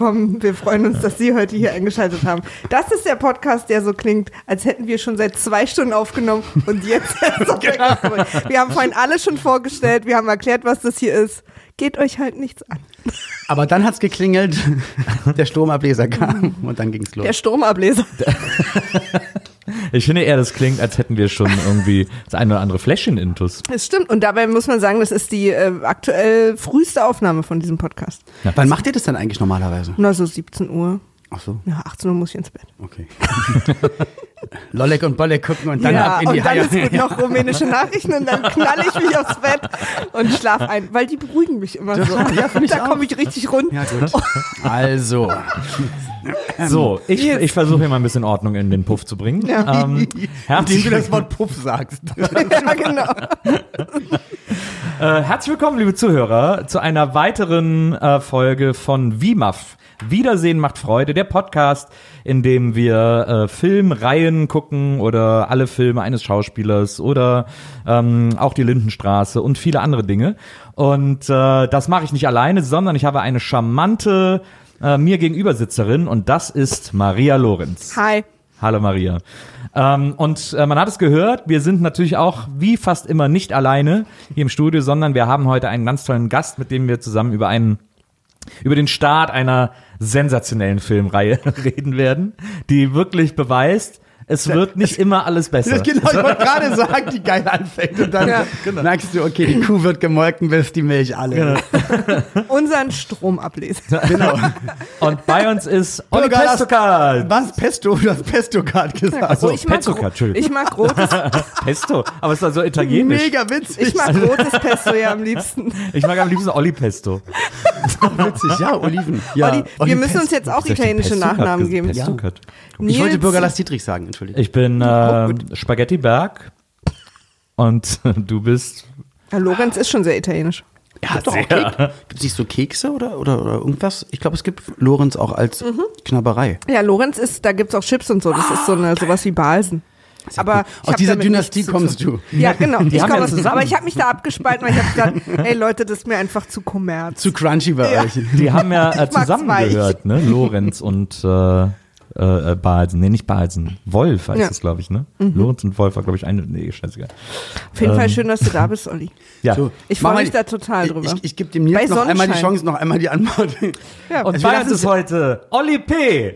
willkommen. Wir freuen uns, dass Sie heute hier eingeschaltet haben. Das ist der Podcast, der so klingt, als hätten wir schon seit zwei Stunden aufgenommen und jetzt erst noch weggeholt. Wir haben vorhin alle schon vorgestellt, wir haben erklärt, was das hier ist. Geht euch halt nichts an. Aber dann hat's geklingelt, der Stromableser kam und dann ging's los. Der Stromableser. Ich finde eher, das klingt, als hätten wir schon irgendwie das eine oder andere Fläschchen intus. Das stimmt. Und dabei muss man sagen, das ist die äh, aktuell früheste Aufnahme von diesem Podcast. Wann macht ihr das denn eigentlich normalerweise? Na, so 17 Uhr. Ach so, Ja, 18 Uhr muss ich ins Bett. okay. Lollek und Bollek gucken und dann ja, ab in die und dann Haie. ist gut noch rumänische Nachrichten und dann knall ich mich aufs Bett und schlaf ein, weil die beruhigen mich immer so. ja, da komme ich richtig rund. Ja, gut. Also, So, ich, ich versuche hier mal ein bisschen Ordnung in den Puff zu bringen. Ja. Ähm, indem du das Wort Puff sagst. ja, genau. Äh, herzlich willkommen, liebe Zuhörer, zu einer weiteren äh, Folge von WIMAF. Wiedersehen macht Freude, der Podcast, in dem wir äh, Filmreihen gucken oder alle Filme eines Schauspielers oder ähm, auch die Lindenstraße und viele andere Dinge. Und äh, das mache ich nicht alleine, sondern ich habe eine charmante äh, mir Gegenübersitzerin und das ist Maria Lorenz. Hi. Hallo Maria. Ähm, und äh, man hat es gehört, wir sind natürlich auch wie fast immer nicht alleine hier im Studio, sondern wir haben heute einen ganz tollen Gast, mit dem wir zusammen über einen über den Start einer sensationellen Filmreihe reden werden, die wirklich beweist, es wird nicht immer alles besser. Genau, ich wollte gerade sagen, die geil anfängt und dann Ja. merkst du, okay, die Kuh wird gemolken, bis die Milch alle. Unseren Stromableser. Genau. Und bei uns ist Olli Pestokat. Was? Pesto? Du hast Pesto gerade gesagt. so, ich mag, ich mag rotes, Pesto, aber es ist also italienisch. Mega witzig. ich mag rotes Pesto ja am liebsten. Ich mag am liebsten Olli Pesto. witzig. Ja, Oliven. Ja, Olli, wir müssen uns jetzt auch italienische Nachnamen geben. Pestokat. Ich wollte Bürger Lars Dietrich sagen, entschuldige. Ich bin äh, Spaghetti Berg und du bist Ja, Lorenz ist schon sehr italienisch. Ja, doch Gibt es nicht so Kekse oder, oder, oder irgendwas? Ich glaube, es gibt Lorenz auch als Mhm. Knabberei. Ja, Lorenz ist, da gibt's auch Chips und so. Das ist so eine, sowas wie Balsen. Aber ich Aus dieser Dynastie kommst du. Ja, genau. Ich haben komm ja aus, aber ich habe mich da abgespalten, weil ich habe gesagt, ey Leute, das ist mir einfach zu Kommerz. Zu crunchy bei Ja. euch. Die haben ja äh, zusammengehört, ne? Lorenz und äh, äh, Balsen. Nee, nicht Balsen. Wolf heißt Ja. es, glaube ich, ne? Lorenz und Wolf war, glaube ich, eine. Nee, scheißegal. Auf jeden Fall Ähm. schön, dass du da bist, Olli. Ja. So, Ich mach freu mal mich da total drüber. Ich, ich gebe dem Nils Bei noch einmal die. Chance, noch einmal die Antwort. Ja. Und Also bei lassen uns ist es- heute Olli P.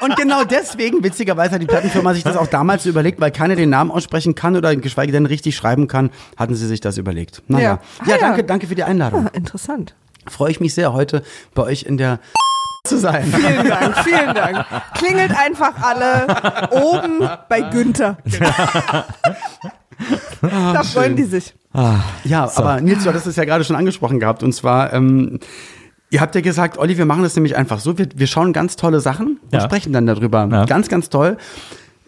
Und genau deswegen, witzigerweise hat die Plattenfirma sich das auch damals überlegt, weil keiner den Namen aussprechen kann oder geschweige denn richtig schreiben kann, hatten sie sich das überlegt. Naja. Ja. Ja, Ah, ja. danke, danke für die Einladung. Ah, interessant. Freue ich mich sehr, heute bei euch in der zu sein. Vielen Dank, vielen Dank. Klingelt einfach alle oben bei Günther. da freuen die sich. Ja, aber Nils, du hattest es ja gerade schon angesprochen gehabt. Und zwar, ähm, ihr habt ja gesagt, Olli, wir machen das nämlich einfach so. Wir, wir schauen ganz tolle Sachen und Ja. sprechen dann darüber. Ja. Ganz, ganz toll.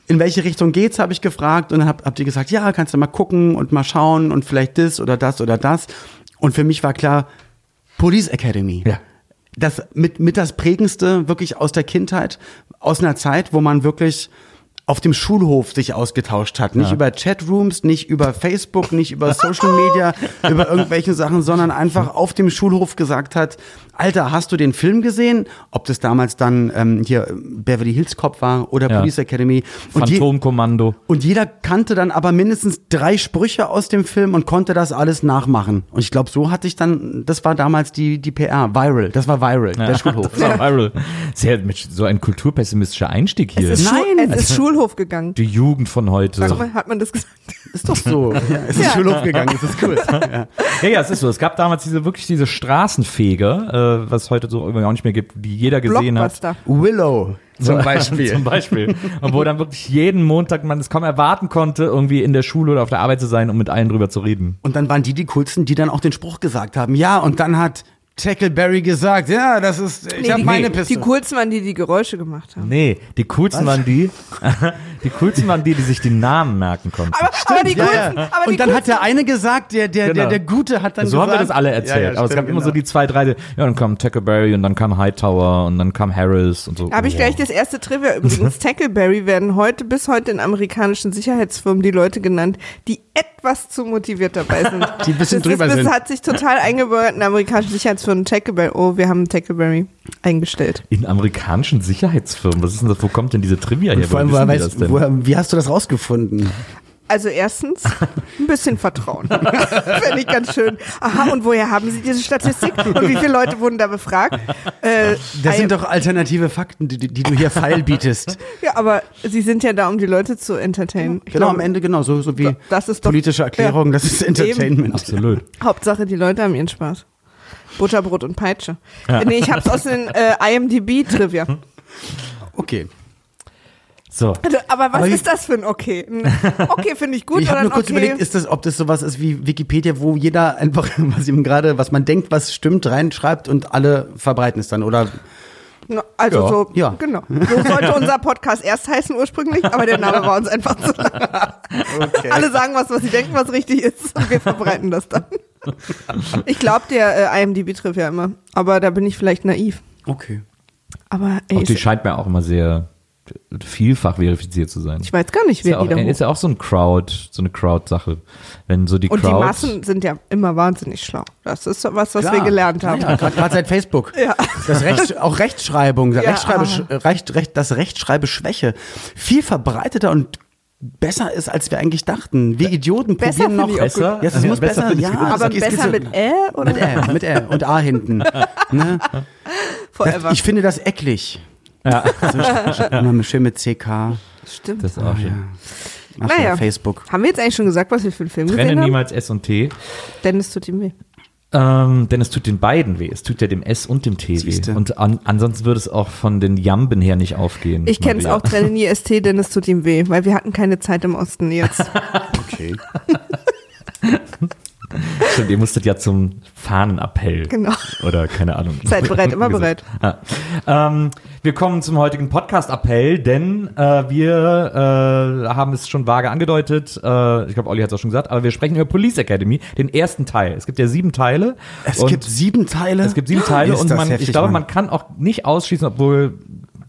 In welche Richtung geht's, habe ich gefragt. Und dann habt, habt ihr gesagt, ja, kannst du mal gucken und mal schauen und vielleicht das oder das oder das. Und für mich war klar, Police Academy. Ja. Das mit, mit das prägendste wirklich aus der Kindheit, aus einer Zeit, wo man wirklich auf dem Schulhof sich ausgetauscht hat. Nicht über Chatrooms, nicht über Facebook, nicht über Social Media, über irgendwelche Sachen, sondern einfach auf dem Schulhof gesagt hat, Alter, hast du den Film gesehen? Ob das damals dann ähm, hier Beverly Hills Cop war oder Ja. Police Academy. Und, je, Phantomkommando. und jeder kannte dann aber mindestens drei Sprüche aus dem Film und konnte das alles nachmachen. Und ich glaube, so hatte ich dann, das war damals die, die PR, Viral, das war Viral, der Schulhof. Das war viral. Sehr, mit so ein kulturpessimistischer Einstieg hier. Es Nein. es ist Schulhof gegangen. Die Jugend von heute. Sag mal, hat man das gesagt? Ist doch so. Ja, es ist Ja. Schulhof gegangen, es ist cool. Ja. Ja, ja, es ist so. Es gab damals diese wirklich diese Straßenfeger, äh, was heute so irgendwie auch nicht mehr gibt, die jeder gesehen hat. Willow zum Beispiel. Zum Beispiel. Und wo dann wirklich jeden Montag man es kaum erwarten konnte, irgendwie in der Schule oder auf der Arbeit zu sein, um mit allen drüber zu reden. Und dann waren die die coolsten, die dann auch den Spruch gesagt haben. Ja, und dann hat Tackleberry gesagt. Ja, das ist, ich Nee, habe die, meine die Pistole. coolsten waren die, die Geräusche gemacht haben. Nee, die coolsten waren die, die coolsten waren die, die sich die Namen merken konnten. Aber, aber die Ja, coolsten, ja. aber die Und dann hat coolsten, der eine gesagt, der, der, der, Genau. der Gute hat dann so gesagt. haben wir das alle erzählt. Ja, ja, aber es gab stimmt, immer so genau. die zwei, drei, die- ja, dann kam Tackleberry und dann kam Hightower und dann kam Harris und so. Da habe ich Wow. gleich das erste Trivia übrigens. Tackleberry werden heute bis heute in amerikanischen Sicherheitsfirmen die Leute genannt, die etwas zu motiviert dabei sind. Die ein bisschen das drüber ist, sind. Das hat sich total eingebürgert in amerikanischen Sicherheitsfirmen. Tackleberry, oh, wir haben Tackleberry eingestellt. In amerikanischen Sicherheitsfirmen, was ist denn das, wo kommt denn diese Trivia her? Vor allem, Woher das weißt, denn? woher, wie hast du das rausgefunden? Also erstens, ein bisschen Vertrauen. Fände ich ganz schön. Aha, und woher haben Sie diese Statistik? Und wie viele Leute wurden da befragt? Äh, Das I- sind doch alternative Fakten, die, die du hier feil bietest. Ja, aber Sie sind ja da, um die Leute zu entertainen. Ich Genau, glaube, am Ende genau, so, so wie Das ist doch- politische Erklärung, das ist Entertainment. Absolut. Hauptsache, die Leute haben ihren Spaß. Butterbrot und Peitsche. Äh, Nee, ich hab's aus den äh, IMDb-Trivia. Okay. So. Also, aber was Aber ist das für ein Okay? Ein Okay finde ich gut ich habe nur kurz Okay? überlegt, ist das, ob das sowas ist wie Wikipedia, wo jeder einfach, was ihm gerade, was man denkt, was stimmt, reinschreibt und alle verbreiten es dann, oder? Na, Also Ja. so, Ja. genau. So sollte unser Podcast erst heißen ursprünglich, aber der Name war uns einfach zu lang. Alle sagen was, was sie denken, was richtig ist und wir verbreiten das dann. Ich glaube der äh, IMDb-Trivia immer, aber da bin ich vielleicht naiv. Okay. Aber ey, Auch die scheint mir auch immer sehr vielfach verifiziert zu sein. ich weiß gar nicht, Ist ja, wer auch, die da ist ja auch so ein Crowd, so eine Crowd-Sache. Wenn so die Und die Crowd. Massen sind ja immer wahnsinnig schlau. Das ist so was, was wir Klar. gelernt haben. Ja, ja, gerade seit Facebook. Ja. Das Recht, auch Rechtschreibung, Ja, Rechtschreibe. Recht, Recht, das Rechtschreibeschwäche viel verbreiteter und besser ist, als wir eigentlich dachten. Wir Idioten Besser probieren noch. Besser? Ja, es Ja, muss besser besser, ja. gut. Aber es besser so- mit Ä oder mit Ä, mit Ä und A hinten. Ne? forever? Ich finde das eklig. Ja, So, immer schön mit CK. Stimmt. das ist auch schön. Ach Naja. ja, Facebook. Haben wir jetzt eigentlich schon gesagt, was wir für einen Film Trenne gesehen haben? niemals S und T. Dennis tut ihm weh. Ähm, denn es tut den beiden weh. Es tut ja dem S und dem T Siehste. weh. Und an, ansonsten würde es auch von den Jamben her nicht aufgehen. Ich kenne es auch, trenne nie ST, Dennis tut ihm weh, weil wir hatten keine Zeit im Osten jetzt. Okay. Stimmt, ihr musstet ja zum Fahnenappell. Genau. Oder keine Ahnung. Seid bereit, immer bereit. Ja. Ähm, wir kommen zum heutigen Podcast-Appell, denn äh, wir äh, haben es schon vage angedeutet, äh, ich glaube, Olli hat es auch schon gesagt, aber wir sprechen über Police Academy, den ersten Teil. Es gibt ja sieben Teile. Es und gibt sieben Teile. es gibt sieben Teile Ist und man, heftig, ich glaube, Mann. man kann auch nicht ausschließen, obwohl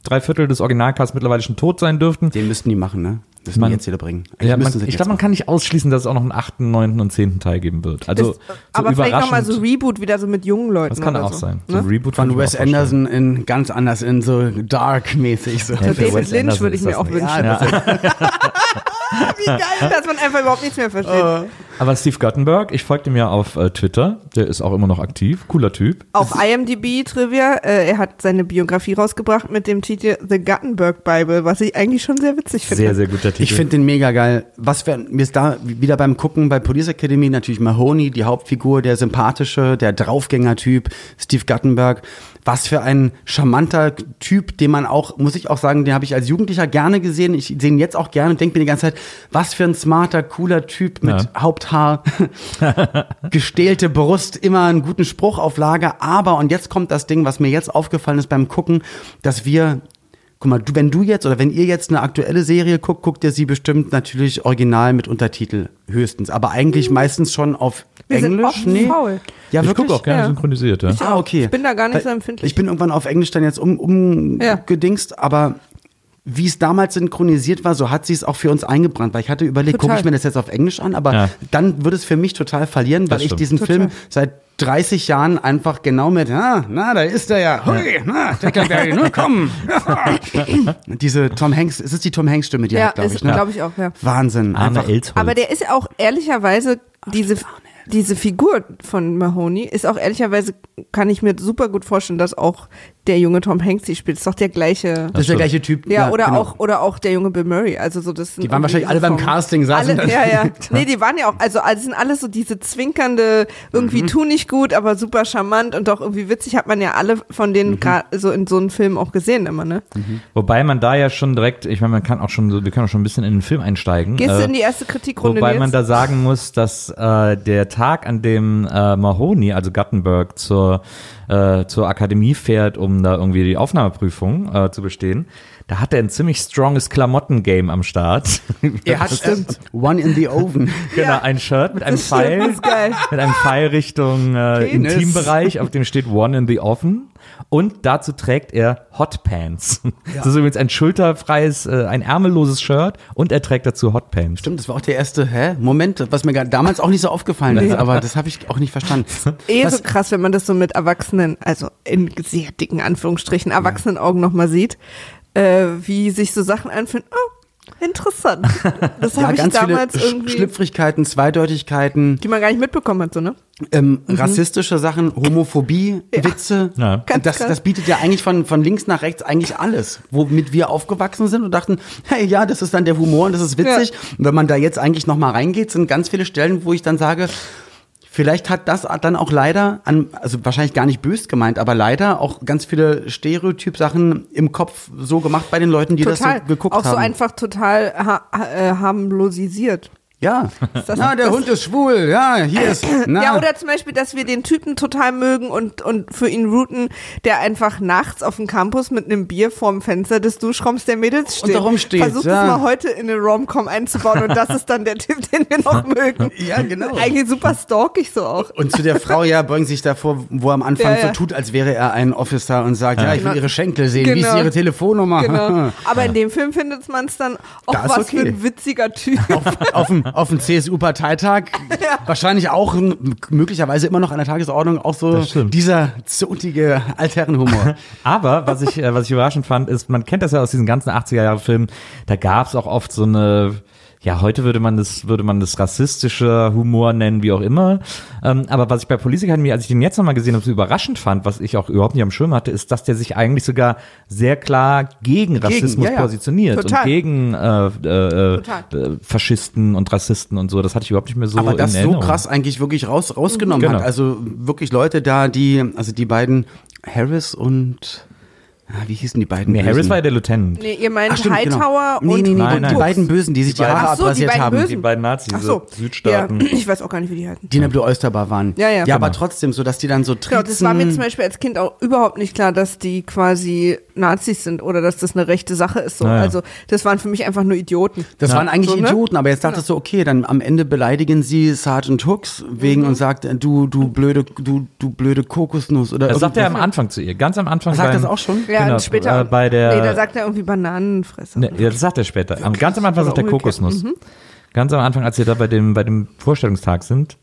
drei Viertel des Originalcasts mittlerweile schon tot sein dürften. Den müssten die machen, ne? Müssen Man- jetzt wieder bringen. Ja, man, ich glaube, man kann nicht ausschließen, dass es auch noch einen achten, neunten und zehnten Teil geben wird. Also Das, so aber vielleicht nochmal so Reboot wieder so mit jungen Leuten. das kann oder auch so. sein. So Ne? Reboot Von Wes vorstellen. Anderson in ganz anders, in so dark-mäßig. So. Ja, David Wes Lynch Anderson würde ich ist mir auch nicht. wünschen. Ja, Wie geil, dass man einfach überhaupt nichts mehr versteht. Aber Steve Guttenberg, ich folge dem ja auf äh, Twitter, der ist auch immer noch aktiv, cooler Typ. Auf IMDb Trivia, äh, er hat seine Biografie rausgebracht mit dem Titel The Guttenberg Bible, was ich eigentlich schon sehr witzig finde. Sehr, sehr guter Titel. Ich finde den mega geil. Was wir, mir ist da wieder beim Gucken bei Police Academy natürlich Mahoney, die Hauptfigur, der sympathische, der Draufgänger-Typ, Steve Guttenberg. Was für ein charmanter Typ, den man auch, muss ich auch sagen, den habe ich als Jugendlicher gerne gesehen. Ich sehe ihn jetzt auch gerne und denke mir die ganze Zeit, was für ein smarter, cooler Typ mit Ja. Haupthaar, gestählte Brust, immer einen guten Spruch auf Lager. Aber, und jetzt kommt das Ding, was mir jetzt aufgefallen ist beim Gucken, dass wir Guck mal, du, wenn du jetzt oder wenn ihr jetzt eine aktuelle Serie guckt, guckt ihr sie bestimmt natürlich original mit Untertitel höchstens, aber eigentlich meistens schon auf Wir sind Englisch. oft faul. Ja, ich gucke auch gerne Ja. synchronisiert, ja. Ah, okay. Ich bin da gar nicht so empfindlich. Ich bin irgendwann auf Englisch dann jetzt um, umgedingst, aber wie es damals synchronisiert war, so hat sie es auch für uns eingebrannt, weil ich hatte überlegt, gucke ich mir das jetzt auf Englisch an, aber Ja. dann würde es für mich total verlieren, weil ich diesen Total. Film seit 30 Jahren einfach genau mit, ah, na, da ist er ja, hui, na, Tackleberry, nur komm. Diese Tom Hanks, es ist die Tom Hanks Stimme, die er ja, hat, glaube ist, ich, ne? glaube ich auch, ja. Wahnsinn. Arne Elsholz. Aber der ist ja auch ehrlicherweise, diese, diese Figur von Mahoney ist auch ehrlicherweise, kann ich mir super gut vorstellen, dass auch der junge Tom Hanks die spielt. Ist doch der gleiche. Das ist der gleiche Typ. Ja, oder genau. auch oder auch der junge Bill Murray. Also so das. sind Die waren wahrscheinlich alle beim Casting, saßen Alle, ja, ja. Nee, die waren ja auch, also also sind alles so diese zwinkernde, irgendwie Mhm. tu nicht gut, aber super charmant und doch irgendwie witzig, hat man ja alle von denen Mhm. gerade so in so einem Film auch gesehen immer, ne? Wobei man da ja schon direkt, ich meine, man kann auch schon so, wir können auch schon ein bisschen in den Film einsteigen. Gehst du Äh, in die erste Kritikrunde Wobei jetzt? man da sagen muss, dass äh, der Tag, an dem äh, Mahoney, also Guttenberg, zur, äh, zur Akademie fährt, um da irgendwie die Aufnahmeprüfung äh, zu bestehen, da hat er ein ziemlich stronges Klamotten-Game am Start. Er hat stimmt. One in the Oven. Genau, Ja. ein Shirt mit einem Pfeil, das ist geil. mit einem Pfeil Richtung äh. Intimbereich, auf dem steht One in the Oven. Und dazu trägt er Hot Pants. Das ist übrigens ein schulterfreies, äh, ein ärmelloses Shirt und er trägt dazu Hot Pants. Stimmt, das war auch der erste, hä? Moment, was mir gar- damals auch nicht so aufgefallen ist, aber das habe ich auch nicht verstanden. Eh Was- so krass, wenn man das so mit Erwachsenen, also in sehr dicken Anführungsstrichen, Erwachsenenaugen nochmal sieht, äh, wie sich so Sachen anfühlen. Oh, interessant. Das ja, habe ich ganz viele damals irgendwie, Schlüpfrigkeiten, Zweideutigkeiten, die man gar nicht mitbekommen hat, so, ne? ähm, rassistische Sachen, Homophobie, Witze. Ja. Das, das bietet ja eigentlich von, von links nach rechts eigentlich alles, womit wir aufgewachsen sind und dachten, hey, ja, das ist dann der Humor und das ist witzig. Und wenn man da jetzt eigentlich nochmal reingeht, sind ganz viele Stellen, wo ich dann sage, Vielleicht hat das dann auch leider, an, also wahrscheinlich gar nicht bös gemeint, aber leider auch ganz viele Stereotyp-Sachen im Kopf so gemacht bei den Leuten, die Total. das so geguckt auch haben. so einfach total ha ha äh, harmlosisiert. Ja. das- Na, der das- Hund ist schwul. Ja, hier ist. Na. Ja, oder zum Beispiel, dass wir den Typen total mögen und, und für ihn routen, der einfach nachts auf dem Campus mit einem Bier vorm Fenster des Duschraums der Mädels steht. Und darum steht, Versuch ja. das mal heute in eine Rom-Com einzubauen und das ist dann der Typ, den wir noch mögen. Ja, genau. Eigentlich super stalkig so auch. Und zu der Frau, ja, beugen sich davor, wo er am Anfang Ja, ja. so tut, als wäre er ein Officer und sagt, ja, ich will Genau. ihre Schenkel sehen, wie ist Genau. ihre Telefonnummer? Genau. Aber in dem Film findet man es dann auch ist was okay. für ein witziger Typ. auf dem, auf dem CSU-Parteitag, wahrscheinlich auch möglicherweise immer noch an der Tagesordnung, auch so dieser zotige Altherrenhumor. Aber was ich, äh, was ich überraschend fand, ist, man kennt das ja aus diesen ganzen 80er-Jahre-Filmen, da gab es auch oft so eine, ja, heute würde man das, würde man das rassistische Humor nennen, wie auch immer. Ähm, aber was ich bei Police Academy, als ich den jetzt nochmal gesehen habe, so überraschend fand, was ich auch überhaupt nicht am Schirm hatte, ist, dass der sich eigentlich sogar sehr klar gegen Rassismus ja, ja. positioniert Total. und gegen äh, äh, äh, Faschisten und Rassisten und so. Das hatte ich überhaupt nicht mehr so Aber das so krass eigentlich wirklich raus, rausgenommen Genau. hat. Also wirklich Leute da, die, also die beiden Harris und, wie hießen die beiden? Nee, Bösen? Harris war ja der Lieutenant. Nee, ihr meint Ach, stimmt, genau. Hightower nee, und nee, nee, Nein, die nein. beiden Bösen, die sich die, Haare so, die abrasiert beiden haben. Bösen. Die beiden Nazis, Ach so, Südstaaten. Ja, ich weiß auch gar nicht, wie die heißen. Die in der Blue Oyster Bar waren. Ja, ja. Ja, aber Genau. trotzdem, so dass die dann so Genau, triezen. das war mir zum Beispiel als Kind auch überhaupt nicht klar, dass die quasi Nazis sind oder dass das eine rechte Sache ist. So. Naja. Also das waren für mich einfach nur Idioten. Das Ja. waren eigentlich So, ne? Idioten, aber jetzt dachtest du, okay, dann am Ende beleidigen sie Sergeant Hooks wegen Mhm. und sagt, äh, du, du blöde, du, du blöde Kokosnuss oder Das sagt er am. Anfang zu ihr, ganz am Anfang. Sagt das auch schon? Ja, Genau, und später. äh, bei der- nee, da sagt er irgendwie Bananenfresser. Ne, ja, das sagt er später. Am, ganz am Anfang sagt er. Kokosnuss. Ganz am Anfang, als sie da bei dem, bei dem Vorstellungstag sind,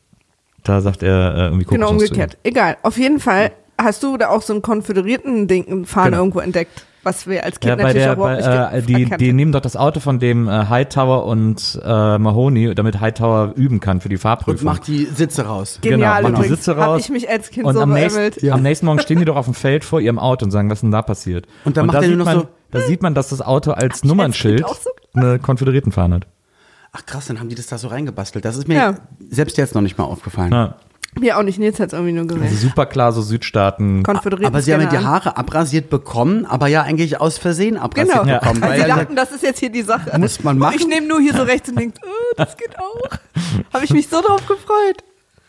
da sagt er äh, irgendwie Kokosnuss. Genau, umgekehrt. Egal. Auf jeden Fall hast du da auch so einen konföderierten Ding, Fahne Genau. irgendwo entdeckt, was wir als. Kind Ja, natürlich der, auch überhaupt bei, nicht äh, die, die nehmen doch das Auto von dem äh, Hightower und äh, Mahoney, damit Hightower üben kann für die Und Fahrprüfung. macht die Sitze raus. Genial genau, machen die. Sitze Hab raus. ich mich als Kind und so am, nächsten, am nächsten Morgen stehen die doch auf dem Feld vor ihrem Auto und sagen, was ist denn da passiert? Und dann macht da er sieht nur noch man, so, Da sieht man, dass das Auto als Nummernschild so eine Konföderiertenfahne hat. Ach krass, dann haben die das da so reingebastelt. Das ist mir Ja. selbst jetzt noch nicht mal aufgefallen. Ja. Mir auch nicht, Nils hat es irgendwie nur Also gesehen. super klar, so Südstaaten. Konföderierten Aber sie haben ja die. Haare abrasiert bekommen, aber ja eigentlich aus Versehen abrasiert Genau. bekommen. Weil Weil sie dachten, das ist jetzt hier die Sache. Muss man Und machen. Ich nehme nur hier so rechts und denke, oh, das geht auch. Habe ich mich so drauf gefreut.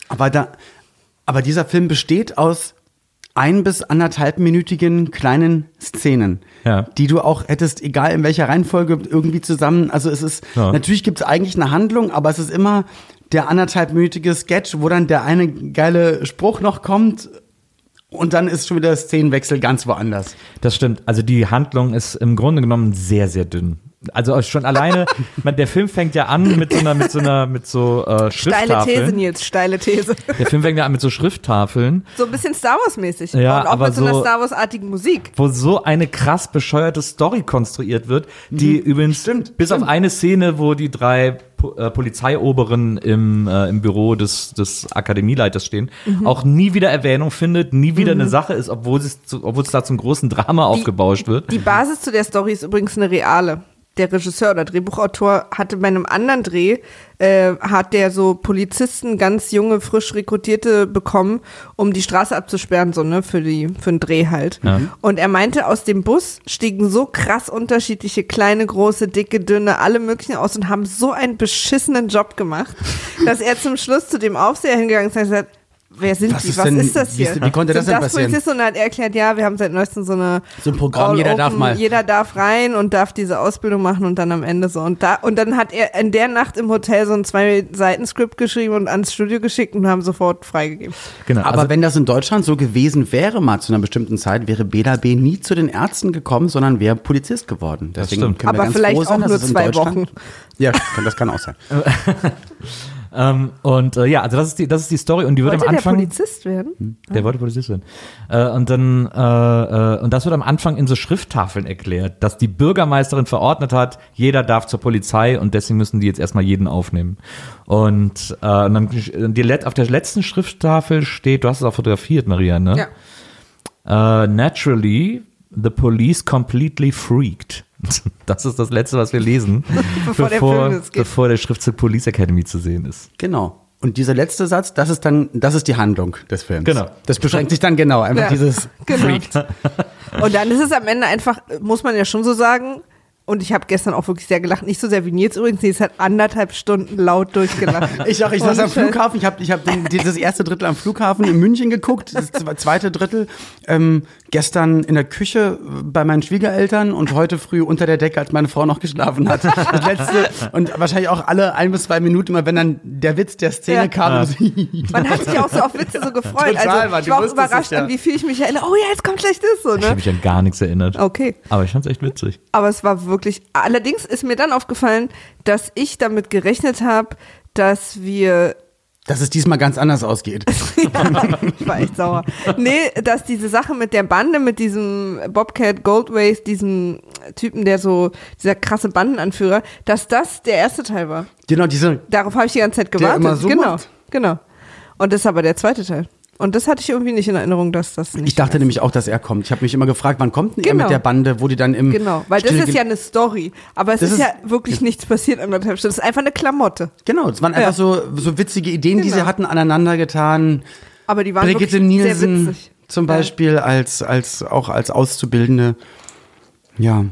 Aber da, aber dieser Film besteht aus ein bis anderthalbminütigen kleinen Szenen, Ja. die du auch hättest, egal in welcher Reihenfolge, irgendwie zusammen. Also es ist, Ja. natürlich gibt es eigentlich eine Handlung, aber es ist immer der anderthalbminütige Sketch, wo dann der eine geile Spruch noch kommt und dann ist schon wieder Szenenwechsel ganz woanders. Das stimmt. Also die Handlung ist im Grunde genommen sehr, sehr dünn. Also schon alleine, man, der Film fängt ja an mit so einer, mit so einer, mit so äh, Steile These, Schrifttafeln. Nils, steile These. Der Film fängt ja an mit so Schrifttafeln, So ein bisschen Star Wars-mäßig. Ja, Und auch aber mit so einer Star Wars-artigen Musik. wo so eine krass bescheuerte Story konstruiert wird, die übrigens Stimmt, bis auf eine Szene, wo die drei äh, Polizeioberen im, äh, im Büro des, des Akademieleiters stehen, auch nie wieder Erwähnung findet, nie wieder eine Sache ist, obwohl es, zu, obwohl es da zum großen Drama aufgebauscht wird. Die Basis zu der Story ist übrigens eine reale. Der Regisseur oder Drehbuchautor hatte bei einem anderen Dreh, äh, hat der so Polizisten, ganz junge, frisch rekrutierte bekommen, um die Straße abzusperren, so, ne, für die, für den Dreh halt. Ja. Und er meinte, aus dem Bus stiegen so krass unterschiedliche, kleine, große, dicke, dünne, alle möglichen aus und haben so einen beschissenen Job gemacht, dass er zum Schluss zu dem Aufseher hingegangen ist und hat gesagt, Wer sind Was die? ist Was denn- ist das wie hier? ist- wie konnte das Sind denn passieren? Polizisten? Und hat er erklärt, ja, wir haben seit neuestem so eine So ein Programm, jeder darf mal. Jeder darf rein und darf diese Ausbildung machen und dann am Ende so. Und da, und dann hat er in der Nacht im Hotel so ein zwei Seiten Skript geschrieben und ans Studio geschickt und haben sofort freigegeben. Genau. Aber also, wenn das in Deutschland so gewesen wäre, mal zu einer bestimmten Zeit, wäre Bela B. nie zu den Ärzten gekommen, sondern wäre Polizist geworden. Deswegen stimmt. können wir Aber ganz vielleicht sein, auch dass nur zwei Wochen. Ja, das kann auch sein. ähm, und äh, ja, also das ist die, das ist die Story und die wird Wollte am der Anfang. Polizist werden? Der wollte Polizist werden. Äh, und dann, äh, äh, und das wird am Anfang in so Schrifttafeln erklärt, dass die Bürgermeisterin verordnet hat, jeder darf zur Polizei und deswegen müssen die jetzt erstmal jeden aufnehmen. Und, äh, und dann die, auf der letzten Schrifttafel steht, du hast es auch fotografiert, Maria, ne? Ja. Äh, naturally, the police completely freaked. Das ist das Letzte, was wir lesen, Bevor der bevor, Film losgeht. bevor der Schriftzug Police Academy zu sehen ist. Genau. Und dieser letzte Satz, das ist dann, das ist die Handlung des Films. Genau. Das beschränkt sich dann genau, einfach Ja, dieses genau. Freaked. Und dann ist es am Ende einfach, muss man ja schon so sagen, und ich habe gestern auch wirklich sehr gelacht, nicht so sehr wie Nils übrigens, Nils hat anderthalb Stunden laut durchgelacht. Ich auch, ich saß am. Flughafen, ich habe ich hab dieses erste Drittel am Flughafen in München geguckt, das zwe- zweite Drittel ähm, gestern in der Küche bei meinen Schwiegereltern und heute früh unter der Decke, als meine Frau noch geschlafen hat. Das letzte und wahrscheinlich auch alle ein bis zwei Minuten, immer wenn dann der Witz der Szene Ja. kam. und so- Man hat sich auch so auf Witze so gefreut. Total, also Mann, ich du war auch es, überrascht, ja. an wie viel ich mich erinnere. Oh ja, jetzt kommt gleich das so, Ich habe ne? mich an gar nichts erinnert. Okay. Aber ich fand's echt witzig. Aber es war wirklich. Allerdings ist mir dann aufgefallen, dass ich damit gerechnet habe, dass wir. Dass es diesmal ganz anders ausgeht. ich war echt sauer. Nee, dass diese Sache mit der Bande, mit diesem Bobcat Goldways, diesem Typen, der so, dieser krasse Bandenanführer, dass das der erste Teil war. Genau, diese Darauf habe ich die ganze Zeit Der gewartet. immer so genau, macht. genau. Und das ist aber der zweite Teil. Und das hatte ich irgendwie nicht in Erinnerung, dass das nicht. Ich dachte nämlich auch, dass er kommt. Ich habe mich immer gefragt, wann kommt denn er Genau. mit der Bande, wo die dann im Genau, weil das Stille- ist ja eine Story. Aber es Das ist, ist- ja wirklich nichts passiert anderthalb Stunden. Es ist einfach eine Klamotte. Genau, es waren einfach Ja. so, so witzige Ideen, die Genau. sie hatten, aneinander getan. Aber die waren Brigitte wirklich sehr Nielsen witzig. zum Ja. Beispiel als, als, auch als Auszubildende. Ja.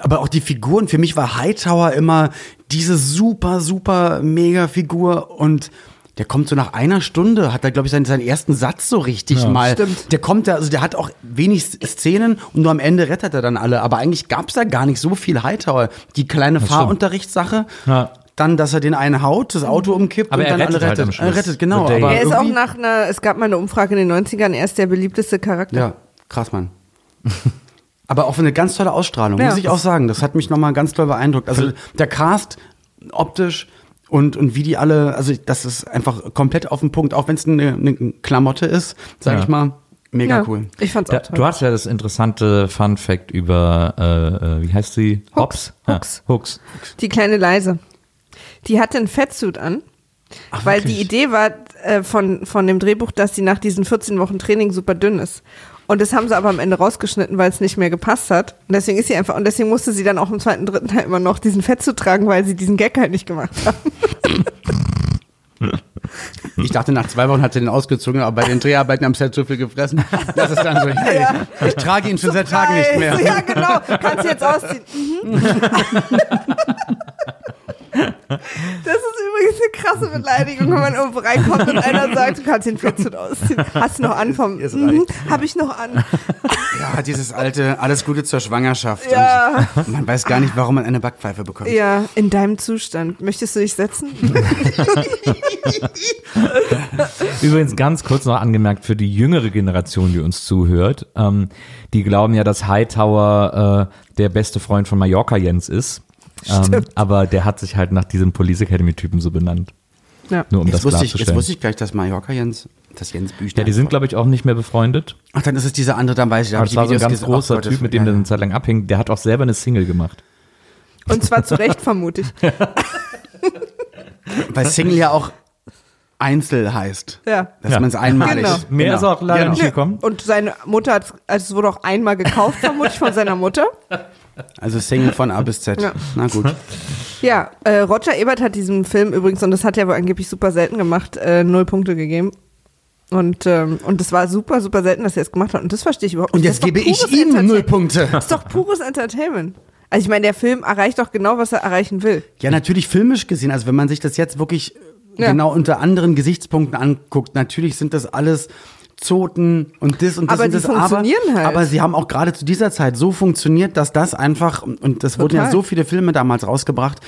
Aber auch die Figuren, für mich war Hightower immer diese super, super mega Figur und der kommt so nach einer Stunde, hat er, glaube ich, seinen, seinen ersten Satz so richtig mal. Stimmt. Der kommt da, also der hat auch wenig Szenen und nur am Ende rettet er dann alle. Aber eigentlich gab es da gar nicht so viel Hightower. Die kleine Fahrunterrichtssache, Ja. dann, dass er den einen haut, das Auto umkippt Aber und dann alle rettet halt rettet. er genau. Aber Er ist auch nach einer, es gab mal eine Umfrage in den 90ern, er ist der beliebteste Charakter. Ja, krass, Mann. Aber auch eine ganz tolle Ausstrahlung, Ja. muss ich auch sagen. Das hat mich nochmal ganz toll beeindruckt. Also der Cast optisch und, und wie die alle, also das ist einfach komplett auf den Punkt, auch wenn es eine, eine Klamotte ist, sag Ja. ich mal, mega Ja, cool. Ich fand's Da, auch toll. du hast ja das interessante Fun Fact über, äh, äh, wie heißt sie? Hooks. Ja, Hooks. Hooks. Die kleine Leise. Die hatte einen Fettsuit an. Ach, weil wirklich? die Idee war äh, von, von dem Drehbuch, dass sie nach diesen 14 Wochen Training super dünn ist. Und das haben sie aber am Ende rausgeschnitten, weil es nicht mehr gepasst hat. Und deswegen ist sie einfach, und deswegen musste sie dann auch im zweiten, dritten Teil immer noch diesen Fettsuit tragen, weil sie diesen Gag halt nicht gemacht haben. Ich dachte, nach zwei Wochen hat sie den ausgezogen, aber bei den Dreharbeiten am Set so viel gefressen. Das ist dann so, hey, ich trage ihn schon seit Tagen nicht mehr. Ja, genau. Kannst du jetzt ausziehen. Mhm. Das ist übrigens eine krasse Beleidigung, wenn man irgendwo reinkommt und einer sagt, du kannst den Fettsuit ausziehen. Hast du noch an vom, mhm, reicht. hab ich noch an. Ja, dieses alte, alles Gute zur Schwangerschaft. Ja. Und man weiß gar nicht, warum man eine Backpfeife bekommt. Ja, in deinem Zustand. Möchtest du dich setzen? Übrigens ganz kurz noch angemerkt für die jüngere Generation, die uns zuhört. Ähm, die glauben ja, dass Hightower äh, der beste Freund von Mallorca Jens ist. Ähm, aber der hat sich halt nach diesem Police Academy-Typen so benannt. Ja. Nur um Jetzt das wusste, ich, jetzt wusste ich gleich, dass Mallorca Jens, das Jens Büchner. Ja, die sind, glaube ich, auch nicht mehr befreundet. Ach, dann ist es dieser andere, dann weiß ich, da Aber das war so ein ganz großer Gott, Typ, mit dem ja, der eine Zeit lang abhing. Der hat auch selber eine Single gemacht. Und zwar zu Recht, vermute ich. Weil Single ja auch Einzel heißt. Ja. Dass Ja. man es einmalig. Genau. Mehr ist auch leider Genau. nicht gekommen. Und seine Mutter hat, also es wurde auch einmal gekauft, vermutlich von seiner Mutter. Also Single von A bis Z. Ja. Na gut. Ja, äh, Roger Ebert hat diesem Film übrigens, und das hat er wohl angeblich super selten gemacht, äh, null Punkte gegeben. Und, ähm, und das war super, super selten, dass er es gemacht hat. Und das verstehe ich überhaupt Und nicht. jetzt Das ist gebe ich ihm null. Punkte. Das ist doch pures Entertainment. Also ich meine, der Film erreicht doch genau, was er erreichen will. Ja, natürlich filmisch gesehen. Also wenn man sich das jetzt wirklich Ja. genau unter anderen Gesichtspunkten anguckt, natürlich sind das alles Zoten und das und das Aber und das. funktionieren aber, halt. Aber sie haben auch gerade zu dieser Zeit so funktioniert, dass das einfach, und das wurden ja Total. so viele Filme damals rausgebracht,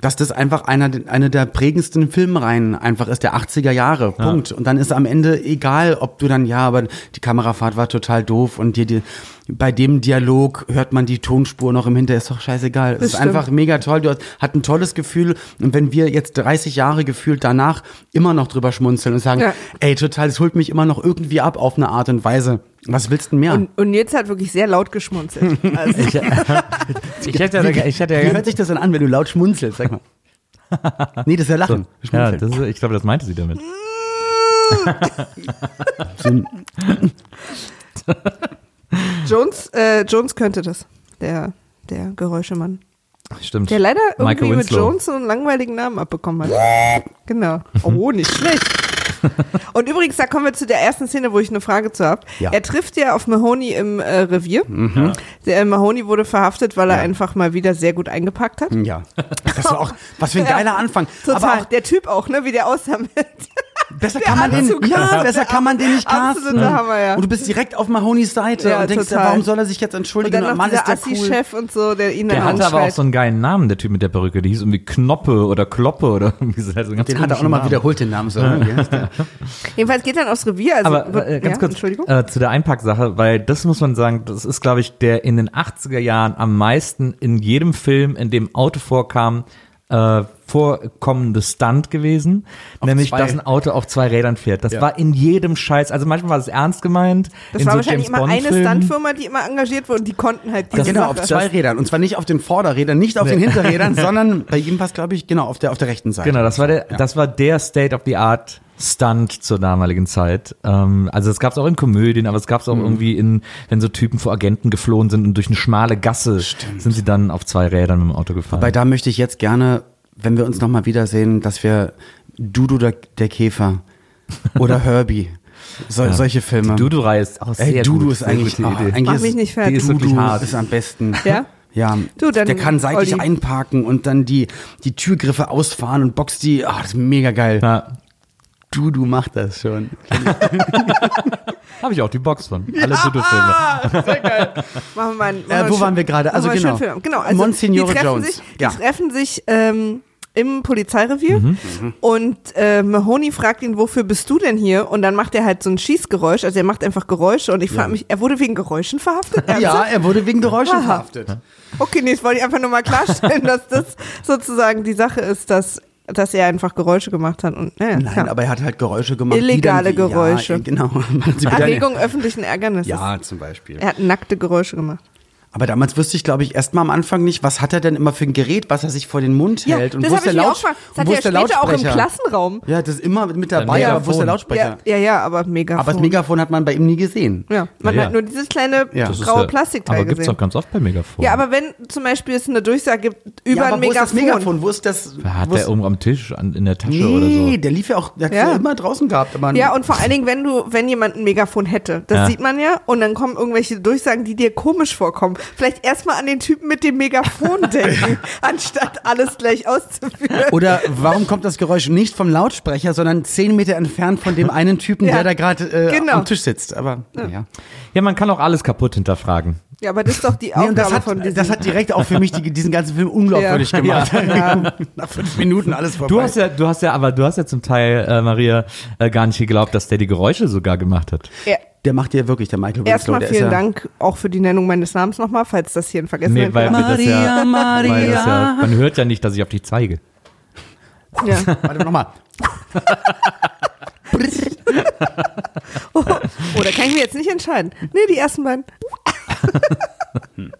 dass das einfach einer, eine der prägendsten Filmreihen einfach ist, der 80er Jahre. Punkt. Und dann ist am Ende egal, ob du dann, ja, aber die Kamerafahrt war total doof und dir die, bei dem Dialog hört man die Tonspur noch im Hinter, ist doch scheißegal. Es Das ist stimmt. einfach mega toll. Du hast, hat ein tolles Gefühl. Und wenn wir jetzt 30 Jahre gefühlt danach immer noch drüber schmunzeln und sagen, Ja. ey, total, das holt mich immer noch irgendwie ab auf eine Art und Weise. Was willst du denn mehr? Und, und Nils hat wirklich sehr laut geschmunzelt. Also, Ich, ich hätte, ja- ich hätte Wie ja hört sich das denn an, wenn du laut schmunzelst? Sag mal. nee, das ist ja Lachen. Ja, Schmunzeln. das ist, ich glaube, das meinte sie damit. Jones, äh, Jones könnte das. Der, der Geräuschemann. Stimmt. Der leider irgendwie mit. Jones so einen langweiligen Namen abbekommen hat. Genau. Oh, nicht schlecht. Und übrigens, da kommen wir zu der ersten Szene, wo ich eine Frage zu habe. Ja. Er trifft ja auf Mahoney im äh, Revier. Der äh, Mahoney wurde verhaftet, weil er einfach mal wieder sehr gut eingepackt hat. ja. Das war auch, was für ein geiler Anfang. Total. Aber auch, der Typ auch, ne, wie der aussah mit. besser der kann man den, Anzug. ja, besser kann man den nicht casten. Hammer, ja. Und du bist direkt auf Mahonys Seite Ja, und denkst total. warum soll er sich jetzt Und entschuldigen? dann noch Mann, dieser ist der cool. Assi-Chef und so, der ihn Der hatte aber auch so einen geilen Namen, der Typ mit der Perücke. Der hieß irgendwie Knoppe oder Kloppe oder irgendwie so. Also Den hat er auch nochmal wiederholt, den Namen. So, ne? Jedenfalls geht dann aufs Revier. Also Aber äh, ganz ja, kurz Entschuldigung. äh, zu der Einpacksache, weil das muss man sagen, das ist, glaube ich, der in den 80er Jahren am meisten in jedem Film, in dem Auto vorkam, äh, vorkommende Stunt gewesen, nämlich zwei. dass ein Auto auf zwei Rädern fährt. Das Ja. war in jedem Scheiß, also manchmal war es ernst gemeint. Das in war so wahrscheinlich James immer eine Bond-Filmen. Stuntfirma, die immer engagiert wurde und die konnten halt diese Genau, Sache. auf zwei Rädern. Und zwar nicht auf den Vorderrädern, nicht auf den Hinterrädern, sondern bei ihm war es, glaube ich, genau, auf der, auf der rechten Seite. Genau, das war der, das war der State of the Art Stunt zur damaligen Zeit. Ähm, also es gab es auch in Komödien, aber es gab es auch irgendwie in, wenn so Typen vor Agenten geflohen sind und durch eine schmale Gasse sind sie dann auf zwei Rädern mit dem Auto gefahren. Wobei da möchte ich jetzt gerne, wenn wir uns nochmal wiedersehen, dass wir Dudu der, der Käfer oder Herbie, so, solche Filme. Die Dudu-Reihe ist auch sehr Ey, Dudu gut, ist eigentlich, Idee. eigentlich Mach ist, mich nicht fertig. Die ist wirklich Dudu hart. ist am besten. Ja? Ja, Du, dann, der kann seitlich Olli. einparken und dann die, die Türgriffe ausfahren und boxt die. Ah, das ist mega geil. Ja, Dudu macht das schon. habe ich auch die Box von. Alle Dudu-Filme. Machen wir mal einen, Äh, wo waren wir gerade? machen Also wir einen genau. schönen Film. genau also Monsignore die treffen Jones. Sich, die Ja. treffen sich ähm, im Polizeirevier Mhm. und äh, Mahoney fragt ihn, wofür bist du denn hier? Und dann macht er halt so ein Schießgeräusch, also er macht einfach Geräusche und ich frage mich, er wurde wegen Geräuschen verhaftet? Ja, Ernsthaft? er wurde wegen Geräuschen Aha. verhaftet. Okay, nee, das wollte ich einfach nur mal klarstellen, dass das sozusagen die Sache ist, dass, dass er einfach Geräusche gemacht hat. Und, naja, Nein, ja. aber er hat halt Geräusche gemacht. die Illegale dann, Geräusche. Ja, genau. Sie bitte- Erregung öffentlichen Ärgernisses. Ja, zum Beispiel. Er hat nackte Geräusche gemacht. Aber damals wusste ich, glaube ich, erst mal am Anfang nicht, was hat er denn immer für ein Gerät, was er sich vor den Mund hält. und das wo ist der, mir auch Laut gefragt. Das und hat wo er ist der später auch im Lautsprecher? Klassenraum. Ja, das ist immer mit dabei, Megafon. aber wo ist der Lautsprecher? Ja, ja, ja, aber Megafon. Aber das Megafon hat man bei ihm nie gesehen. Ja, man Ja, ja. hat nur dieses kleine Ja. Graue ja- Plastikteil Aber gibt's gesehen. auch ganz oft bei Megafon. Ja, aber wenn zum Beispiel es eine Durchsage gibt über ja, aber ein wo ist das Megafon. Megafon? Wo ist das? Hat der oben am Tisch an, in der Tasche oder nee, so? der lief ja auch, der hat Ja. ja immer draußen gehabt. Aber Ja, und vor allen Dingen, wenn du, wenn jemand ein Megafon hätte, das Ja. sieht man ja, und dann kommen irgendwelche Durchsagen, die dir komisch vorkommen. Vielleicht erstmal an den Typen mit dem Megafon denken, anstatt alles gleich auszuführen. Oder warum kommt das Geräusch nicht vom Lautsprecher, sondern zehn Meter entfernt von dem einen Typen, Ja. der da gerade äh, Genau. am Tisch sitzt? Aber ja. Ja, man kann auch alles kaputt hinterfragen. Ja, aber das ist doch die Nee, Aufgabe und das hat, von diesem. das hat direkt auch für mich die, diesen ganzen Film unglaubwürdig Ja. gemacht. Nach fünf Minuten alles vorbei. Du hast ja, du hast ja, aber du hast ja zum Teil, äh, Maria, äh, gar nicht geglaubt, dass der die Geräusche sogar gemacht hat. ja, der macht dir wirklich, der Michael Winslow. Erstmal der ist vielen ja, Dank auch für die Nennung meines Namens nochmal, falls das hier in Vergessenheit Nee, weil, das ja, weil das ja, man hört ja nicht, dass ich auf dich zeige. ja. Warte nochmal. Oh, da kann ich mir jetzt nicht entscheiden. Nee, die ersten beiden.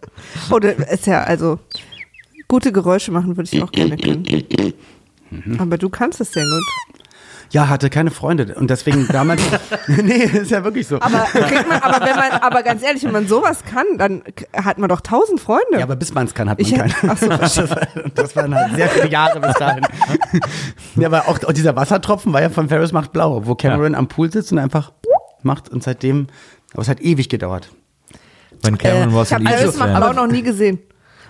Oder ist ja, also, gute Geräusche machen würde ich auch gerne können. Aber du kannst es sehr gut. Ja, hatte keine Freunde und deswegen damals. nee, ist ja wirklich so. Aber, kriegt man, aber wenn man, aber ganz ehrlich, wenn man sowas kann, dann hat man doch tausend Freunde. ja, aber bis man es kann, hat man Ich- keine. ach so. das, war, das waren halt sehr viele Jahre bis dahin. ja, aber auch, auch dieser Wassertropfen war ja von Ferris macht blau, wo Cameron am Pool sitzt und einfach macht und seitdem, aber es hat ewig gedauert. Wenn Cameron äh, was ich habe Alice macht. Blau noch nie gesehen.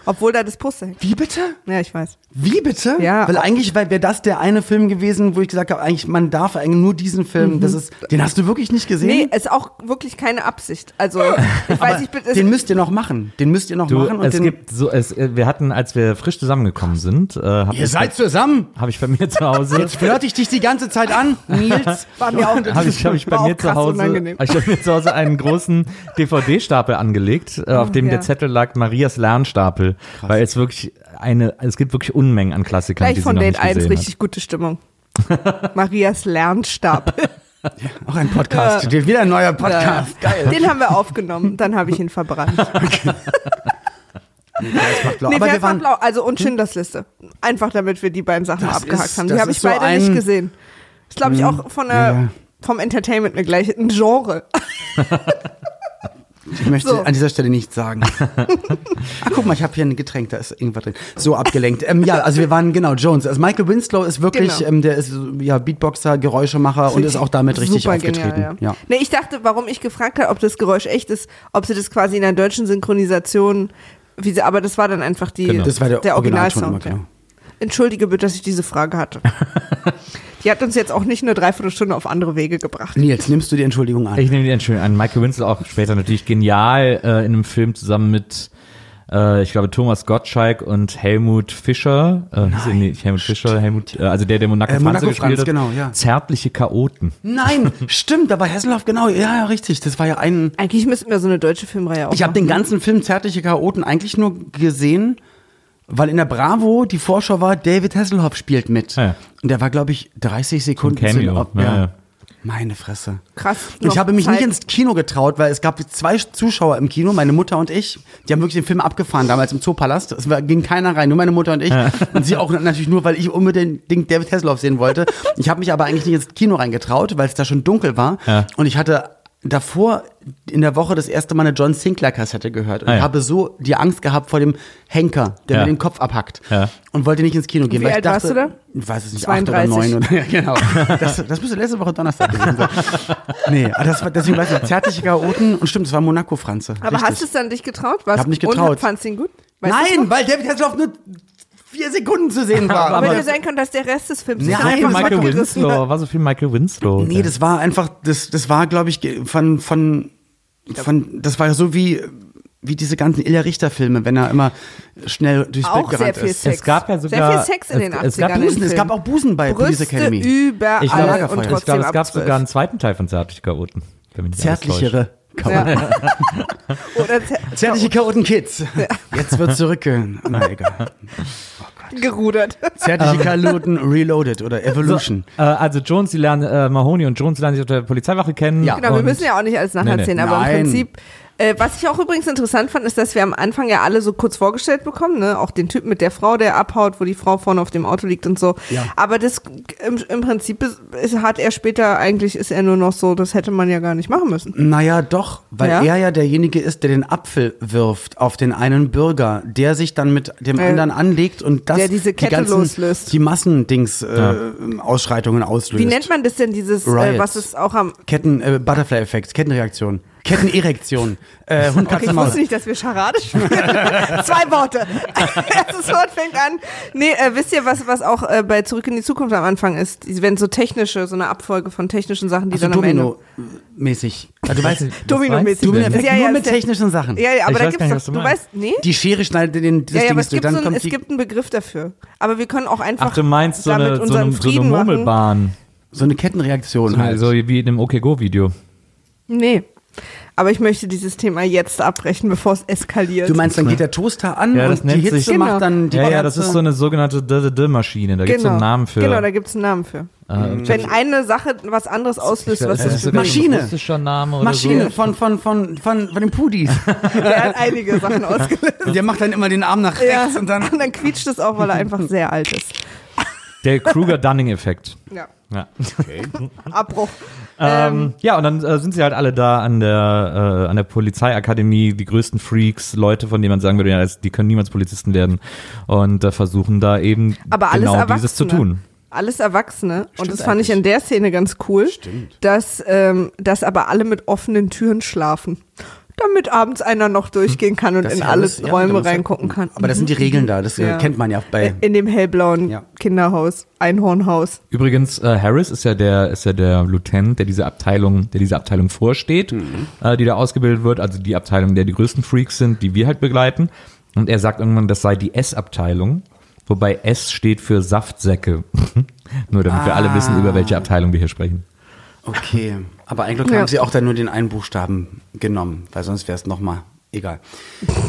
Obwohl da das Poster hängt. Wie bitte? Ja, ich weiß. Wie bitte? Ja. Weil eigentlich wäre das der eine Film gewesen, wo ich gesagt habe, eigentlich man darf eigentlich nur diesen Film. Das ist, den hast du wirklich nicht gesehen? Nee, ist auch wirklich keine Absicht. Also, ich weiß, ich bin. den müsst ihr noch machen. Den müsst ihr noch Du, machen. Und es den, gibt so, es, äh, wir hatten, als wir frisch zusammengekommen sind, äh, habe ihr ich, seid zusammen. hab ich bei mir zu Hause, Jetzt flirte ich dich die ganze Zeit an, Nils. war mir auch, habe ich, hab ich bei mir zu Hause, unangenehm. hab ich bei mir zu Hause einen großen DVD-Stapel angelegt, äh, auf dem ja. der Zettel lag Marias Lernstapel, weil es wirklich eine, es gibt wirklich Unmengen an Klassikern, Gleich die von sie noch Date nicht 1 gesehen richtig gute Stimmung. Marias Lernstab. Auch ein Podcast. Steht wieder ein neuer Podcast. Geil. Den haben wir aufgenommen, dann habe ich ihn verbrannt. Das macht blau. Nee, wir waren, blau, also und Schindlers Liste. Einfach damit wir die beiden Sachen abgehakt ist- haben. Die habe ich so beide ein- nicht gesehen. Ist, glaube ich, auch von der, ja. vom Entertainment eine gleiche, ein Genre. ich möchte So. an dieser Stelle nichts sagen. Ach, guck mal, ich habe hier ein Getränk, da ist irgendwas drin. So abgelenkt. Ähm, ja, also wir waren, genau, Jones. Also Michael Winslow ist wirklich, Genau. ähm, der ist ja Beatboxer, Geräuschemacher und ist auch damit richtig Super aufgetreten. Genial, ja. ja. Nee, ich dachte, warum ich gefragt habe, ob das Geräusch echt ist, ob sie das quasi in der deutschen Synchronisation, wie sie, aber das war dann einfach die, Genau. Das war der, immer, Originalsound. genau. ja. Entschuldige bitte, dass ich diese Frage hatte. die hat uns jetzt auch nicht eine Dreiviertelstunde auf andere Wege gebracht. Nils, nimmst du die Entschuldigung an? Ich nehme die Entschuldigung an. Michael Winslow auch später natürlich genial äh, in einem Film zusammen mit, äh, ich glaube, Thomas Gottschalk und Helmut Fischer. Äh, er nicht Helmut Fischer, Helmut, äh, also der, der Monaco Äh, Monaco gespielt Franz, hat. genau, ja. Zärtliche Chaoten. Nein, stimmt, da war Hasselhoff, genau. Ja, ja, richtig. Das war ja ein. Eigentlich müssten wir so eine deutsche Filmreihe Ich habe den ganzen Film Zärtliche Chaoten eigentlich nur gesehen, weil in der Bravo die Vorschau war, David Hasselhoff spielt mit. Ja. Und der war, glaube ich, 30 Sekunden Ein Cameo, zu- ob- ja, ja. Meine Fresse. Krass. Und ich habe mich nicht Zeit. ins Kino getraut, weil es gab zwei Zuschauer im Kino, meine Mutter und ich. Die haben wirklich den Film abgefahren, damals im Zoopalast. Es war, ging keiner rein, nur meine Mutter und ich. Und sie auch natürlich nur, weil ich unbedingt David Hasselhoff sehen wollte. Ich habe mich aber eigentlich nicht ins Kino reingetraut, weil es da schon dunkel war. Ja. Und ich hatte davor in der Woche das erste Mal eine John Sinclair Kassette gehört und Ah, ja. habe so die Angst gehabt vor dem Henker, der Ja. mir den Kopf abhackt Ja. und wollte nicht ins Kino gehen. Wie weil ich alt dachte, warst du da? Ich weiß es nicht, acht oder 32. neun oder ja, genau. Das, das müsste letzte Woche Donnerstag gewesen sein. Nee, aber das war, deswegen weiß ich, zärtliche Chaoten und stimmt, das war Monaco Franze. Aber Richtig. hast du es dann dich getraut? Was? hab mich Und getraut. fandst du ihn gut? Weißt Nein, weil David Hasselhoff nur vier Sekunden zu sehen war. Aber Aber, hätte sein können, dass der Rest des Films Nein, dann einfach Michael gerissen Winslow, hat. war so viel Michael Winslow. nee, das war einfach, das, das war, glaube ich, von, von, von, das war so wie, wie diese ganzen Ilja Richter Filme, wenn er immer schnell durchs Auch Bild sehr gerannt ist. Sex. Es gab ja Sehr sogar- viel Sex in den es- 80ern. es gab Busen, es gab auch Busen bei Police Brüste Academy. überall ich glaube, und trotzdem ich es ab gab 12. sogar einen zweiten Teil von Zärtliche Chaoten. nicht. Zärtlichere Chaoten. Ja. Oder zer- Zärtliche Chaoten Kids. Jetzt wird zurückgehen. Na egal. gerudert. Zärtliche Chaoten Reloaded oder Evolution. Äh, also Jones, die lernen, äh, Mahoney und Jones lernen sich auf der Polizeiwache kennen. Ja. Genau, wir müssen ja auch nicht alles nacherzählen, Nee, aber Nein. im Prinzip, äh, was ich auch übrigens interessant fand, ist, dass wir am Anfang ja alle so kurz vorgestellt bekommen, ne? Auch den Typ mit der Frau, der abhaut, wo die Frau vorne auf dem Auto liegt und so. Ja. Aber das im, im Prinzip ist, ist, hat er später eigentlich ist er nur noch so, das hätte man ja gar nicht machen müssen. Naja, doch, weil Ja? er ja derjenige ist, der den Apfel wirft auf den einen Bürger, der sich dann mit dem Äh, anderen anlegt und das der diese die Kette ganzen, loslöst. die Massendings äh, Ausschreitungen auslöst. Wie nennt man das denn, dieses, äh, was es auch am. Ketten äh, Butterfly Effekt, Kettenreaktion, Kettenerektion, äh, Hund Okay, Katze ich Maus. wusste nicht, dass wir Charade spielen. Zwei Worte. Erstes Wort fängt an. Nee, äh, wisst ihr, was, was auch äh, bei Zurück in die Zukunft am Anfang ist? Die- Wenn so technische, so eine Abfolge von technischen Sachen, die Also dann am Ende. Domino-mäßig. Also, weiß ich, was Domino-mäßig. du? Domino-Effekt Ja, ja, nur mit technischen Sachen. Ja, ja, aber Ich da gibt's doch, was du du weißt, nee? Die Schere schneidet den, das Ja, ja, Ding aber es gibt, dann so ein, kommt es gibt einen Begriff dafür. Aber wir können auch einfach Ach, du meinst so eine, so eine, so eine machen. Murmelbahn. so eine Kettenreaktion halt. So wie in dem OK Go Video. Nee. Aber ich möchte dieses Thema jetzt abbrechen, bevor es eskaliert. Du meinst, dann geht der Toaster an Ja, das und die Hitze sich- Genau. macht dann die Ja, ja, das ist so eine sogenannte D-D-D-Maschine. Da gibt es einen Namen für. Genau, da gibt es einen Namen für. äh, Wenn eine Sache was anderes auslöst, was das ist sogar Maschine. ein russischer Name oder Maschine so. von, von, von, von, von den Pudis. Der hat einige Sachen ausgelöst. Der macht dann immer den Arm nach Ja. rechts und dann. Und dann quietscht es auch, weil er einfach sehr alt ist. Der Kruger-Dunning-Effekt. Ja. Ja. Abbruch. Ähm, ja, und dann äh, sind sie halt alle da an der, äh, an der Polizeiakademie, die größten Freaks, Leute, von denen man sagen würde, ja, die können niemals Polizisten werden und äh, versuchen da eben Aber alles genau Erwachsene. dieses zu tun. Alles Erwachsene. und Stimmt das fand ich eigentlich. in der Szene ganz cool, Stimmt. dass, ähm, dass aber alle mit offenen Türen schlafen. Damit abends einer noch durchgehen kann und Das in ja alle alles- Räume ja- reingucken kann. Aber das sind die Regeln da, das äh, Ja. kennt man ja bei. in dem hellblauen Ja. Kinderhaus, Einhornhaus. Übrigens, äh, Harris ist ja der, ist ja der Lieutenant, der diese Abteilung, der diese Abteilung vorsteht, äh, die da ausgebildet wird, also die Abteilung, der die größten Freaks sind, die wir halt begleiten. Und er sagt irgendwann, das sei die S-Abteilung, wobei S steht für Saftsäcke. Nur damit wir alle wissen, über welche Abteilung wir hier sprechen. Okay. Aber eigentlich Ja. haben sie auch dann nur den einen Buchstaben genommen, weil sonst wäre es nochmal egal.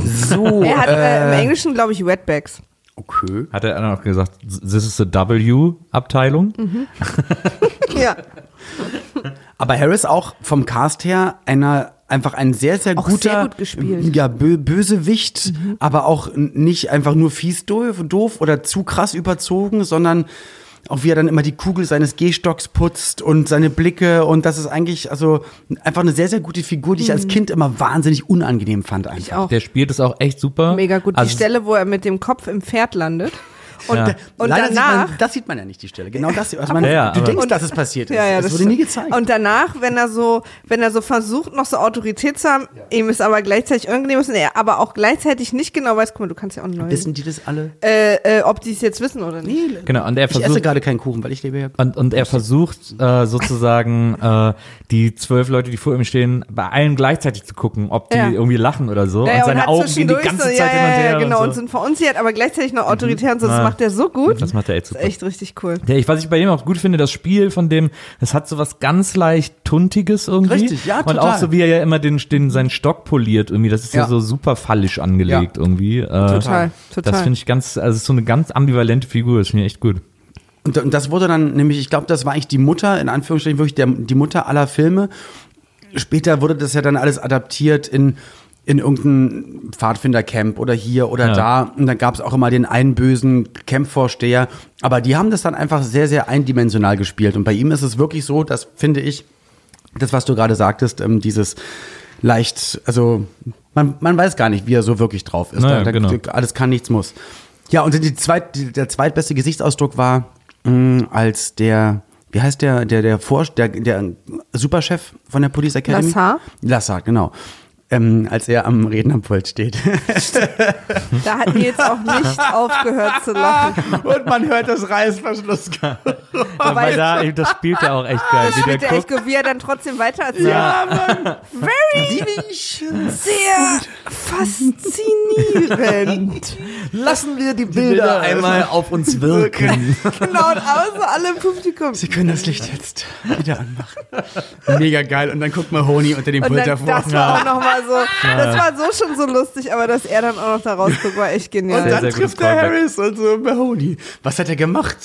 So. Er hat äh, im äh, Englischen, glaube ich, Wetbacks. okay. Hat er dann auch gesagt, this is the W-Abteilung? Ja. Aber Harris auch vom Cast her einer einfach ein sehr, sehr Auch guter sehr gut gespielt. Ja, bö Bösewicht, aber auch nicht einfach nur fies doof, doof oder zu krass überzogen, sondern auch wie er dann immer die Kugel seines Gehstocks putzt und seine Blicke und das ist eigentlich also einfach eine sehr, sehr gute Figur, die ich als Kind immer wahnsinnig unangenehm fand einfach. Ich auch. Der spielt es auch echt super. Mega gut. Also, die Stelle, wo er mit dem Kopf im Pferd landet. Und, Ja. und Leider danach. Sieht man, das sieht man ja nicht, die Stelle. Genau das. Also man, Ja, ja, du denkst, dass es passiert ist. Ja, ja, es das wurde nie gezeigt. Und danach, wenn er so, wenn er so versucht, noch so Autorität zu haben, ihm ist aber gleichzeitig unangenehm ist und er aber auch gleichzeitig nicht genau weiß, guck mal, du kannst ja auch neu, Wissen die das alle? äh, äh, ob die es jetzt wissen oder nicht. Genau, und er Ich esse versucht, gerade keinen Kuchen, weil ich lebe ja. und, und er versucht äh, sozusagen äh, die zwölf Leute, die vor ihm stehen, bei allen gleichzeitig zu gucken, ob die Ja. irgendwie lachen oder so. Und seine hat Augen gehen die ganze so, Zeit ja, und ja, genau, und und so. sind verunsichert, aber gleichzeitig noch autoritär und so. Das macht er so gut. Das macht er echt Das super. ist echt richtig cool. Ja, ich, was ich bei ihm auch gut finde, das Spiel von dem, es hat so was ganz leicht Tuntiges irgendwie. Richtig, ja, Und total. auch so, wie er ja immer den, den seinen Stock poliert irgendwie. Das ist ja, Ja. so super fallisch angelegt Ja. irgendwie. Äh, Total, total. Das finde ich ganz, also es ist so eine ganz ambivalente Figur, das finde ich echt gut. Und, und das wurde dann nämlich, ich glaube, das war eigentlich die Mutter, in Anführungsstrichen wirklich der, die Mutter aller Filme. Später wurde das ja dann alles adaptiert in, in irgendein Pfadfindercamp oder hier oder Ja. da. Und dann gab es auch immer den einen bösen Campvorsteher. Aber die haben das dann einfach sehr, sehr eindimensional gespielt. Und bei ihm ist es wirklich so, das finde ich, das, was du gerade sagtest, ähm, dieses leicht, also man, man weiß gar nicht, wie er so wirklich drauf ist. Naja, da, da, genau. Alles kann, nichts muss. Ja, und die zweit, die, der zweitbeste Gesichtsausdruck war, mh, als der, wie heißt der, der, der Vorst, der, der Superchef von der Police Academy? Lassard? Lassard, genau. Ähm, als er am Rednerpult steht. Da hat Nils auch nicht aufgehört zu lachen. und man hört das Reißverschluss. Aber da, das spielt er auch echt geil. Das Wie spielt er echt gut, wie er dann trotzdem weiter erzählt. Very sehr faszinierend. lassen wir die Bilder einmal auf uns wirken. genau, und außer alle im Publikum. Sie können das Licht jetzt wieder anmachen. Mega geil. Und dann guckt mal Honi unter dem Pult davor. das war auch nochmal so, das war so schon so lustig, aber dass er dann auch noch da rausguckt, war echt Und genial. Sehr, dann sehr trifft gutes der Callback. Harris und so Mahoney. Was hat er gemacht?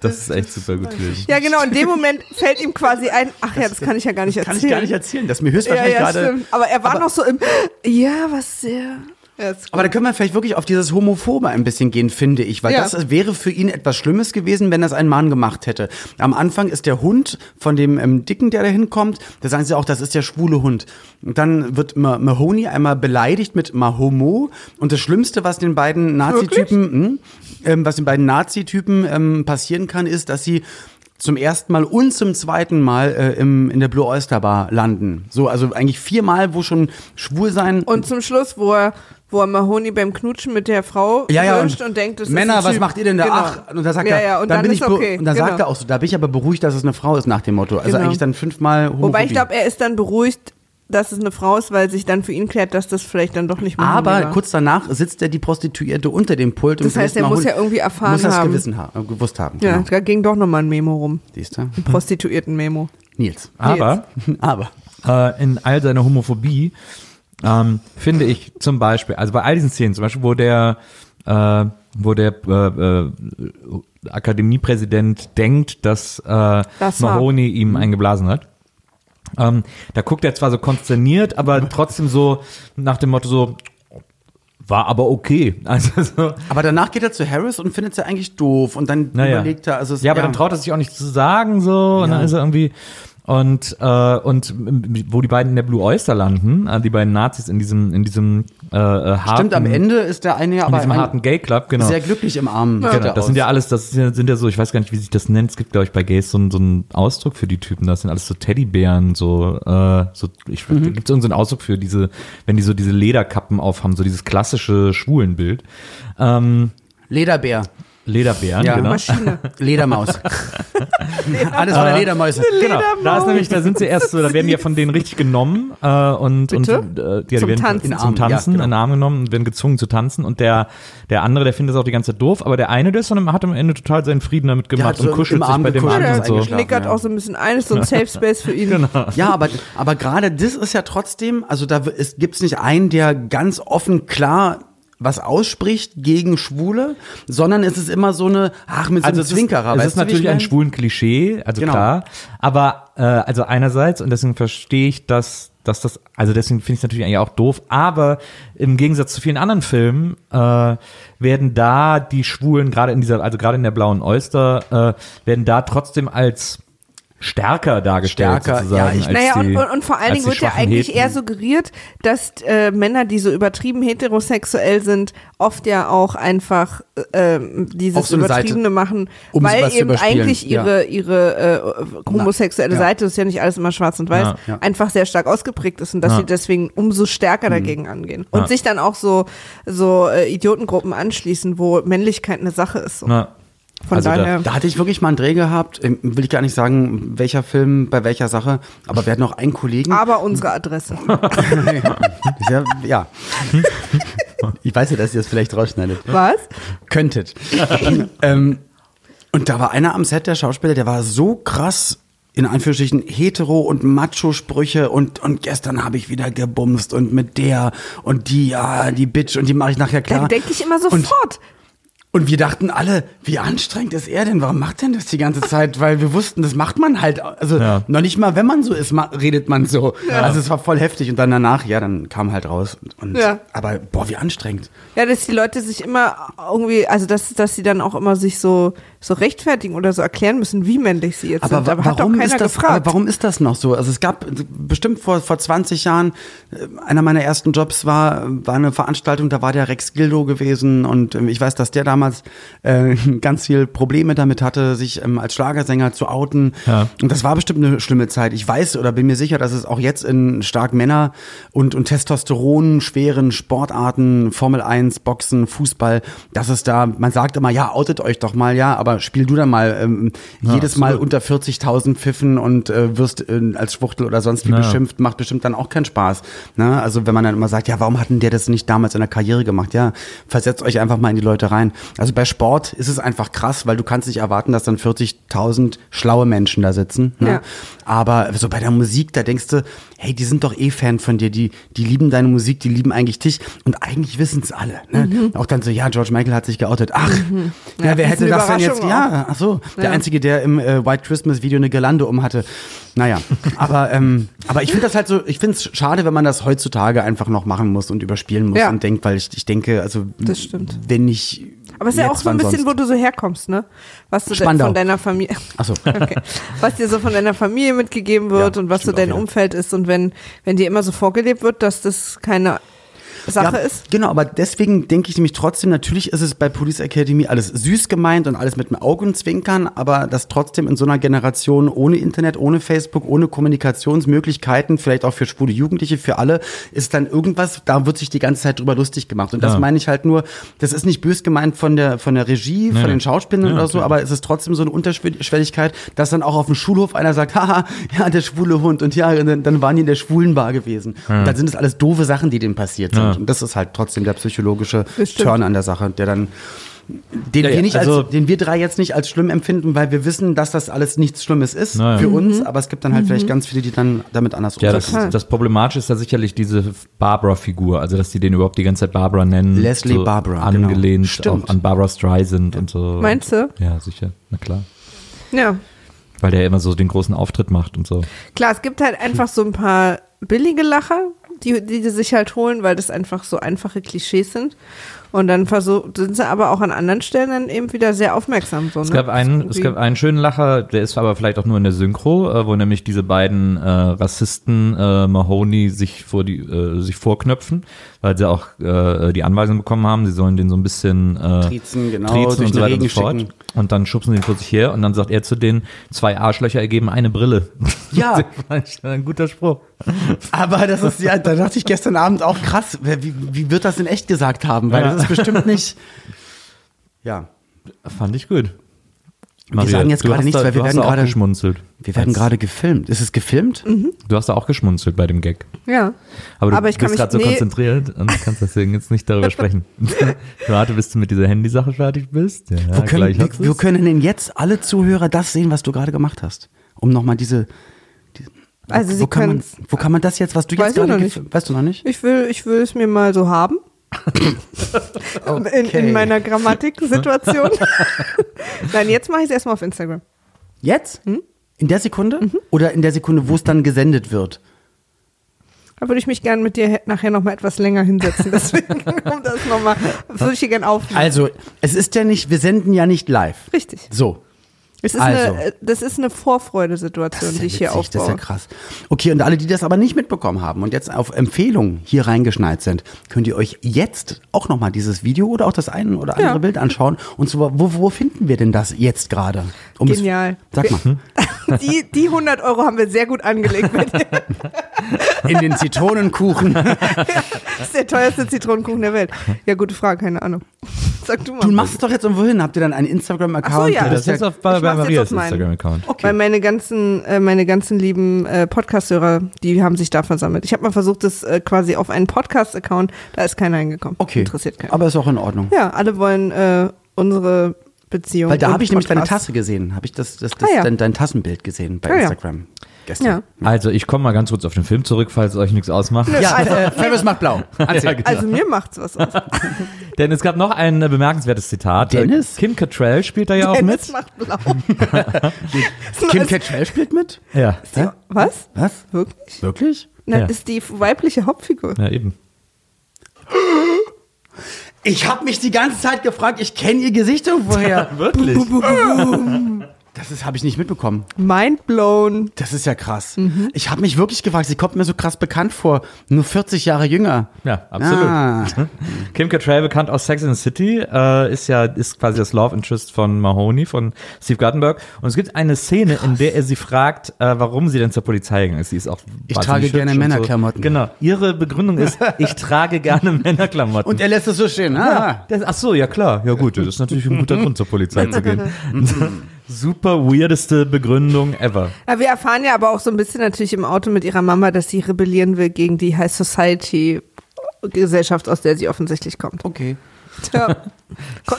Das ist echt super gut. Ja, genau, in dem Moment fällt ihm quasi ein, ach ja, das kann ich ja gar nicht Kann erzählen. ich gar nicht erzählen. Das mir ja, höchstwahrscheinlich ja, gerade. stimmt. Aber er war noch so im, ja, was sehr. Ja, Aber da können wir vielleicht wirklich auf dieses Homophobe ein bisschen gehen, finde ich. Weil Ja. das wäre für ihn etwas Schlimmes gewesen, wenn das ein Mann gemacht hätte. Am Anfang ist der Hund von dem ähm, Dicken, der da hinkommt, da sagen sie auch, das ist der schwule Hund. Und dann wird Ma Mahoney einmal beleidigt mit Mahomo. Und das Schlimmste, was den beiden Nazi-Typen, mh, ähm, was den beiden Nazi-Typen ähm, passieren kann, ist, dass sie zum ersten Mal und zum zweiten Mal äh, im, in der Blue Oyster Bar landen. So, also eigentlich viermal, wo schon schwul sein Und zum Schluss, wo er, wo er Mahoney beim Knutschen mit der Frau Ja, ja, wünscht und und, denkt, das Männer, ist was macht ihr denn da? Genau. Ach, und dann sagt ja, er, ja, und dann, dann, bin ist ich okay. und dann sagt genau. er auch so, da bin ich aber beruhigt, dass es eine Frau ist nach dem Motto. Also Genau. eigentlich dann fünfmal Homophobie. Wobei ich glaube, er ist dann beruhigt, dass es eine Frau ist, weil sich dann für ihn klärt, dass das vielleicht dann doch nicht Mahoney aber war. kurz danach sitzt er die Prostituierte unter dem Pult. Das und heißt, er muss ja irgendwie erfahren muss das haben. Gewissen haben, äh, gewusst haben. Ja, Genau. da ging doch nochmal ein Memo rum. Siehst du? Ein Prostituierten-Memo. Nils. Aber Aber. äh, in all seiner Homophobie ähm, finde ich zum Beispiel, also bei all diesen Szenen, zum Beispiel, wo der, äh, wo der äh, äh, Akademiepräsident denkt, dass äh, Das Mahoney ihm eingeblasen hat. Ähm, da guckt er zwar so konsterniert, aber trotzdem so nach dem Motto so, war aber okay. Also so, Aber danach geht er zu Harris und findet sie eigentlich doof und dann naja. überlegt er, also es, ja, aber dann traut er sich auch nicht zu sagen so und Ja. dann ist er irgendwie und äh, und wo die beiden in der Blue Oyster landen, äh, die beiden Nazis in diesem in diesem äh, äh, harten, Stimmt, am Ende ist der eine ja in aber diesem ein- harten Gay Club, genau. sehr glücklich im Arm. sieht Genau, das sind ja alles, das sind ja- ja so, ich weiß gar nicht, wie sich das nennt. Es gibt, glaube ich, bei Gays so, einen- so einen Ausdruck für die Typen. Das sind alles so Teddybären, so, äh, so ich, Mhm. da gibt es irgendeinen Ausdruck für diese, wenn die so diese Lederkappen aufhaben, so dieses klassische Schwulenbild. Ähm, Lederbär, Lederbären, Ja. genau. Maschine. Ledermaus. Alles von der Ledermäuse. Genau, da ist nämlich, da sind sie erst so, da werden die ja von denen richtig genommen äh, und, Bitte? und äh, die, Zum werden Tanzen. zum In Arm, Tanzen ja, genau. in den Arm genommen und werden gezwungen zu tanzen und der der andere, der findet das auch die ganze Zeit doof, aber der eine, der ist dann, hat am Ende total seinen Frieden damit gemacht so und kuschelt sich Arm bei dem gekuschelt an und und so. Nickert ja. auch so ein bisschen ein, ist so ein Safe Space für ihn. Genau. Ja, aber, aber gerade das ist ja trotzdem, also da gibt es nicht einen, der ganz offen klar was ausspricht gegen Schwule, sondern es ist immer so eine, ach, mit so Also einem es ist, Zwinkerer. es ist natürlich ein schwulen Klischee, also Genau. klar. Aber äh, also einerseits und deswegen verstehe ich, dass dass das, also deswegen finde ich es natürlich eigentlich auch doof. Aber im Gegensatz zu vielen anderen Filmen äh, werden da die Schwulen gerade in dieser, also gerade in der Blauen Oyster äh, werden da trotzdem als stärker dargestellt Stärker, sozusagen. ja, ich- Naja, die, und, und, und vor allen Dingen wird ja eigentlich Heten. eher suggeriert, dass äh, Männer, die so übertrieben heterosexuell sind, oft ja auch einfach äh, dieses Auf so Übertriebene Seite, machen, um weil eben eigentlich ja. ihre, ihre äh, homosexuelle ja. Seite, das ist ja nicht alles immer schwarz und weiß, ja. einfach sehr stark ausgeprägt ist und dass Ja. sie deswegen umso stärker dagegen angehen. Und sich dann auch so, so äh, Idiotengruppen anschließen, wo Männlichkeit eine Sache ist. So. Von also da-. Da hatte ich wirklich mal einen Dreh gehabt, ähm, will ich gar nicht sagen, welcher Film, bei welcher Sache, aber wir hatten noch einen Kollegen. aber unsere Adresse. ja, ja. Ich weiß ja, dass ihr das vielleicht rausschneidet. Was? Könntet. ähm, und da war einer am Set, der Schauspieler, der war so krass, in Anführungsstrichen, hetero und Macho-Sprüche und, und gestern habe ich wieder gebumst und mit der und die, ja, die Bitch und die mache ich nachher klar. denke ich immer sofort. Und wir dachten alle, wie anstrengend ist er denn? Warum macht er denn das die ganze Zeit? Weil wir wussten, das macht man halt. Also Ja. noch nicht mal, wenn man so ist, ma- redet man so. Also es war voll heftig. Und dann danach, ja, dann kam halt raus. Und, und Ja. Aber boah, wie anstrengend. Ja, dass die Leute sich immer irgendwie, also dass, dass sie dann auch immer sich so, so rechtfertigen oder so erklären müssen, wie männlich sie jetzt Aber sind. Aber hat doch warum keiner ist das? gefragt. Aber warum ist das noch so? Also es gab bestimmt vor vor 20 Jahren äh, einer meiner ersten Jobs war war eine Veranstaltung, da war der Rex Gildo gewesen und ähm, ich weiß, dass der damals äh, ganz viel Probleme damit hatte, sich ähm, als Schlagersänger zu outen. Ja. Und das war bestimmt eine schlimme Zeit. Ich weiß oder bin mir sicher, dass es auch jetzt in stark Männer und und Testosteron schweren Sportarten, Formel 1, Boxen, Fußball, dass es da, man sagt immer, ja, outet euch doch mal, ja, aber spiel du dann mal ähm, jedes Mal absolut. unter 40.000 Pfiffen und äh, wirst äh, als Schwuchtel oder sonst wie Ja. beschimpft, macht bestimmt dann auch keinen Spaß. Ne? Also wenn man dann immer sagt, ja, warum hat denn der das nicht damals in der Karriere gemacht? Ja, versetzt euch einfach mal in die Leute rein. Also bei Sport ist es einfach krass, weil du kannst nicht erwarten, dass dann 40.000 schlaue Menschen da sitzen. Ne? Ja. Aber so bei der Musik, da denkst du, hey, die sind doch eh Fan von dir, die, die lieben deine Musik, die lieben eigentlich dich und eigentlich wissen es alle. Ne? Auch dann so, ja, George Michael hat sich geoutet. Ach, ja, Ja, wer hätte das denn jetzt? Überraschung Ja, ach so, der Ja. Einzige, der im äh, White Christmas Video eine Girlande um hatte. Naja, aber, ähm, aber ich finde das halt so, ich finde es schade, wenn man das heutzutage einfach noch machen muss und überspielen muss Ja. und denkt, weil ich, ich denke, also Das stimmt. wenn ich Aber es ist ja auch so ein bisschen, sonst? wo du so herkommst, ne? Was du Spandau. von deiner Familie, Ach so. okay. was dir so von deiner Familie mitgegeben wird Ja, und was so dein. Umfeld ist und wenn, wenn dir immer so vorgelebt wird, dass das keine Sache ja, ist. Genau, aber deswegen denke ich nämlich trotzdem, natürlich ist es bei Police Academy alles süß gemeint und alles mit dem Augenzwinkern, aber dass trotzdem in so einer Generation ohne Internet, ohne Facebook, ohne Kommunikationsmöglichkeiten, vielleicht auch für schwule Jugendliche, für alle, ist dann irgendwas, da wird sich die ganze Zeit drüber lustig gemacht. Und das Ja. meine ich halt nur, das ist nicht bös gemeint von der, von der Regie, von nee. den Schauspielern Ja, oder so, aber es ist trotzdem so eine Unterschwelligkeit, dass dann auch auf dem Schulhof einer sagt, haha, ja, der schwule Hund und ja, dann, dann waren die in der schwulen Bar gewesen. Und dann sind es alles doofe Sachen, die denen passiert sind. Ja. Und das ist halt trotzdem der psychologische Das stimmt. Turn an der Sache, der dann den, Ja, ja, wir nicht also- als, den wir drei jetzt nicht als schlimm empfinden, weil wir wissen, dass das alles nichts Schlimmes ist Na ja. für Mhm. uns, aber es gibt dann halt vielleicht ganz viele, die dann damit anders Ja, das, das Problematische ist ja sicherlich diese Barbara-Figur, also dass die den überhaupt die ganze Zeit Barbara nennen. Leslie Barbara, genau. Angelehnt Stimmt. auf, an Barbara Streisand und so. Meinst du? Ja, sicher, na klar. Ja. Weil der immer so den großen Auftritt macht und so. Klar, es gibt halt einfach so ein paar billige Lacher, die, die die sich halt holen, weil das einfach so einfache Klischees sind. Und dann versuch, sind sie aber auch an anderen Stellen dann eben wieder sehr aufmerksam. So, Es ne? gab einen, es gab einen schönen Lacher, der ist aber vielleicht auch nur in der Synchro, äh, wo nämlich diese beiden äh, Rassisten äh, Mahoney sich vor die äh, sich vorknöpfen, weil sie auch äh, die Anweisung bekommen haben, sie sollen den so ein bisschen äh, Triezen, genau, triezen durch und so weiter und so fort. schicken. Und dann schubsen sie ihn vor sich her und dann sagt er zu denen, zwei Arschlöcher ergeben eine Brille. Ja. Ein guter Spruch. Aber das ist ja, da dachte ich gestern Abend auch krass, wie, wie wird das in echt gesagt haben? Weil Ja. das ist bestimmt nicht. Ja. Fand ich gut. sagen jetzt gerade nichts, da, weil wir werden gerade- geschmunzelt. Wir werden gerade gefilmt. Ist es gefilmt? Du hast da auch geschmunzelt bei dem Gag. Ja. Aber du Aber bist gerade so nee. konzentriert und kannst deswegen jetzt nicht darüber sprechen. Warte, bis du mit dieser Handysache fertig bist. Ja, Wo können, wir, wir können denn jetzt alle Zuhörer das sehen, was du gerade gemacht hast? Um nochmal diese. diese Also sie wo, kann man, wo kann man das jetzt, was du jetzt gerade Weißt du noch nicht? Ich will, ich will es mir mal so haben. In, in meiner Grammatiksituation. Nein, jetzt mache ich es erstmal auf Instagram. Jetzt? Hm? In der Sekunde? Mhm. Oder in der Sekunde, wo es dann gesendet wird? Da würde ich mich gerne mit dir he- nachher noch mal etwas länger hinsetzen. Deswegen kommt das noch mal. Das würde ich hier gerne aufnehmen. Also, es ist ja nicht, wir senden ja nicht live. Richtig. So. Es ist Also. eine, äh, das ist eine Vorfreudesituation, die ich hier witzig, das ist ja aufbaue. krass. Okay, und alle, die das aber nicht mitbekommen haben und jetzt auf Empfehlung hier reingeschneit sind, könnt ihr euch jetzt auch nochmal dieses Video oder auch das eine oder andere Ja. Bild anschauen. Und zwar, wo, wo finden wir denn das jetzt gerade? Um es- Genial. Sag mal. Die, die 100 Euro haben wir sehr gut angelegt. dir. In den Zitronenkuchen. Das ist der teuerste Zitronenkuchen der Welt. Ja, gute Frage, keine Ahnung. Sag du mal. Du machst es doch jetzt irgendwo hin. Habt ihr dann einen Instagram-Account? Ach so, ja. Du Das ist auf, bei, jetzt Marias. Instagram-Account. Weil meine ganzen, äh, meine ganzen lieben äh, Podcast-Hörer, die haben sich da versammelt. Ich habe mal versucht, das äh, quasi auf einen Podcast-Account, da ist keiner hingekommen. Okay. Interessiert keinen. Aber ist auch in Ordnung. ja, alle wollen äh, unsere Beziehung. Weil da habe ich nämlich deine. Tasse gesehen. Habe ich das, das, das Ah, ja. dein, dein Tassenbild gesehen bei Ah, ja. Gestern. Ja. Also, ich komme mal ganz kurz auf den Film zurück, falls es euch nichts ausmacht. Ja, Also- äh, Ferris macht blau. Ja, genau. Also mir macht's was aus. Denn es gab noch ein bemerkenswertes Zitat. Dennis? Kim Cattrall spielt da ja auch Dennis mit. macht blau. Kim Cattrall spielt mit? Ja. Hä? Was? Was? Wirklich? Wirklich? Na, Ja. ist die weibliche Hauptfigur. ja, eben. Ich habe mich die ganze Zeit gefragt, ich kenne ihr Gesicht irgendwoher. Wirklich? Das ist habe ich nicht mitbekommen. Mind blown. Das ist ja krass. Mhm. Ich habe mich wirklich gefragt, sie kommt mir so krass bekannt vor. Nur 40 Jahre jünger. Ja, absolut. Ah. Kim Cattrall, bekannt aus Sex and the City, äh, ist ja ist quasi das Love Interest von Mahoney, von Steve Guttenberg. Und es gibt eine Szene, in der er sie fragt, äh, warum sie denn zur Polizei gegangen ist. Sie ist auch Ich trage gerne Männerklamotten. So. Genau. Ihre Begründung ist, ich trage gerne Männerklamotten. Und er lässt es so stehen. Ah. Das, ach so, ja klar. Ja gut, das ist natürlich ein guter Grund, zur Polizei zu gehen. Super weirdeste Begründung ever. Ja, wir erfahren ja aber auch so ein bisschen natürlich im Auto mit ihrer Mama, dass sie rebellieren will gegen die High Society Gesellschaft, aus der sie offensichtlich kommt. Okay. Ja.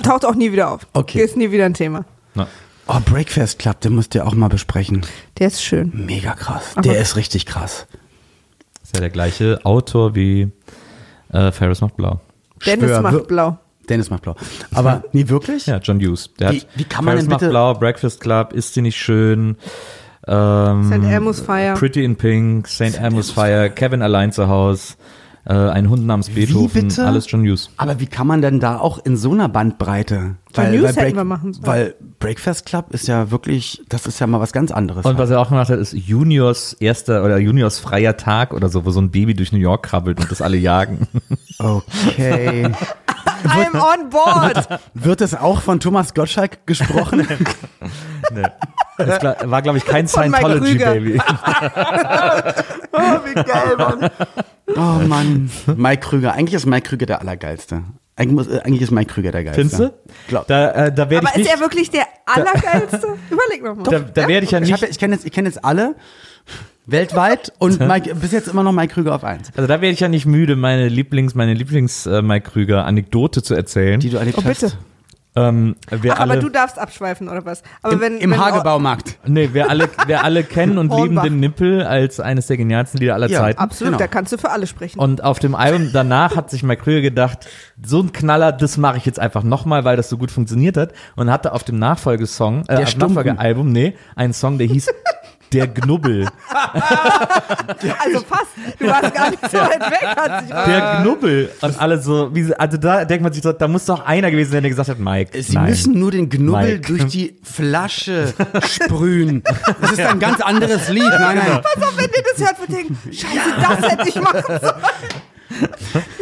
Taucht auch nie wieder auf. Okay. Ist nie wieder ein Thema. Na, Oh, Breakfast Club, den musst ihr auch mal besprechen. Der ist schön. Mega krass. Aber- Der ist richtig krass. ist ja der gleiche Autor wie äh, Ferris macht blau. Dennis Schwör, macht blau. Dennis macht blau. Aber nie wirklich? Ja, John Hughes. Der Wie- hat wie kann man Ferris denn macht bitte- blau, Breakfast Club, ist sie nicht schön? Ähm, St. Elmo's Fire. Pretty in Pink, St. Elmo's Fire, Kevin allein zu Haus, äh, ein Hund namens Beethoven, bitte? alles John Hughes. Aber wie kann man denn da auch in so einer Bandbreite? John Hughes hätten wir machen sollen. Weil Breakfast Club ist ja wirklich, das ist ja mal was ganz anderes. Und was er auch gemacht hat, ist Juniors erster oder Juniors freier Tag oder so, wo so ein Baby durch New York krabbelt und das alle jagen. okay. I'm on board. Wird es auch von Thomas Gottschalk gesprochen? Das gla- war, glaube ich, kein. Scientology-Baby. oh, wie geil, Mann. oh Mann. Mike Krüger. Eigentlich ist Mike Krüger der Allergeilste. Eigentlich, muss, äh, eigentlich ist Mike Krüger der Geilste. Findest du? Glaub. Da, äh, da werde Aber ich ist nicht, er wirklich der Allergeilste? Überleg noch mal. da, da werde ich ja Ich, nicht hab, ja- ich kenne jetzt, ich kenn jetzt alle weltweit und Mike, bis jetzt immer noch Mike Krüger auf eins. Also da werde ich ja nicht müde, meine Lieblings, meine Lieblings äh, Mike Krüger Anekdote zu erzählen. Die du erlebt Oh, bitte. hast. Ähm, Ach, aber alle, du darfst abschweifen oder was? Aber Im, wenn, im wenn Hagebaumarkt. nee, wir alle, wir alle kennen und lieben den Nippel als eines der genialsten Lieder aller Ja, Zeiten. Absolut, Genau. da kannst du für alle sprechen. Und auf dem Album danach hat sich Mike Krüger gedacht, so ein Knaller, das mache ich jetzt einfach nochmal, weil das so gut funktioniert hat. Und hatte auf dem Nachfolgesong, äh, auf dem Stumpen. Nachfolgealbum, nee, einen Song, der hieß Der Knubbel. also fast, du warst gar nicht so weit weg, hat sich Der Knubbel. Und alle so, wie, sie- also da denkt man sich so, da muss doch einer gewesen sein, der gesagt hat, Mike, Sie nein. müssen nur den Knubbel Mike. durch die Flasche sprühen. Das ist ein ganz anderes Lied. Nein, nein. Pass auf, wenn ihr das hört, wird denken, scheiße, das hätte ich machen sollen.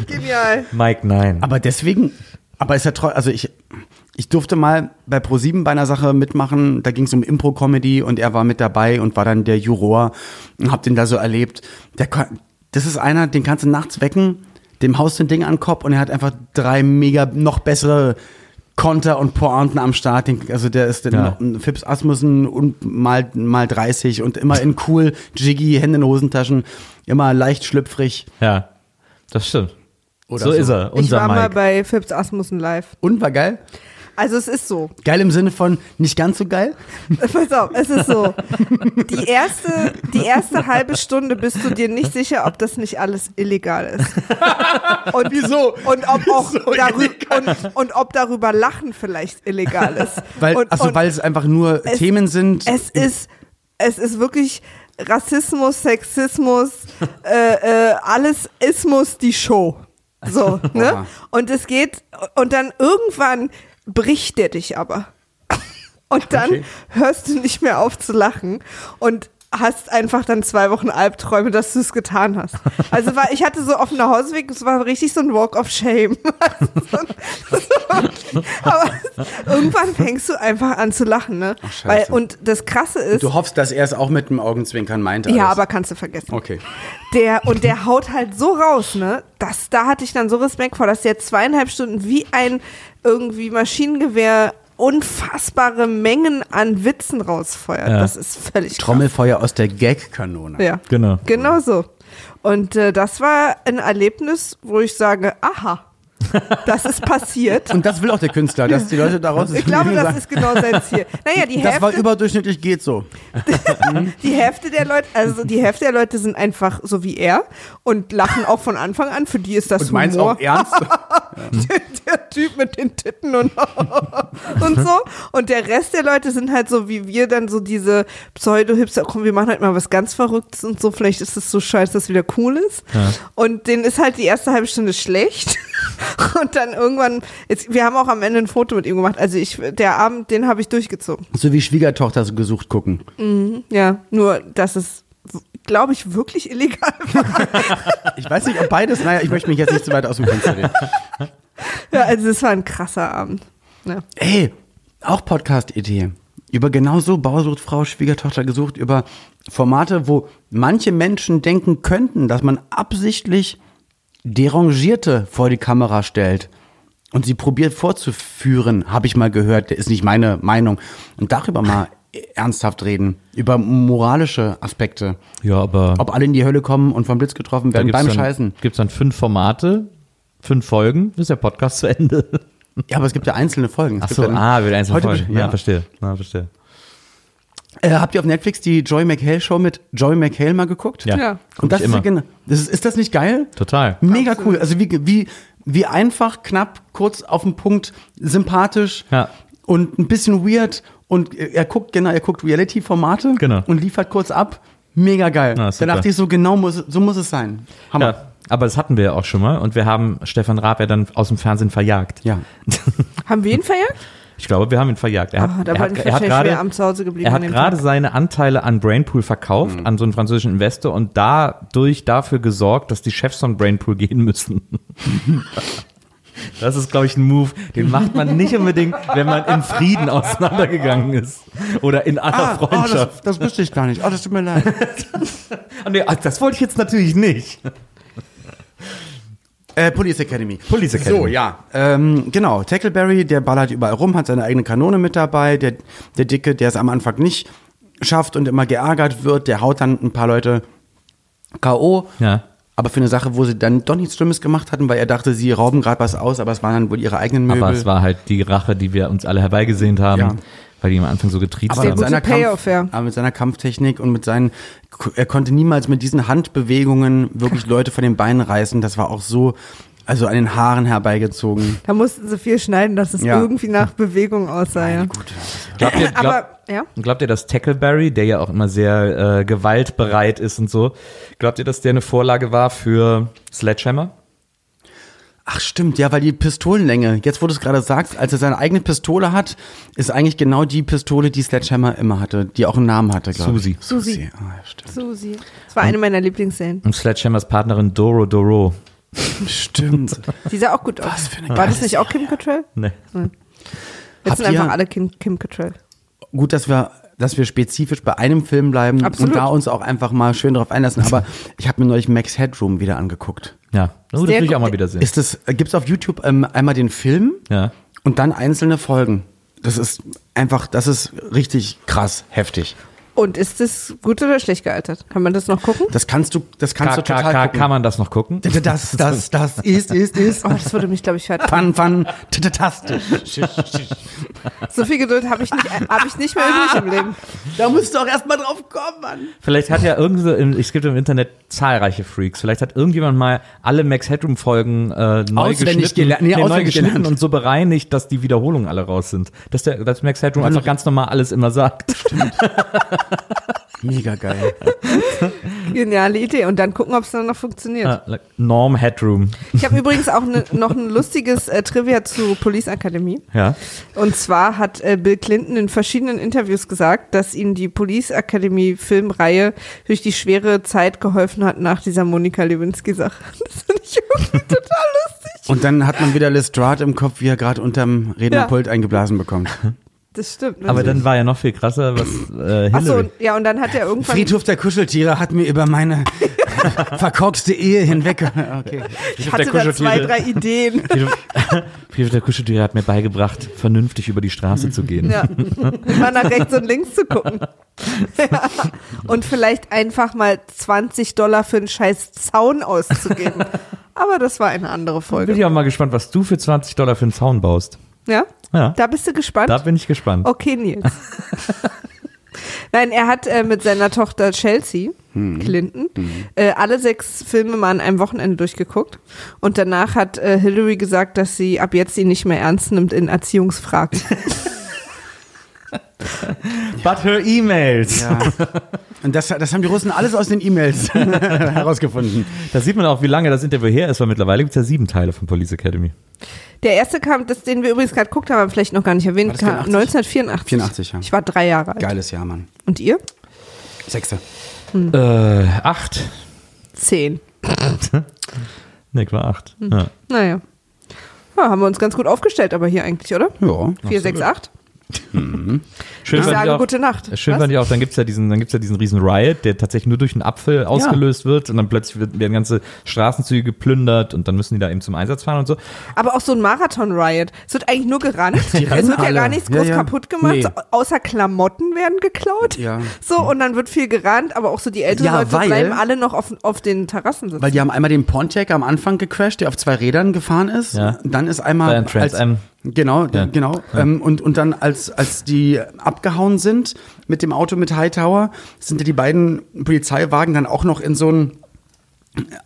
Genial. Mike, nein. Aber deswegen, aber ist ja treu, also ich, ich durfte mal bei Pro7 bei einer Sache mitmachen, da ging es um Impro-Comedy und er war mit dabei und war dann der Juror und hab den da so erlebt. Der, kann- das ist einer, den kannst du nachts wecken, dem haust du ein Ding an den Kopf und er hat einfach drei mega noch bessere Konter und Pointen am Start. Den, also der ist Ja. noch ein Fips Asmussen und mal, mal 30 und immer in cool, jiggy, Hände in Hosentaschen, immer leicht schlüpfrig. Ja, das stimmt. Oder so, so. ist er, Ich unser war mal Mike. bei Phipps Asmussen live. Und war geil. Also es ist so. Geil im Sinne von nicht ganz so geil. Pass auf, es ist so. Die erste, die erste halbe Stunde bist du dir nicht sicher, ob das nicht alles illegal ist. Und Wieso? Und ob auch Wieso und, und ob darüber Lachen vielleicht illegal ist. Weil, und, also und weil es einfach nur es- Themen sind. es ist, es ist wirklich Rassismus, Sexismus, äh, äh, alles Ismus die Show. So, ne? Und es geht, und dann irgendwann bricht der dich aber. Und dann Okay. hörst du nicht mehr auf zu lachen und hast einfach dann zwei Wochen Albträume, dass du es getan hast. Also war, ich hatte so auf dem Nachhauseweg, es war richtig so ein Walk of Shame. Aber irgendwann fängst du einfach an zu lachen, ne? scheiße. Weil, und das Krasse ist, du hoffst, dass er es auch mit dem Augenzwinkern meinte. ja, alles. aber kannst du vergessen. Okay. Der, und der haut halt so raus, ne? Das, da hatte ich dann so Respekt vor, dass der zweieinhalb Stunden wie ein irgendwie Maschinengewehr unfassbare Mengen an Witzen rausfeuert. Ja. Das ist völlig krass. Trommelfeuer aus der Gag-Kanone. Ja. Genau. Genau so. Und äh, das war ein Erlebnis, wo ich sage, aha, das ist passiert. Und das will auch der Künstler, dass die Leute daraus Ich glaube, das ist genau sein Ziel. Naja, die Das war Hälfte, überdurchschnittlich geht so. die Hälfte der Leute, also die Hälfte der Leute sind einfach so wie er und lachen auch von Anfang an. Für die ist das Und meinst Humor. auch ernst? der, Typ mit den Titten und, und so. Und der Rest der Leute sind halt so wie wir dann so diese Pseudo-Hipster, komm, wir machen halt mal was ganz Verrücktes und so. Vielleicht ist es so scheiße, dass es wieder cool ist. Und denen ist halt die erste halbe Stunde schlecht. Und dann irgendwann, jetzt, wir haben auch am Ende ein Foto mit ihm gemacht. Also ich, der Abend, den habe ich durchgezogen. So wie Schwiegertochter so gesucht gucken. Ja, nur, dass es, glaube ich, wirklich illegal war. Ich weiß nicht, ob beides, naja, ich möchte mich jetzt nicht zu weit aus dem Fenster lehnen. Ja, also es war ein krasser Abend. Ja. Ey, auch Podcast-Idee. Über genau so Bausucht Frau, Schwiegertochter gesucht, über Formate, wo manche Menschen denken könnten, dass man absichtlich Derangierte vor die Kamera stellt und sie probiert vorzuführen, habe ich mal gehört, ist nicht meine Meinung. Und darüber mal ernsthaft reden, über moralische Aspekte. Ja, aber Ob alle in die Hölle kommen und vom Blitz getroffen werden beim dann, Scheißen. gibt's dann fünf Formate, fünf Folgen, ist der Podcast zu Ende. Ja, aber es gibt ja einzelne Folgen. Es Ach so, dann- ah, wird einzelne Heute- Folgen. Ja, ja. verstehe. Ja, verstehe. Äh, habt ihr auf Netflix die Joy McHale Show mit Joy McHale mal geguckt? Ja, Ja. Und das ich ist, immer. ja genau- das ist, ist das nicht geil? Total. Mega cool. Also wie, wie, wie einfach, knapp, kurz auf den Punkt, sympathisch Ja. und ein bisschen weird. Und er guckt, genau, er guckt Reality-Formate Genau. und liefert kurz ab. Mega geil. Ja, da super. dachte ich so, genau muss, so muss es sein. Hammer. Ja, aber das hatten wir ja auch schon mal und wir haben Stefan Raab ja dann aus dem Fernsehen verjagt. Ja. Haben wir ihn verjagt? Ich glaube, wir haben ihn verjagt. Er hat, Ah, da er war hat, ich er hat gerade schwer am Zuhause geblieben er hat gerade seine Anteile an Brainpool verkauft, an so einen französischen Investor und dadurch dafür gesorgt, dass die Chefs von Brainpool gehen müssen. Das ist, glaube ich, ein Move, den macht man nicht unbedingt, wenn man in Frieden auseinandergegangen ist. Oder in aller Ah, oh, Freundschaft. das, das wusste ich gar nicht. Oh, das tut mir leid. Ah, nee, ah, das wollte ich jetzt natürlich nicht. Äh, Police Academy. Police Academy. So, ja. Ähm, genau, Tackleberry, der ballert überall rum, hat seine eigene Kanone mit dabei. Der, der Dicke, der es am Anfang nicht schafft und immer geärgert wird, der haut dann ein paar Leute K.O. Ja. aber für eine Sache, wo sie dann doch nichts Schlimmes gemacht hatten, weil er dachte, sie rauben gerade was aus, aber es waren dann wohl ihre eigenen Möbel. Aber es war halt die Rache, die wir uns alle herbeigesehnt haben, Ja. Weil die am Anfang so getriezt aber mit seiner, Payoff, Kampf, ja. aber mit seiner Kampftechnik und mit seinen, er konnte niemals mit diesen Handbewegungen wirklich Leute von den Beinen reißen. Das war auch so, also an den Haaren herbeigezogen. Da mussten sie viel schneiden, dass es Ja. irgendwie nach Bewegung aussah. Ja. Gut. Glaubt ihr, glaub, Aber, ja. glaubt ihr, dass Tackleberry, der ja auch immer sehr äh, gewaltbereit ist und so, glaubt ihr, dass der eine Vorlage war für Sledgehammer? Ach stimmt, ja, weil die Pistolenlänge, jetzt wo du es gerade sagst, als er seine eigene Pistole hat, ist eigentlich genau die Pistole, die Sledgehammer immer hatte, die auch einen Namen hatte, glaube ich. Susi. Susi. Ah, ja, stimmt. Susi. Das war eine meiner Lieblingsszenen. Und Sledgehammers Partnerin Doro Doro. Stimmt. Die sah auch gut aus. Was für eine War das nicht auch Kim Cattrall? Nee. Jetzt Habt sind einfach alle Kim, Kim Cattrall. Gut, dass wir, dass wir spezifisch bei einem Film bleiben Absolut. und da uns auch einfach mal schön drauf einlassen. Aber ich habe mir neulich Max Headroom wieder angeguckt. Ja, oh, das will ich auch mal wieder sehen. Ist das, gibt's auf YouTube ähm, einmal den Film Ja. und dann einzelne Folgen. Das ist einfach, das ist richtig krass, heftig. Und ist das gut oder schlecht gealtert? Kann man das noch gucken? Das kannst du, das kannst du total KKK, gucken. kann man das noch gucken? Das, das, das ist, ist, ist. Oh, das würde mich, glaube ich, fertig. Fun, fun, tastisch. So viel Geduld habe ich, nicht- hab ich nicht mehr übrig im Leben. Da musst du auch erstmal drauf kommen, Mann. Vielleicht hat ja irgendwie, es gibt im Internet zahlreiche Freaks. Vielleicht hat irgendjemand mal alle Max Headroom Folgen äh, neu Auswendig geschnitten, gelernt. Nee, neu geschnitten gelernt. und so bereinigt, dass die Wiederholungen alle raus sind. Dass der, dass Max Headroom einfach ganz normal alles immer sagt. Mega geil. Geniale Idee. Und dann gucken, ob es dann noch funktioniert. Ah, like Norm Headroom. Ich habe übrigens auch ne, noch ein lustiges äh, Trivia zu Police Academy. Ja. Und zwar hat äh, Bill Clinton in verschiedenen Interviews gesagt, dass ihm die Police Academy Filmreihe durch die schwere Zeit geholfen hat nach dieser Monika Lewinsky-Sache. Das finde ich irgendwie total lustig. Und dann hat man wieder Lestrade im Kopf, wie er gerade unterm Rednerpult eingeblasen bekommt. Das stimmt. Aber dann war ja noch viel krasser, was äh, Achso, Hillary. und- ja, und dann hat er irgendwann. Friedhof der Kuscheltiere hat mir über meine verkorkste Ehe hinweg. Okay. ich hatte da zwei, drei Ideen. Friedhof der Kuscheltiere hat mir beigebracht, vernünftig über die Straße zu gehen. Ja. Immer nach rechts und links zu gucken. Ja. Und vielleicht einfach mal 20 Dollar für einen scheiß Zaun auszugeben. Aber das war eine andere Bin Folge. ich auch mal gespannt, was du für 20 Dollar für einen Zaun baust. Ja? Ja. Da bist du gespannt? Da bin ich gespannt. Okay, Nils. Nein, er hat äh, mit seiner Tochter Chelsea Clinton äh, alle sechs Filme mal an einem Wochenende durchgeguckt. Und danach hat äh, Hillary gesagt, dass sie ab jetzt ihn nicht mehr ernst nimmt in Erziehungsfragen. But her emails. Ja. Und das, das haben die Russen alles aus den E-Mails herausgefunden. Da sieht man auch, wie lange das Interview her ist, weil mittlerweile gibt es ja sieben Teile von Police Academy. Der erste kam, das, den wir übrigens gerade geguckt haben, vielleicht noch gar nicht erwähnt, kam 84? 1984. 84, ja. Ich war drei Jahre alt. Geiles Jahr, Mann. Und ihr? Sechste. Äh, acht. Zehn. Ne, ich war acht. Ja. Naja. Ja, haben wir uns ganz gut aufgestellt, aber hier eigentlich, oder? Ja. Vier, sechs, acht. Schön Ich sage auch, gute Nacht. Schön Was? fand ich auch, dann gibt's ja diesen, dann gibt's ja diesen riesen Riot, der tatsächlich nur durch einen Apfel ausgelöst wird und dann plötzlich wird- werden ganze Straßenzüge geplündert und dann müssen die da eben zum Einsatz fahren und so. Aber auch so ein Marathon-Riot. Es wird eigentlich nur gerannt. es rennen wird ja alle. gar nichts Ja, groß ja. kaputt gemacht. Nee. So, außer Klamotten werden geklaut. Ja. So, und dann wird viel gerannt, aber auch so die älteren Ja, Leute weil- bleiben alle noch auf, auf den Terrassen sitzen. Weil die haben einmal den Pontiac am Anfang gecrashed, der auf zwei Rädern gefahren ist. Ja. Dann ist einmal Bei einem Genau, Ja. genau. Ähm, und und dann als als die abgehauen sind mit dem Auto mit Hightower, sind ja die beiden Polizeiwagen dann auch noch in so ein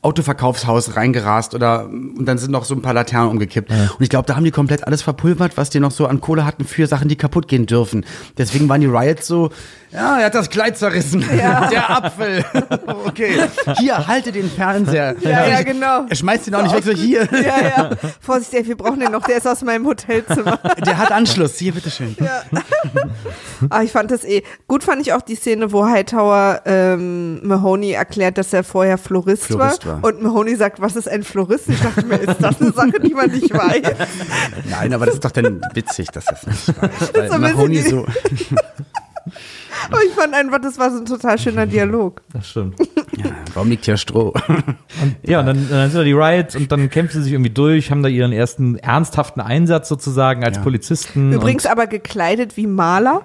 Autoverkaufshaus reingerast oder und dann sind noch so ein paar Laternen umgekippt. Und ich glaube, da haben die komplett alles verpulvert, was die noch so an Kohle hatten für Sachen, die kaputt gehen dürfen. Deswegen waren die Riots so, ja, er hat das Kleid zerrissen. Der Apfel. okay. Hier, halte den Fernseher. Ja, ja, genau. Er schmeißt ihn auch nicht weg, so hier. ja, ja. Vorsicht, ey, wir brauchen den noch. Der ist aus meinem Hotelzimmer. Der hat Anschluss. Hier, bitteschön. Ah, ich fand das eh. Gut fand ich auch die Szene, wo Hightower ähm, Mahoney erklärt, dass er vorher Florist, Florist war. war. Und Mahoney sagt, was ist ein Florist? Ich dachte mir, ist das eine Sache, die man nicht weiß? Nein, aber das ist doch dann witzig, dass das nicht weiß. Weil bisschen Mahoney so. Aber ich fand einfach, das war so ein total schöner Dialog. Das stimmt. Ja, warum liegt hier Stroh? Ja, und dann, dann sind da die Riots und dann kämpfen sie sich irgendwie durch, haben da ihren ersten ernsthaften Einsatz sozusagen als Ja. Polizisten. Übrigens aber gekleidet wie Maler.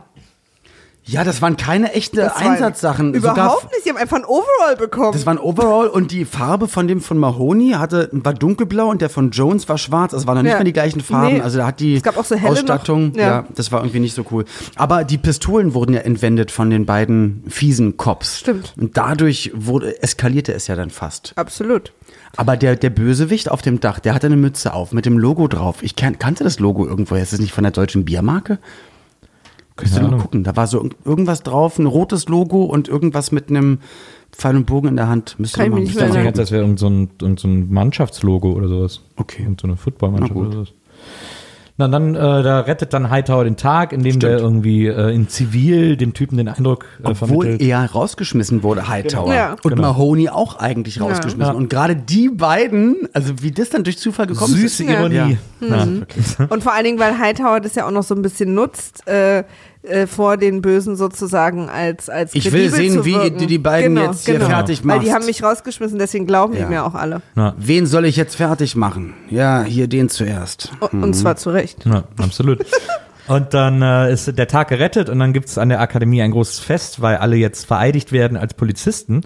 Ja, das waren keine echte Das war Einsatzsachen. Überhaupt Sogar, nicht. Sie haben einfach ein Overall bekommen. das war ein Overall und die Farbe von dem von Mahoney hatte, war dunkelblau und der von Jones war schwarz. Es waren noch nicht Ja. mal die gleichen Farben. Nee. Also da hat die Es gab auch so helle Ausstattung, ja. Ja. das war irgendwie nicht so cool. Aber die Pistolen wurden ja entwendet von den beiden fiesen Cops. Stimmt. Und dadurch wurde, eskalierte es ja dann fast. Absolut. Aber der, der Bösewicht auf dem Dach, der hatte eine Mütze auf mit dem Logo drauf. Ich kan kannte das Logo irgendwo. Ist es nicht von der deutschen Biermarke? Könntest du mal gucken. Da war so irg- irgendwas drauf, ein rotes Logo und irgendwas mit einem Pfeil und Bogen in der Hand. Müsste Kann ich mal- mich nicht Ich mehr das wäre irgend so ein, irgend so ein Mannschaftslogo oder sowas. Okay. Und so eine Footballmannschaft oder sowas. Na, dann, äh, da rettet dann Hightower den Tag, indem der irgendwie äh, in Zivil dem Typen den Eindruck äh, Obwohl vermittelt. er rausgeschmissen wurde, Hightower. Ja. Und Genau. Mahoney auch eigentlich rausgeschmissen. Ja. Und gerade die beiden, also wie das dann durch Zufall gekommen Süße ist. Ironie. Ja. Ja. Und vor allen Dingen, weil Hightower das ja auch noch so ein bisschen nutzt, äh, äh, vor den Bösen sozusagen als als Ich will sehen, zu wie du die beiden genau, jetzt hier genau. fertig Weil die machst. haben mich rausgeschmissen, deswegen glauben Ja. ihm ja auch alle. Wen soll ich jetzt fertig machen? Ja, hier den zuerst. O- Und zwar zu Recht. Ja, absolut. Und dann äh, ist der Tag gerettet und dann gibt es an der Akademie ein großes Fest, weil alle jetzt vereidigt werden als Polizisten.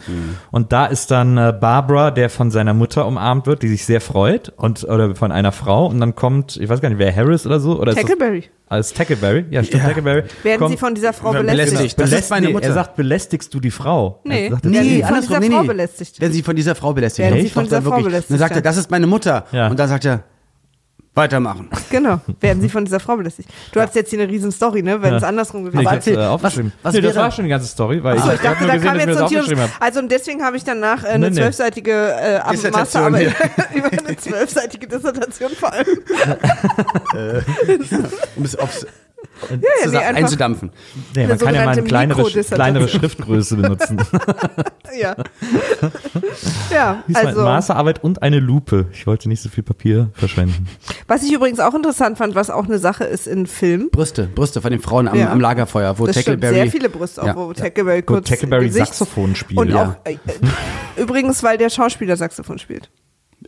Und da ist dann äh, Barbara, der von seiner Mutter umarmt wird, die sich sehr freut und oder von einer Frau. Und dann kommt, ich weiß gar nicht, wer Harris oder so oder Tackleberry. Als Tackleberry, ja, stimmt, Ja. Tackleberry. Werden kommt- sie von dieser Frau belästigt? belästigt. Das ist meine nee, Mutter. Er sagt, belästigst du die Frau? Nee. Er sagt, sie von dieser Frau belästigt? Werden sie von dieser Frau belästigt. Werden sie von dieser Frau belästigt, Dann sagt er, das ist meine Mutter. Ja. Und dann sagt er, weitermachen. Genau, werden sie von dieser Frau belästigt. Du hast jetzt hier eine riesen Story, ne? Wenn Ja. es andersrum Nee, gewesen wäre. hab's, äh, was- was nee, das war schon die ganze Story, weil So, ich, ich dachte, da gesehen, kam jetzt so ein aufgeschrieben Tier. habe. Also und deswegen habe ich danach äh, eine Nee, nee. zwölfseitige äh, Masterarbeit über eine zwölfseitige Dissertation vor allem. Um es aufs, ja, zu nee, einzudampfen. Nee, man kann ja mal eine kleinere, kleinere Schriftgröße benutzen. Ja. ja, Diesmal also Masterarbeit und eine Lupe. Ich wollte nicht so viel Papier verschwenden. was ich übrigens auch interessant fand, was auch eine Sache ist in Filmen. Brüste, Brüste von den Frauen am, Ja. am Lagerfeuer, wo Das stimmt, Tackleberry. sehr viele Brüste, auch Ja. wo Tackleberry Wo kurz Tackleberry Gesichts- Saxophon spielt. Und Ja. auch, äh, äh, übrigens, weil der Schauspieler Saxophon spielt.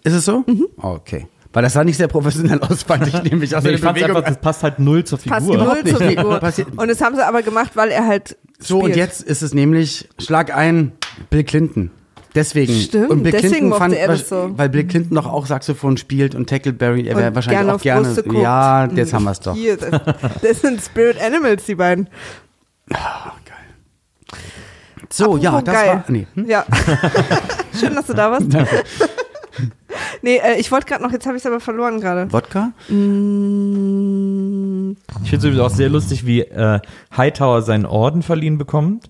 Ist es so? Mhm. Okay. Weil das sah nicht sehr professionell aus, fand ich nämlich aus Nee, der ich fand Bewegung. einfach, das passt halt null zur Passt Figur. null zur. Figur. Passiert- Und das haben sie aber gemacht, weil er halt so, spielt. und jetzt ist es nämlich, schlag ein, Bill Clinton. Deswegen. Stimmt, und Bill deswegen Clinton fand, er das so. weil Bill Clinton doch auch Saxophon spielt und Tackleberry, er wäre wahrscheinlich gerne auch gerne. Ja, jetzt Mhm. haben wir es doch. Hier, das, das sind Spirit Animals, die beiden. So, ja, Apropos das geil. war. Nee. Hm? Ja. Schön, dass du da warst. Nee, äh, ich wollte gerade noch, jetzt habe ich es aber verloren gerade. Wodka? Mm, Ich finde es übrigens auch sehr lustig, wie äh, Hightower seinen Orden verliehen bekommt.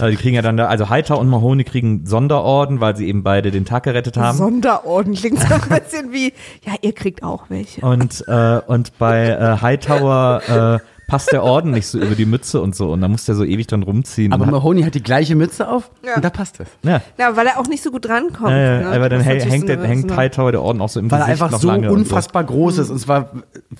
Äh, die kriegen ja dann da, also Hightower und Mahoney kriegen Sonderorden, weil sie eben beide den Tag gerettet haben. Sonderorden klingt so ein bisschen wie, ja, ihr kriegt auch welche. Und, äh, und bei äh, Hightower äh, passt der Orden nicht so über die Mütze und so. Und da muss der so ewig dran rumziehen. Aber Mahoney hat die gleiche Mütze auf Ja. und da passt es. ja, Ja, weil er auch nicht so gut rankommt. äh, ne? aber dann hängt, so hängt so Hightower der Orden auch so im Weil er Gesicht einfach noch so lange. und unfassbar groß ist und zwar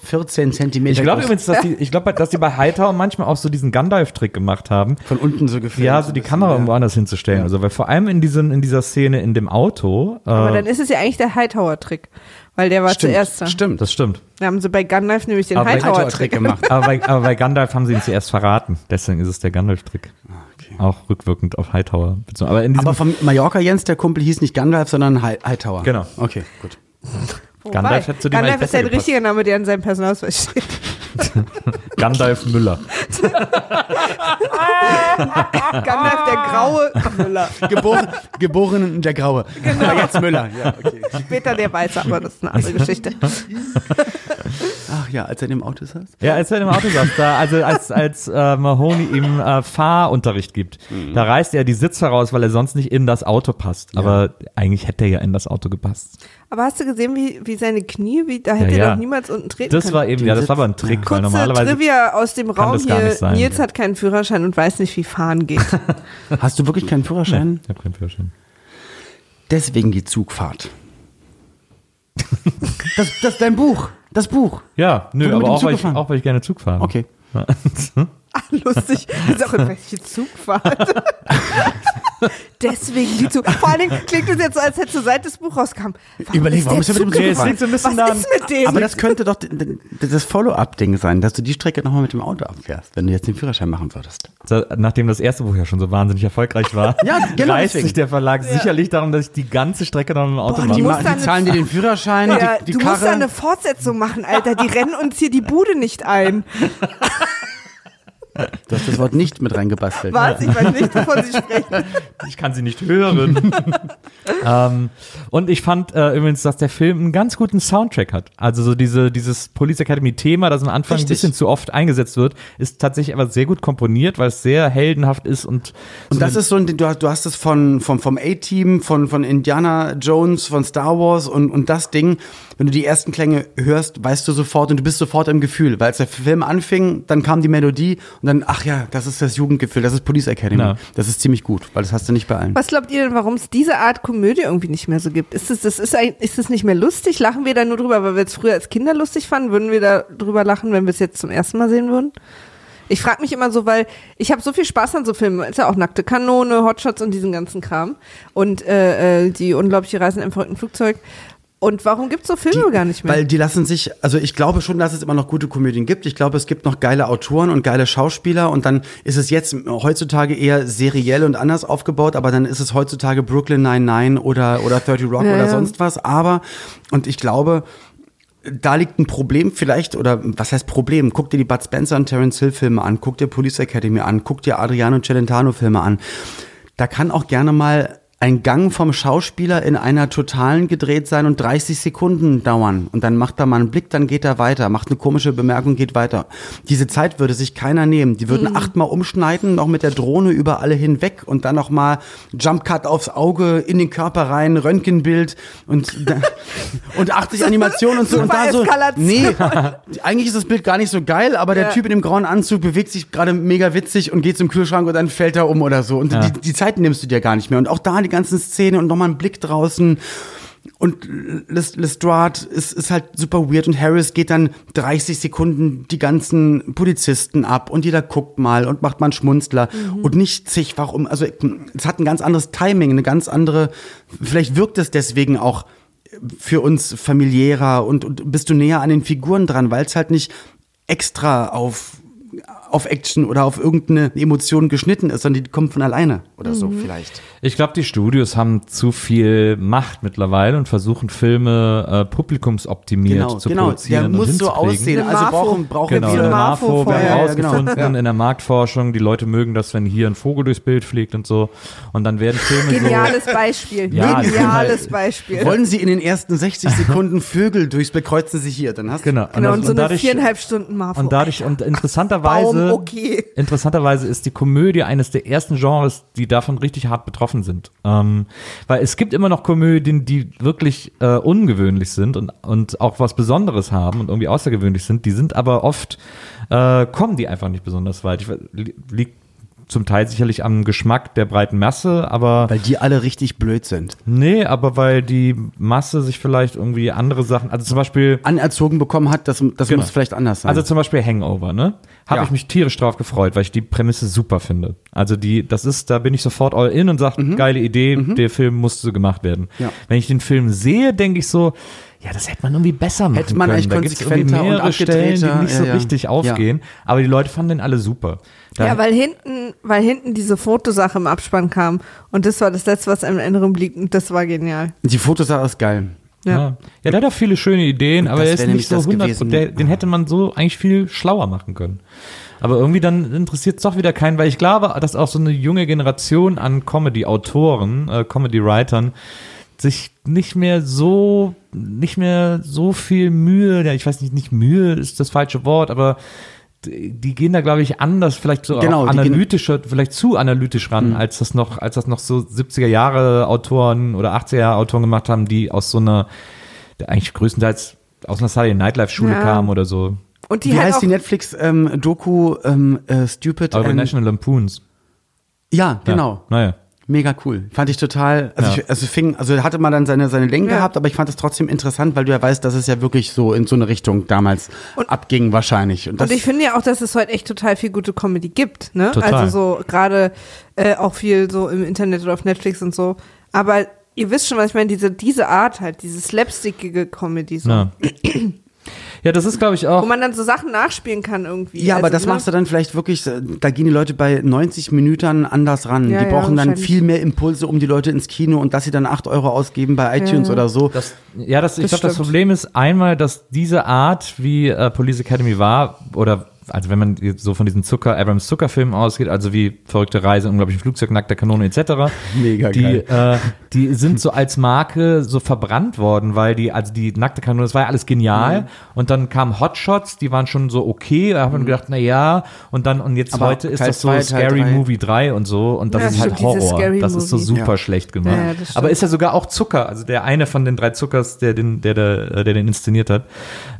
14 Zentimeter Ich glaube groß. übrigens, dass die, ich glaube, dass die bei Hightower manchmal auch so diesen Gandalf-Trick gemacht haben. Von unten so gefilmt. Ja, so die Kamera irgendwo anders hinzustellen. Also, weil vor allem in, diesen, in dieser Szene in dem Auto. Äh, Aber dann ist es ja eigentlich der Hightower-Trick. Weil der war Stimmt, zuerst da. stimmt. das stimmt. Da haben sie bei Gandalf nämlich den Hightower-Trick gemacht. aber, bei, aber bei Gandalf haben sie ihn zuerst verraten. Deswegen ist es der Gandalf-Trick. Auch rückwirkend auf Hightower. Aber in diesem Aber vom Mallorca Jens, der Kumpel, hieß nicht Gandalf, sondern Hi- Hightower. Genau. Okay, gut. Wobei, Gandalf hätte zu dem Gandalf ist sein besser gepasst. richtiger Name, der in seinem Personalausweis steht. Gandalf Müller. Gandalf, der graue Müller. Geboren, geboren der Graue. Genau. Aber jetzt Müller. Ja, okay. Später der Weiße, aber das ist eine andere Geschichte. Ach ja, als er in dem Auto saß. Ja, als er im Auto saß, da, also als, als äh, Mahoney ihm äh, Fahrunterricht gibt, Mhm. da reißt er die Sitze raus, weil er sonst nicht in das Auto passt. Aber eigentlich hätte er ja in das Auto gepasst. Aber hast du gesehen, wie, wie seine Knie, wie, da hätte Ja, er ja. doch niemals unten treten Das können. war eben, ja, das war aber ein Trick, weil Kurze normalerweise. Trivia aus dem Raum das hier. sein. Nils hat keinen Führerschein und weiß nicht, wie fahren geht. Hast du wirklich keinen Führerschein? Ich hab keinen Führerschein. Deswegen die Zugfahrt. Das, das ist dein Buch. Das Buch. Ja, nö, aber auch weil, ich, auch weil ich gerne Zug fahre. Okay. lustig. Das ist auch in welche Zugfahrt. Deswegen die Zug. Vor allen Dingen klingt es jetzt so, als hätte seit das Buch rauskam. Warum Überleg, ist warum ist er mit dem Zug liegt so ein bisschen Was ist mit dem? Aber das könnte doch das Follow-up-Ding sein, dass du die Strecke nochmal mit dem Auto abfährst, wenn du jetzt den Führerschein machen würdest. So, Nachdem das erste Buch ja schon so wahnsinnig erfolgreich war, Ja, genau reißt deswegen. sich der Verlag sicherlich darum, dass ich die ganze Strecke noch im Auto Boah, mache. Die, die zahlen dir den Führerschein, ja, die, die du musst da Karre. eine Fortsetzung machen, Alter. Die rennen uns hier die Bude nicht ein. Du hast das Wort nicht mit reingebastelt. Was? Ich weiß nicht, wovon sie sprechen. Ich kann sie nicht hören. ähm, und ich fand äh, übrigens, dass der Film einen ganz guten Soundtrack hat. Also so diese, dieses Police Academy-Thema, das am Anfang ein Richtig. bisschen zu oft eingesetzt wird, ist tatsächlich aber sehr gut komponiert, weil es sehr heldenhaft ist und, Und das ist so ein, du hast, du hast es von, vom, vom A-Team, von, von Indiana Jones, von Star Wars und, und das Ding, wenn du die ersten Klänge hörst, weißt du sofort und du bist sofort im Gefühl. Weil als der Film anfing, dann kam die Melodie und dann, ach ja, das ist das Jugendgefühl, das ist Police Academy. Ja. Das ist ziemlich gut, weil das hast du nicht bei allen. Was glaubt ihr denn, warum es diese Art Komödie irgendwie nicht mehr so gibt? Ist es, das ist, ein, ist es nicht mehr lustig? Lachen wir da nur drüber, weil wir es früher als Kinder lustig fanden? Würden wir da drüber lachen, wenn wir es jetzt zum ersten Mal sehen würden? Ich frage mich immer so, weil ich habe so viel Spaß an so Filmen. Ist ja auch nackte Kanone, Hotshots und diesen ganzen Kram. Und äh, äh, die unglaubliche Reisen im verrückten Flugzeug. Und warum gibt es so Filme gar nicht mehr? Weil die lassen sich, also ich glaube schon, dass es immer noch gute Komödien gibt. Ich glaube, es gibt noch geile Autoren und geile Schauspieler und dann ist es jetzt heutzutage eher seriell und anders aufgebaut, aber dann ist es heutzutage Brooklyn 99 oder, oder 30 Rock Ja, oder sonst was. Aber, und ich glaube, da liegt ein Problem vielleicht, oder was heißt Problem? Guck dir die Bud Spencer und Terence Hill Filme an, guck dir Police Academy an, guck dir Adriano Celentano Filme an. Da kann auch gerne mal ein Gang vom Schauspieler in einer totalen gedreht sein und 30 Sekunden dauern. Und dann macht er mal einen Blick, dann geht er weiter, macht eine komische Bemerkung, geht weiter. Diese Zeit würde sich keiner nehmen. Die würden achtmal umschneiden, noch mit der Drohne über alle hinweg und dann noch mal Jump Cut aufs Auge, in den Körper rein, Röntgenbild und, und 80 Animationen und so. Und da so, nee, eigentlich ist das Bild gar nicht so geil, aber der Ja. Typ in dem grauen Anzug bewegt sich gerade mega witzig und geht zum Kühlschrank und dann fällt er um oder so. Und die, die Zeit nimmst du dir gar nicht mehr. Und auch da die ganzen Szenen und nochmal einen Blick draußen. Und Les- Lestrade ist, ist halt super weird und Harris geht dann 30 Sekunden die ganzen Polizisten ab und jeder guckt mal und macht mal einen Schmunzler und nicht sich, warum, also es hat ein ganz anderes Timing, eine ganz andere, vielleicht wirkt es deswegen auch für uns familiärer und, und bist du näher an den Figuren dran, weil es halt nicht extra auf, auf Action oder auf irgendeine Emotion geschnitten ist, sondern die kommt von alleine oder so vielleicht. Ich glaube, die Studios haben zu viel Macht mittlerweile und versuchen Filme äh, publikumsoptimiert Genau, zu genau. produzieren. Der und muss so aussehen. Eine Also Marfo. brauchen, brauchen Genau, eine wir. Marfo wir haben ja, rausgefunden genau, ja. in der Marktforschung, die Leute mögen das, wenn hier ein Vogel durchs Bild fliegt und so. Und dann werden Filme Geniales Beispiel. Ja, sind Geniales halt- Beispiel. Wollen Sie in den ersten 60 Sekunden Vögel durchs bekreuzen Sie hier, dann hast so. du Genau. Genau, und, so eine dadurch, viereinhalb Stunden Marfo. und dadurch, und Baum, interessanterweise, okay. interessanterweise ist die Komödie eines der ersten Genres, die davon richtig hart betroffen sind. Ähm, weil es gibt immer noch Komödien, die wirklich äh, ungewöhnlich sind und, und auch was Besonderes haben und irgendwie außergewöhnlich sind. Die sind aber oft, äh, kommen die einfach nicht besonders weit. Ich, liegt zum Teil sicherlich am Geschmack der breiten Masse, aber weil die alle richtig blöd sind. nee, aber weil die Masse sich vielleicht irgendwie andere Sachen, also zum Beispiel Anerzogen bekommen hat, das, das Genau. muss vielleicht anders sein. Also zum Beispiel Hangover, ne? Habe Ja. ich mich tierisch drauf gefreut, weil ich die Prämisse super finde. Also die, das ist, da bin ich sofort all in und sage, geile Idee, der Film musste gemacht werden. Mhm. Ja. Wenn ich den Film sehe, denke ich so, ja, das hätte man irgendwie besser machen Hätte man können. eigentlich da konsequenter und mehrere Stellen, die nicht ja, so richtig aufgehen. Aber die Leute fanden den alle super. Da- Ja, weil hinten, weil hinten diese Fotosache im Abspann kam und das war das letzte, was einem in Erinnerung blieb und das war genial. die Fotosache ist geil. Ja. Ja. ja, der hat auch viele schöne Ideen, aber er ist nicht so das 100, gewesen. der, den hätte man so eigentlich viel schlauer machen können. Aber irgendwie dann interessiert es doch wieder keinen, weil ich glaube, dass auch so eine junge Generation an Comedy-Autoren, äh, Comedy-Writern sich nicht mehr so, nicht mehr so viel Mühe, ja, ich weiß nicht, nicht Mühe ist das falsche Wort, aber die die gehen da, glaube ich, anders, vielleicht so Genau, analytischer, vielleicht zu analytisch ran, als das noch, als das noch so 70er Jahre Autoren oder 80er Jahre Autoren gemacht haben, die aus so einer, der eigentlich größtenteils aus einer Saturday Nightlife Schule Ja. kamen oder so. Und die Wie halt heißt die Netflix-Doku ähm, äh, Stupid? Aber and- National Lampoons. Ja, genau. Ja, naja. Mega cool. Fand ich total, also, Ja. ich, also fing, also hatte man dann seine, seine Längen Ja. gehabt, aber ich fand es trotzdem interessant, weil du ja weißt, dass es ja wirklich so in so eine Richtung damals abging wahrscheinlich. Und, das, Und ich finde ja auch, dass es heute echt total viel gute Comedy gibt, ne? Total. Also so gerade äh, auch viel so im Internet oder auf Netflix und so. Aber ihr wisst schon, was ich meine, diese, diese Art halt, diese slapstickige Comedy so. Ja. ja, das ist, glaube ich, auch. Wo man dann so Sachen nachspielen kann irgendwie. ja, aber Also, das ne? machst du dann vielleicht wirklich, äh, da gehen die Leute bei 90 Minuten anders ran. Ja, die ja, brauchen dann wahrscheinlich. viel mehr Impulse um die Leute ins Kino und dass sie dann 8 Euro ausgeben bei iTunes Ja. oder so. Das, ja, das, ich Das glaube, das. Problem ist einmal, dass diese Art, wie äh, Police Academy war, oder also wenn man so von diesen Zucker, Abrams Zucker-Filmen ausgeht, also wie Verrückte Reise, unglaublich Flugzeug, nackte Kanone etc., Mega die, geil. äh, die sind so als Marke so verbrannt worden, weil die, also die nackte Kanone, das war ja alles genial. Mhm. Und dann kamen Hotshots, die waren schon so okay, da hat man gedacht, na ja, und dann, und jetzt Aber heute ist Teil das so Teil Scary drei. Movie 3 und so, und das Ja, ist halt Horror. Das ist so super Ja. schlecht gemacht. Ja. Aber ist ja sogar auch Zucker, also der eine von den drei Zuckers, der den, der, der, der den inszeniert hat.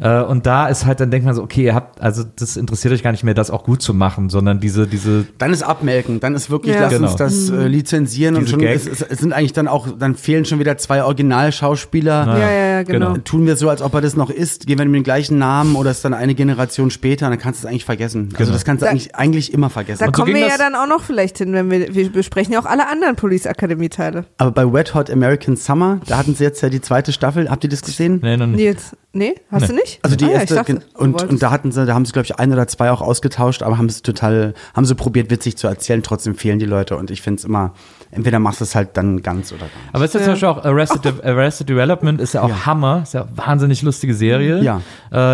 Äh, und da ist halt, dann denkt man so, okay, ihr habt, also das interessiert euch gar nicht mehr, das auch gut zu machen, sondern diese, diese, Dann ist abmelken, dann ist wirklich, Ja. lass Genau. uns das äh, lizenzieren und Diese schon, Gag. es, es, es sind eigentlich dann auch, dann fehlen schon wieder zwei Originalschauspieler. Ja, ja, ja, genau. Genau. Tun wir so, als ob er das noch ist, gehen wir mit dem gleichen Namen oder ist dann eine Generation später, dann kannst du es eigentlich vergessen. Also Genau. das kannst du Da- eigentlich, eigentlich immer vergessen. Da Und so kommen wir ja dann auch noch vielleicht hin, wenn wir, wir besprechen ja auch alle anderen Police Academy Teile. Aber bei Wet Hot American Summer, da hatten sie jetzt ja die zweite Staffel, habt ihr das gesehen? nee, noch nicht. Nils, nee, hast Nee. du nicht? Also die Ah ja, erste dachte, gen- du und, und da hatten sie, da haben sie glaube ich ein oder zwei auch ausgetauscht, aber haben es total, haben sie probiert witzig zu erzählen. Trotzdem fehlen die Leute und ich finde es immer, entweder machst du es halt dann ganz oder gar nicht. Aber es ist ja zum Beispiel auch Arrested, De Arrested Development ist ja auch Hammer, ist ja eine wahnsinnig lustige Serie. Ja.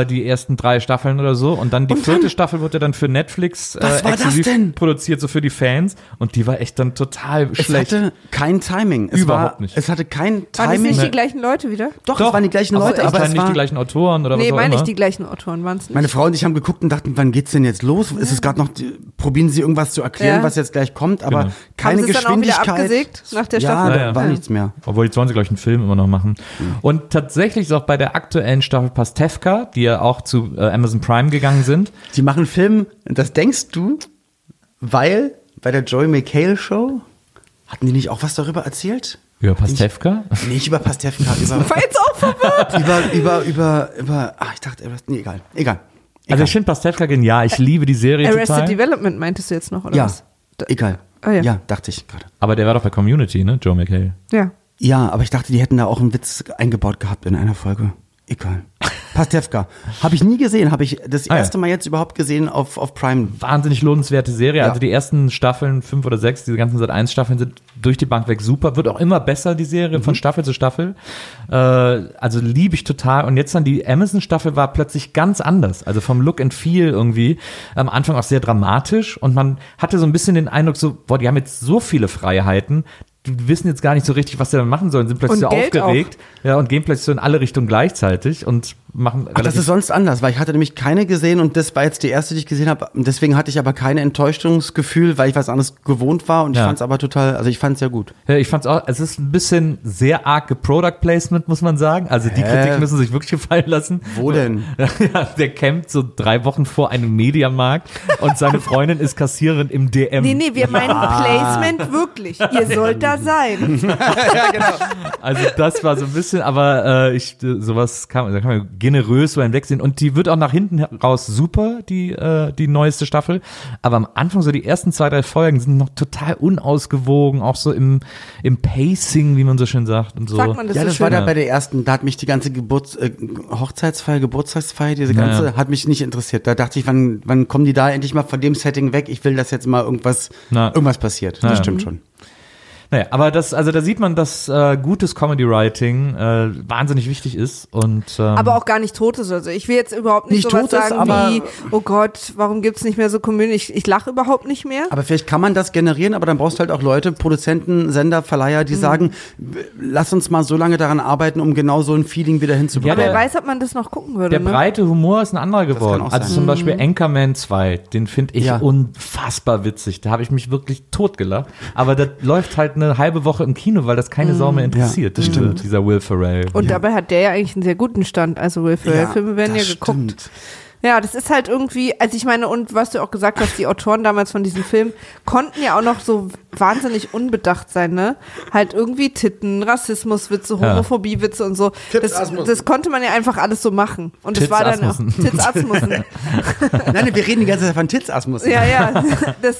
Äh, die ersten drei Staffeln oder so. Und dann die Und vierte dann- Staffel wurde dann für Netflix äh, exklusiv produziert, so für die Fans. Und die war echt dann total Es schlecht. hatte kein Timing. Es Überhaupt war, nicht. Es hatte kein Waren das Timing. nicht Nee. die gleichen Leute wieder? Doch, es waren die gleichen aber, Leute, aber aber es nicht war, die gleichen Autoren oder Nee, was auch meine immer. ich, die gleichen Autoren waren es nicht. Meine Frau und ich haben geguckt und dachten, wann geht's denn jetzt los? Ist es gerade noch, probieren sie irgendwas zu erklären, Ja. was jetzt gleich kommt, aber Genau. keine es Geschwindigkeit. Abgesägt nach der ja, Staffel? da Ja, ja. war Ja. nichts mehr. Obwohl jetzt wollen sie, glaube ich, einen Film immer noch machen. Mhm. Und tatsächlich ist auch bei der aktuellen Staffel Pastewka, die ja auch zu äh, Amazon Prime gegangen sind. Die machen einen Film, das denkst du, weil bei der Joy McHale Show hatten die nicht auch was darüber erzählt? Über Pastewka? Nicht über Pastewka, über, War jetzt auch verwirrt. über, über, über, über, ach, ich dachte, nee, egal, egal. Also egal. ich finde Pastewka genial. Ich liebe die Serie Arrested total. Development meintest du jetzt noch, oder ja, was? Da- egal. Ah, ja. ja, dachte ich gerade. Aber der war doch bei Community, ne? Joe McHale. Ja. Ja, aber ich dachte, die hätten da auch einen Witz eingebaut gehabt in einer Folge. Egal. Pastewka. Habe ich nie gesehen. Habe ich das Ah, ja. erste Mal jetzt überhaupt gesehen auf, auf Prime. Wahnsinnig lohnenswerte Serie. Ja. Also die ersten Staffeln, fünf oder sechs, diese ganzen Sat 1 Staffeln sind durch die Bank weg super. Wird auch immer besser, die Serie, Mhm. von Staffel zu Staffel. Äh, also liebe ich total. Und jetzt dann die Amazon-Staffel war plötzlich ganz anders. Also vom Look and Feel irgendwie. Am Anfang auch sehr dramatisch. Und man hatte so ein bisschen den Eindruck, so, boah, die haben jetzt so viele Freiheiten. Die wissen jetzt gar nicht so richtig, was sie dann machen sollen, sind plötzlich Und so Geld aufgeregt. Ja, und gehen plötzlich so in alle Richtungen gleichzeitig und machen Ach, das ist sonst anders, weil ich hatte nämlich keine gesehen und das war jetzt die erste, die ich gesehen habe. Deswegen hatte ich aber kein Enttäuschungsgefühl, weil ich was anderes gewohnt war und ich Ja. fand es aber total, also ich fand es ja gut. Ja, ich fand's auch, es ist ein bisschen sehr arg Product Placement, muss man sagen. Also die Hä? Kritik müssen sich wirklich gefallen lassen. Wo denn? Ja, der campt so drei Wochen vor einem Mediamarkt und seine Freundin ist Kassiererin im DM. Nee, nee, wir meinen Placement wirklich. Ihr sollt da sein. Also das war so ein bisschen, aber äh, ich sowas kann, da kann man generös so hinwegsehen und die wird auch nach hinten raus super, die äh, die neueste Staffel. Aber am Anfang so die ersten zwei drei Folgen sind noch total unausgewogen, auch so im im Pacing, wie man so schön sagt und so. Sagt man das ja, so das schön? war da ja. bei der ersten, da hat mich die ganze Geburts äh, Hochzeitsfeier, Geburtstagsfeier, diese ganze, ja. hat mich nicht interessiert. Da dachte ich, wann, wann kommen die da endlich mal von dem Setting weg? Ich will, dass jetzt mal irgendwas, Na. irgendwas passiert. Na das ja. stimmt schon. Naja, aber das, also da sieht man, dass äh, gutes Comedy Writing äh, wahnsinnig wichtig ist und ähm, Aber auch gar nicht tot ist. Also ich will jetzt überhaupt nicht, Nicht sowas tot ist, sagen aber- wie, oh Gott, warum gibt's nicht mehr so Komödien? Ich, ich lache überhaupt nicht mehr. Aber vielleicht kann man das generieren, aber dann brauchst du halt auch Leute, Produzenten, Sender, Verleiher, Mhm. die sagen, lass uns mal so lange daran arbeiten, um genau so ein Feeling wieder Ja, hinzubekommen. Aber wer der- weiß, ob man das noch gucken würde. der ne? breite Humor ist ein anderer geworden. Also sein. zum Beispiel Anchorman 2, den finde ich Ja. unfassbar witzig. Da habe ich mich wirklich totgelacht. Aber das läuft halt eine halbe Woche im Kino, weil das keine Sau mehr interessiert. das diese- stimmt. Dieser Will Ferrell. Und dabei hat der ja eigentlich einen sehr guten Stand. Also Will Ferrell-Filme werden ja das geguckt. stimmt. Ja, das ist halt irgendwie, also ich meine, und was du auch gesagt hast, die Autoren damals von diesem Film konnten ja auch noch so wahnsinnig unbedacht sein, ne? Halt irgendwie Titten, Rassismuswitze. Homophobiewitze und so. Das, das konnte man ja einfach alles so machen. Und das war dann auch Titzasmussen. Nein, nein, wir reden die ganze Zeit von Titzasmus. Ja, ja, das,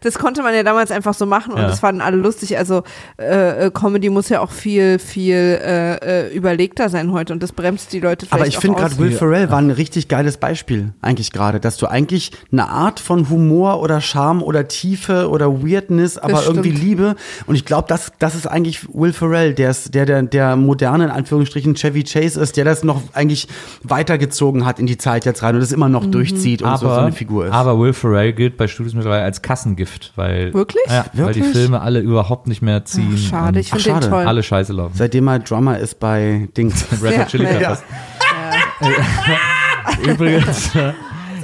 das konnte man ja damals einfach so machen und Ja. das fanden alle lustig. Also äh, äh, Comedy muss ja auch viel, viel äh, äh, überlegter sein heute und das bremst die Leute vielleicht Aber ich finde gerade Will Ferrell war ein richtig geiles Beispiel, eigentlich gerade, dass du eigentlich eine Art von Humor oder Charme oder Tiefe oder Weirdness, aber Das irgendwie stimmt. Liebe. Und ich glaube, das, das ist eigentlich Will Ferrell, der, ist, der, der, der moderne, in Anführungsstrichen, Chevy Chase ist, der das noch eigentlich weitergezogen hat in die Zeit jetzt rein und das immer Mhm. noch durchzieht und so, so eine Figur ist. aber Will Ferrell gilt bei Studios mittlerweile als Kassengift, weil Wirklich? Ja, weil die Wirklich? Filme alle überhaupt nicht mehr ziehen. Ach, schade, ich finde den toll. alle Scheiße laufen. Seitdem er Drummer ist bei Dings. Red. Hot Chili Ja. Peppers. Übrigens, äh,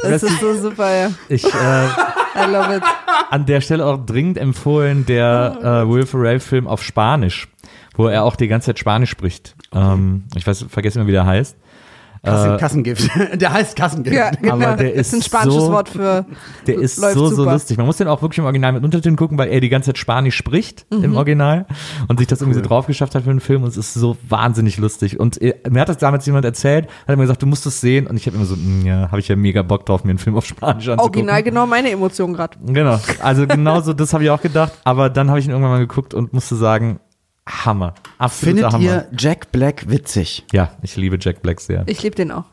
Das ist so super, ja. ich äh, I love it. an der Stelle auch dringend empfohlen der äh, Will Ferrell Film auf Spanisch, wo er auch die ganze Zeit Spanisch spricht. Ähm, ich weiß, vergesse immer, wie der heißt. Kassen, Äh, Kassengift. Der heißt Kassengift. Ja, genau. Aber der das ist ein ist spanisches so- Wort für Der ist läuft so, so super. lustig. Man muss den auch wirklich im Original mit Untertiteln gucken, weil er die ganze Zeit Spanisch spricht Mhm. im Original und sich das irgendwie so drauf geschafft hat für den Film und es ist so wahnsinnig lustig. Und äh, mir hat das damals jemand erzählt, hat mir gesagt, du musst es sehen und ich habe immer so, "Mm, ja, habe ich ja mega Bock drauf, mir einen Film auf Spanisch anzugucken. original genau meine Emotion gerade. Genau, also genauso das habe ich auch gedacht, aber dann habe ich ihn irgendwann mal geguckt und musste sagen, Hammer, absoluter Findet Hammer. ihr Jack Black witzig? Ja, ich liebe Jack Black sehr. Ich liebe den auch.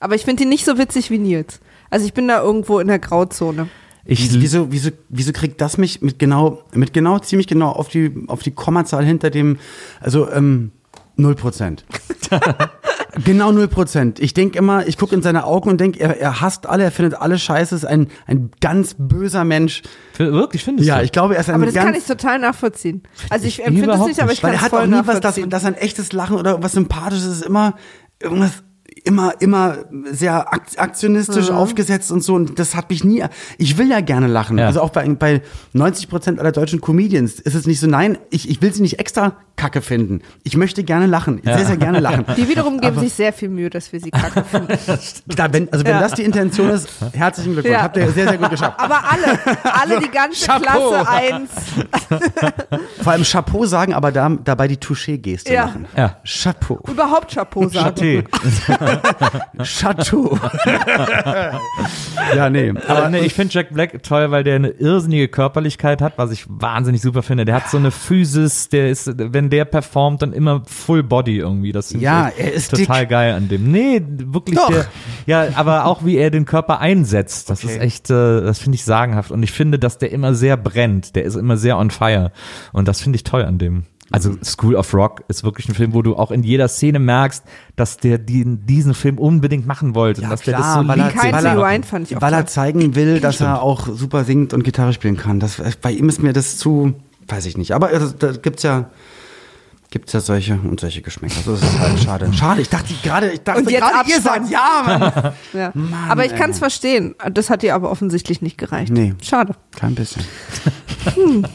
Aber ich finde ihn nicht so witzig wie Nils. Also ich bin da irgendwo in der Grauzone. Ich, Wie- Wieso, wieso, wieso kriegt das mich mit genau, mit genau, ziemlich genau auf die, auf die Kommazahl hinter dem, also ähm, 0 Prozent. genau 0 Prozent. Ich denke immer, ich gucke in seine Augen und denke, er, er hasst alle, er findet alle scheiße, ist ein, ein ganz böser Mensch. Für, wirklich findest Ja, du? ich glaube, er ist ein Aber das ganz... kann ich total nachvollziehen. Also ich empfinde es nicht, aber ich kann Weil es er hat voll auch nie was, das, nachvollziehen. das ein echtes Lachen oder was Sympathisches ist, immer irgendwas immer, immer sehr ak aktionistisch Mhm. aufgesetzt und so. Und das hat mich nie. Ich will ja gerne lachen. Ja. Also auch bei, bei 90 Prozent aller deutschen Comedians ist es nicht so, nein, ich, ich will sie nicht extra kacke finden. Ich möchte gerne lachen. Sehr, sehr gerne lachen. Die wiederum geben sich sehr viel Mühe, dass wir sie kacke finden. Da, wenn, also wenn Ja. das die Intention ist, herzlichen Glückwunsch. Ja. Habt ihr sehr, sehr gut geschafft. Aber alle, alle die ganze Chapeau. Klasse eins. Vor allem Chapeau sagen, aber da, dabei die Touché-Geste Ja. machen. Ja. Chapeau. Überhaupt Chapeau sagen. Chaté. Chateau. ja, nee. Aber nee, ich finde Jack Black toll, weil der eine irrsinnige Körperlichkeit hat, was ich wahnsinnig super finde. Der hat so eine Physis, der ist, wenn der performt, dann immer Full Body irgendwie. Das Ja, er ist total dick. geil an dem. Nee, wirklich Doch. der. Ja, aber auch wie er den Körper einsetzt, das Okay. ist echt, äh, das finde ich sagenhaft. Und ich finde, dass der immer sehr brennt. Der ist immer sehr on fire. Und das finde ich toll an dem. Also School of Rock ist wirklich ein Film, wo du auch in jeder Szene merkst, dass der die, diesen Film unbedingt machen wollte. und dass der das so weil er, weil er, Rewind fand ich weil er zeigen will, dass er auch super singt und Gitarre spielen kann. Das, bei ihm ist mir das zu, weiß ich nicht. Aber äh, da gibt's ja, gibt's ja solche und solche Geschmäcker. So ist es halt schade. Schade. Ich dachte gerade, ich dachte Und jetzt gerade, ihr seid, ja, Mann. Ja. Mann, aber ich kann es verstehen. Das hat dir aber offensichtlich nicht gereicht. Nee. Schade. Kein bisschen.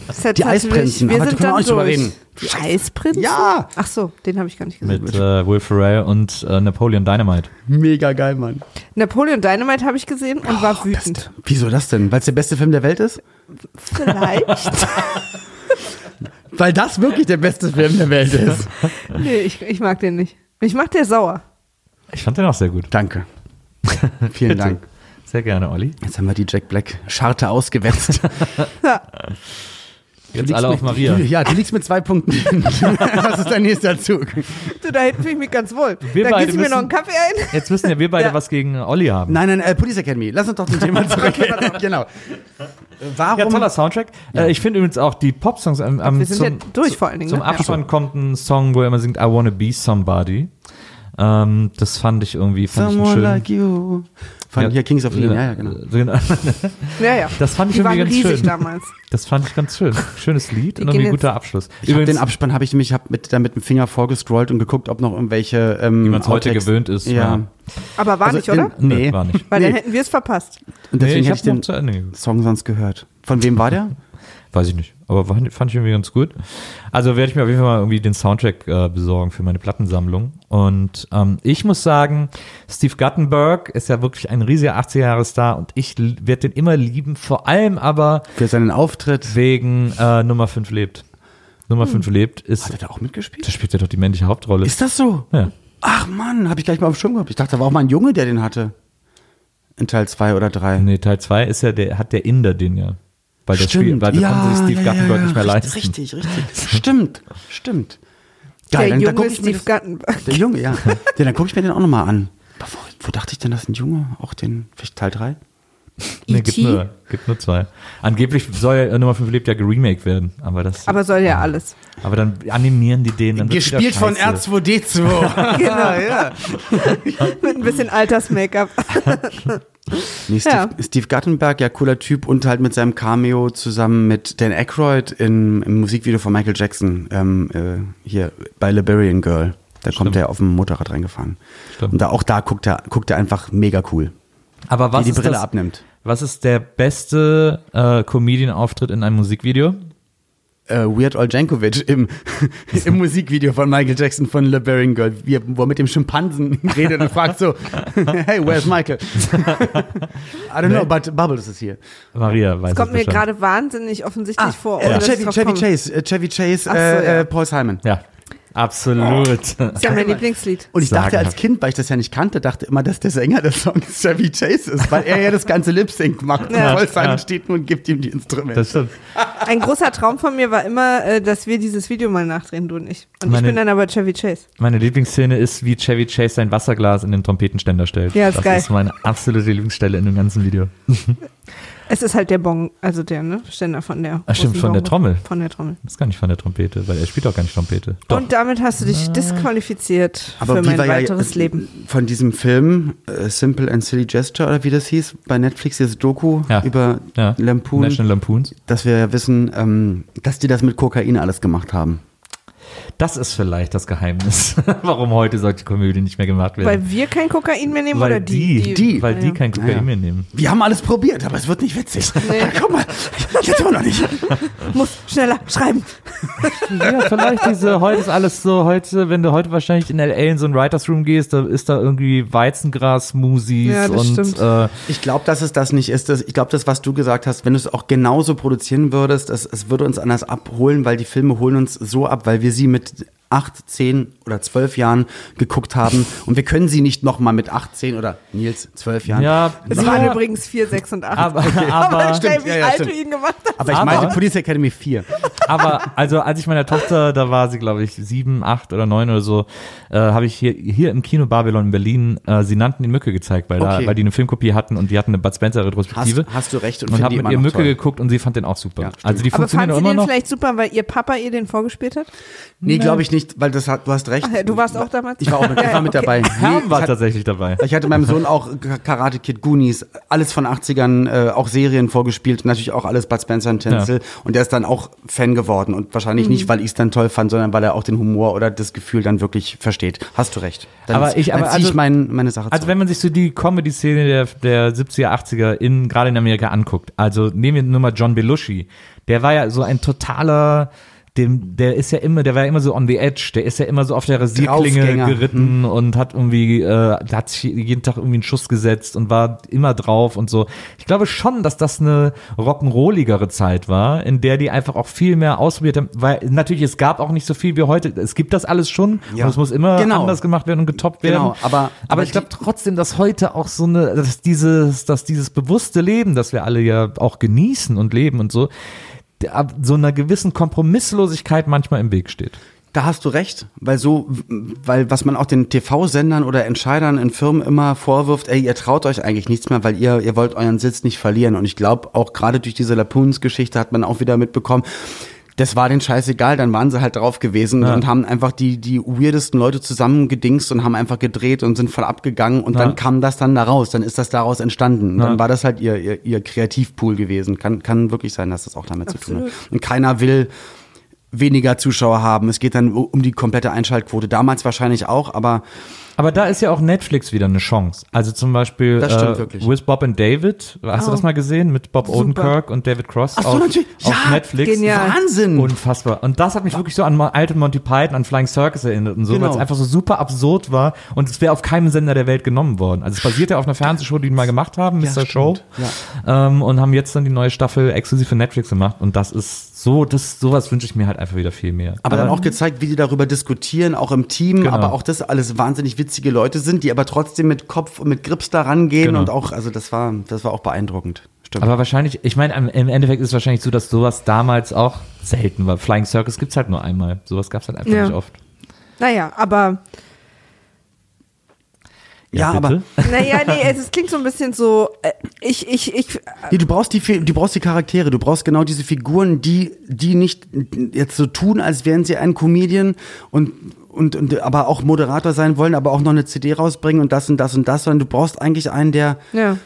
Das ist jetzt Die Eisprinzen, Wir aber da sind können wir auch nicht drüber reden. Die Eisprinzen? Ja. Ach so, den habe ich gar nicht gesehen. mit äh, Will Ferrell und äh, Napoleon Dynamite. Mega geil, Mann. Napoleon Dynamite habe ich gesehen und war wütend. Wieso das denn? Weil es der beste Film der Welt ist? Vielleicht. Weil das wirklich der beste Film der Welt ist. nee, ich, ich mag den nicht. Mich macht der sauer. Ich fand den auch sehr gut. Danke. Vielen Bitte. Dank. Sehr gerne, Olli. Jetzt haben wir die Jack Black Scharte ausgewetzt. Jetzt alle liegst auf mit, Maria. Ja, du liegst mit zwei Punkten. Was ist dein nächster Zug? Du, da hinten fühle ich mich ganz wohl. Wir da du mir noch einen Kaffee ein. Jetzt müssen ja wir beide Ja. was gegen Olli haben. Nein, nein, äh, Police Academy. Lass uns doch zum Thema zurückgehen. genau. Warum? Ja, toller Soundtrack. Äh, ich finde übrigens auch die Popsongs am, am Wir sind zum, ja durch vor allen Dingen. zum ne? Abspann kommt ein Song, wo er immer singt I Wanna Be Somebody. Ähm, das fand ich irgendwie fand ich Someone schön. like you. Von hier Kings of Leon. Ja, ja, genau. genau. Ja, ja. Das fand ich Die waren irgendwie ganz riesig schön. damals. Das fand ich ganz schön. Schönes Lied Die und irgendwie guter Abschluss. Ich habe den Abspann, habe ich nämlich hab mit, da mit dem Finger vorgescrollt und geguckt, ob noch irgendwelche ähm, Wie man's heute Outtakes- gewöhnt ist, Ja. ja. Aber war Also nicht, den- oder? Nee. war nicht. Weil nee. dann hätten wir es verpasst. Und Nee, deswegen ich hätte ich den zu Ende geguckt. Song sonst gehört. Von wem war der? Weiß ich nicht. Aber fand, fand ich irgendwie ganz gut. Also werde ich mir auf jeden Fall mal irgendwie den Soundtrack äh, besorgen für meine Plattensammlung. Und ähm, ich muss sagen, Steve Guttenberg ist ja wirklich ein riesiger 80er-Jahre-Star und ich werde den immer lieben, vor allem aber Für seinen Auftritt. wegen äh, Nummer 5 lebt. Nummer 5 lebt ist, Hat er da auch mitgespielt? da spielt er doch die männliche Hauptrolle. Ist das so? ja. Ach Mann, habe ich gleich mal auf dem Schirm gehabt. Ich dachte, da war auch mal ein Junge, der den hatte. In Teil 2 oder 3. Nee, Teil 2 ist ja, der hat der Inder den ja. Weil das Spiel, weil da konnte sich Steve Guttenberg nicht mehr leisten. Richtig, richtig. stimmt, stimmt. Der Geil, dann, dann junge mir Steve Guttenberg. Der Junge, ja. ja dann gucke ich mir den auch nochmal an. Wo, wo dachte ich denn, dass ein Junge auch den, vielleicht Teil 3? Nee, gibt nur, gibt nur zwei. Angeblich soll ja Nummer 5 lebt ja geremaked werden, aber das, aber, Aber soll ja alles. dann animieren die den. Dann Gespielt von scheiße. R2D2. Genau. ja. Mit ein bisschen Alters-Make-up. Nee, Steve, Ja. Steve Guttenberg, ja, cooler Typ und halt mit seinem Cameo zusammen mit Dan Aykroyd in, im Musikvideo von Michael Jackson, ähm, äh, hier bei Liberian Girl. Da kommt Stimmt. er auf dem Motorrad reingefahren. Stimmt. Und da, auch da guckt er, guckt er einfach mega cool, Aber was die ist Brille das, abnimmt. Was ist der beste äh, Comedian-Auftritt in einem Musikvideo? Äh, Weird Al Jankovic im, im Musikvideo von Michael Jackson von Liberian Girl, wie wo er mit dem Schimpansen redet und fragt so, hey, where's Michael? I don't know, but Bubbles is here. Maria weiß Das kommt es mir gerade wahnsinnig offensichtlich vor. Äh, ohne dass ich Chevy, Chevy. Chase, äh, Chevy Chase, so, äh, ja. äh, Paul Simon. Ja, absolut. Das ist ja mein Lieblingslied. Und ich dachte als Kind, weil ich das ja nicht kannte, dachte immer, dass der Sänger des Songs Chevy Chase ist, weil er ja das ganze Lip-Sync macht. Ja. Und Simon Ja. steht nur und gibt ihm die Instrumente. Das stimmt. Ein großer Traum von mir war immer, äh, dass wir dieses Video mal nachdrehen, du und ich. Und ich Meine- bin dann aber Chevy Chase. Meine Lieblingsszene ist, wie Chevy Chase sein Wasserglas in den Trompetenständer stellt. Ja, ist das geil. ist meine absolute Lieblingsstelle in dem ganzen Video. Es ist halt der Bong, also der, ne? Ständer von der. Ah, stimmt, von der Bongo. Trommel. Von der Trommel. Das ist gar nicht von der Trompete, weil er spielt auch gar nicht Trompete. Doch. Und damit hast du dich disqualifiziert für mein war weiteres ja, Leben. Von diesem Film äh, Simple and Silly Gesture oder wie das hieß, bei Netflix dieses Doku Ja. über ja. Lampoon, National Lampoons. dass wir ja wissen, ähm, dass die das mit Kokain alles gemacht haben. Das ist vielleicht das Geheimnis, warum heute solche Komödien nicht mehr gemacht werden. Weil wir kein Kokain mehr nehmen Weil oder die? die, die- weil Ah, die ja. kein Kokain Ja, ja. mehr nehmen. Wir haben alles probiert, aber es wird nicht witzig. Nee. Guck mal, jetzt immer noch nicht. Muss schneller schreiben. Ja, vielleicht diese, heute ist alles so, heute, wenn du heute wahrscheinlich in L.A. in so ein Writers Room gehst, da ist da irgendwie Weizengras-Smoothies Ja, das und äh, Ich glaube, dass es das nicht ist. Das, ich glaube, das, was du gesagt hast, wenn du es auch genauso produzieren würdest, es, es würde uns anders abholen, weil die Filme holen uns so ab, weil wir sie mit acht, zehn oder zwölf Jahren geguckt haben und wir können sie nicht noch mal mit acht, zehn oder Nils zwölf Jahren. ja, Es ja, waren übrigens 4, 6 und 8. aber, aber aber, schnell, wie ja, alt stimmt. du ihn gemacht hast. Aber ich Aber- meinte Police Academy 4. aber also als ich meiner Tochter, da war sie glaube ich sieben, acht oder neun oder so, äh, habe ich hier, hier im Kino Babylon in Berlin, äh, sie nannten die Mücke gezeigt, weil, da, Okay. weil die eine Filmkopie hatten und die hatten eine Bud Spencer Hast, Retrospektive. hast du recht und, und habe die mit ihr Mücke toll. geguckt und sie fand den auch super. Ja, stimmt. also die Aber fand sie den noch. vielleicht super, weil ihr Papa ihr den vorgespielt hat? Nee, glaube ich nicht, weil das hat, du hast recht. Ja, du warst auch damals? Ich war auch mit, ich war mit dabei. Herm Nee, war es hat- tatsächlich dabei. Ich hatte meinem Sohn auch Karate Kid, Goonies, alles von 80ern, äh, auch Serien vorgespielt, natürlich auch alles Bud Spencer und Tinsel. Und der ist dann auch Fan geworden. Und wahrscheinlich Mhm. nicht, weil ich es dann toll fand, sondern weil er auch den Humor oder das Gefühl dann wirklich versteht. Hast du recht. Dann, Aber ich- aber zieh ich also- mein, meine Sache Also zurück. wenn man sich so die Comedy-Szene der, der 70er, 80er in, gerade in Amerika anguckt, also nehmen wir nur mal John Belushi, der war ja so ein totaler, dem, der ist ja immer, der war ja immer so on the edge, der ist ja immer so auf der Rasierklinge geritten und hat irgendwie, äh, hat sich jeden Tag irgendwie einen Schuss gesetzt und war immer drauf und so. Ich glaube schon, dass das eine rock'n'rolligere Zeit war, in der die einfach auch viel mehr ausprobiert haben, weil natürlich es gab auch nicht so viel wie heute. Es gibt das alles schon Ja. und es muss immer Genau. anders gemacht werden und getoppt werden. Genau, aber- aber, aber ich glaube trotzdem, dass heute auch so eine, dass dieses, dass dieses bewusste Leben, das wir alle ja auch genießen und leben und so, ab so einer gewissen Kompromisslosigkeit manchmal im Weg steht. Da hast du recht, weil so, weil was man auch den TV-Sendern oder Entscheidern in Firmen immer vorwirft, ey, ihr traut euch eigentlich nichts mehr, weil ihr, ihr wollt euren Sitz nicht verlieren. Und ich glaube, auch gerade durch diese Lapoons-Geschichte hat man auch wieder mitbekommen, das war den scheißegal, dann waren sie halt drauf gewesen Ja. und haben einfach die, die weirdesten Leute zusammengedingst und haben einfach gedreht und sind voll abgegangen und Ja. dann kam das dann da raus, dann ist das daraus entstanden. Und Ja. Dann war das halt ihr, ihr, ihr Kreativpool gewesen. Kann, kann wirklich sein, dass das auch damit zu tun Absolut. hat. Und keiner will weniger Zuschauer haben. Es geht dann um die komplette Einschaltquote. Damals wahrscheinlich auch, aber Aber da ist ja auch Netflix wieder eine Chance. Also zum Beispiel Das stimmt äh, wirklich. With Bob and David. Hast du das mal gesehen mit Bob Super. Odenkirk und David Cross Ach so, auf, natürlich. auf Ja, Netflix? genial. Wahnsinn. Unfassbar. Und das hat mich wirklich so an alte Monty Python, an Flying Circus erinnert und so, Genau. weil es einfach so super absurd war und es wäre auf keinem Sender der Welt genommen worden. Also es basiert ja auf einer Fernsehshow, die die mal gemacht haben, Mr. stimmt. Show. Ähm, und haben jetzt dann die neue Staffel exklusiv für Netflix gemacht und das ist so, das, sowas wünsche ich mir halt einfach wieder viel mehr. Aber dann auch gezeigt, wie die darüber diskutieren, auch im Team, Genau. aber auch das alles wahnsinnig witzige Leute sind, die aber trotzdem mit Kopf und mit Grips da rangehen Genau. und auch, also das war, das war auch beeindruckend. Stimmt. Aber wahrscheinlich, ich meine, im Endeffekt ist es wahrscheinlich so, dass sowas damals auch selten war. Flying Circus gibt's halt nur einmal. Sowas gab's halt einfach Ja. nicht oft. Naja, aber ja, aber bitte? naja, nee, es, es klingt so ein bisschen so, äh, ich, ich, ich, Nee, du brauchst die, du brauchst die Charaktere, du brauchst genau diese Figuren, die, die nicht jetzt so tun, als wären sie ein Comedian und, und, und aber auch Moderator sein wollen, aber auch noch eine CD rausbringen und das und das und das, sondern du brauchst eigentlich einen, der, ja,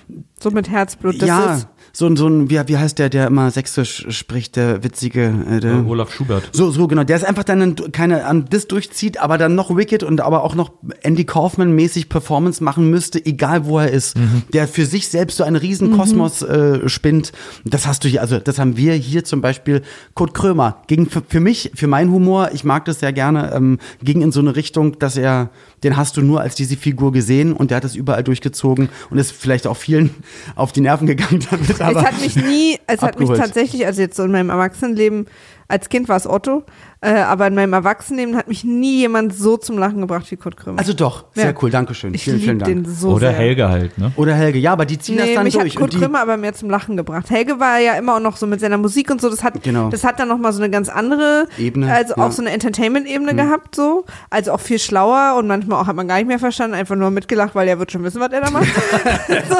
so mit Herzblut, das ja, ist, so, ein- so ein, wie, wie heißt der, der immer Sächsisch spricht, der witzige, äh, der, Olaf Schubert. so, so, genau. Der ist einfach dann ein- keine an das durchzieht, aber dann noch Wicked und aber auch noch Andy Kaufman mäßig Performance machen müsste, egal wo er ist. Der für sich selbst so einen riesen Kosmos äh, spinnt. Das hast du hier, also das haben wir hier zum Beispiel. Kurt Krömer ging für, für mich, für meinen Humor, ich mag das sehr gerne, ähm, ging in so eine Richtung, dass er, den hast du nur als diese Figur gesehen und der hat es überall durchgezogen und ist vielleicht auch vielen auf die Nerven gegangen damit. es hat mich nie, es hat mich abgeholt. tatsächlich, also jetzt so in meinem Erwachsenenleben, als Kind war es Otto, äh, aber in meinem Erwachsenenleben hat mich nie jemand so zum Lachen gebracht wie Kurt Krömer. also doch, sehr Ja. cool, Dankeschön. ich vielen, vielen liebe Dank. den so Oder sehr. Helge halt, ne? Oder Helge, ja, aber die ziehen Nee, das dann mich durch. hat Kurt Krömer aber mehr zum Lachen gebracht. Helge war ja immer auch noch so mit seiner Musik und so, das hat, Genau. das hat dann nochmal so eine ganz andere Ebene, also ja. auch so eine Entertainment-Ebene gehabt, so. Also auch viel schlauer und manchmal auch hat man gar nicht mehr verstanden, einfach nur mitgelacht, weil er wird schon wissen, was er da macht. so.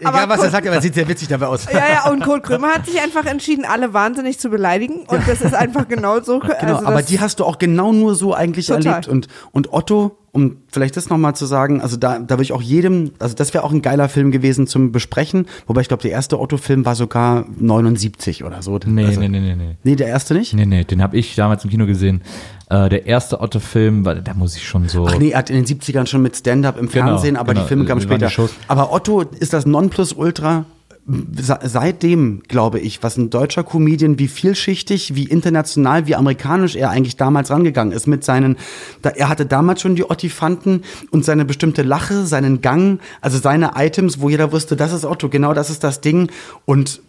Egal, was Kurt- er sagt, aber er sieht sehr witzig dabei aus. Ja, ja, und Kurt Krömer hat sich einfach entschieden, alle wahnsinnig zu beleidigen. Und das ist einfach genau so. Genau, also aber die hast du auch genau nur so eigentlich Total. erlebt. Und, und Otto, um vielleicht das nochmal zu sagen, also da, da würde ich auch jedem, also das wäre auch ein geiler Film gewesen zum Besprechen. Wobei ich glaube, der erste Otto-Film war sogar 79 oder so. Nee, also, nee, nee, nee, nee. Nee, der erste nicht? Nee, nee, den habe ich damals im Kino gesehen. Äh, der erste Otto-Film, da muss ich schon so. Ach nee, er hat in den 70ern schon mit Stand-up im Genau, Fernsehen, aber genau. die Filme kamen später. Aber Otto ist das Nonplusultra seitdem, glaube ich, was ein deutscher Comedian, wie vielschichtig, wie international, wie amerikanisch er eigentlich damals rangegangen ist mit seinen, da, er hatte damals schon die Ottifanten und seine bestimmte Lache, seinen Gang, also seine Items, wo jeder wusste, das ist Otto, genau das ist das Ding. Und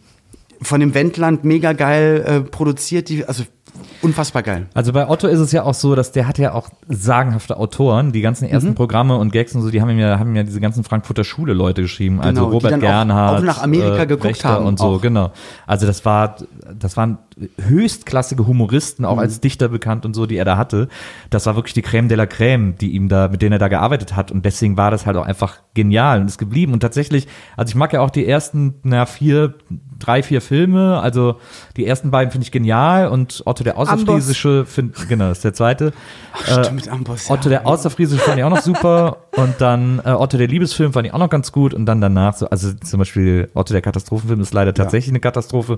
von dem Wendland mega geil äh, produziert, die, also unfassbar geil. Also bei Otto ist es ja auch so, dass der hat ja auch sagenhafte Autoren. Die ganzen ersten Mhm. Programme und Gags und so, die haben ja, haben ja diese ganzen Frankfurter Schule Leute geschrieben. Also Genau, die Robert dann auch- Gernhardt. auch nach Amerika geguckt Wächter haben Und so, auch. genau. Also das war, das waren höchstklassige Humoristen, Mhm. auch als Dichter bekannt und so, die er da hatte. Das war wirklich die Crème de la Crème, die ihm da, mit denen er da gearbeitet hat. Und deswegen war das halt auch einfach genial und ist geblieben. Und tatsächlich, also ich mag ja auch die ersten, na, vier, drei, vier Filme. Also die ersten beiden finde ich genial und Otto der Außerfriesische, find, genau, das ist der zweite. Äh, Stimmt, Amboss, ja. Otto der Außerfriesische fand ich auch noch super und dann äh, Otto der Liebesfilm fand ich auch noch ganz gut und dann danach so, also zum Beispiel Otto der Katastrophenfilm ist leider tatsächlich eine Katastrophe,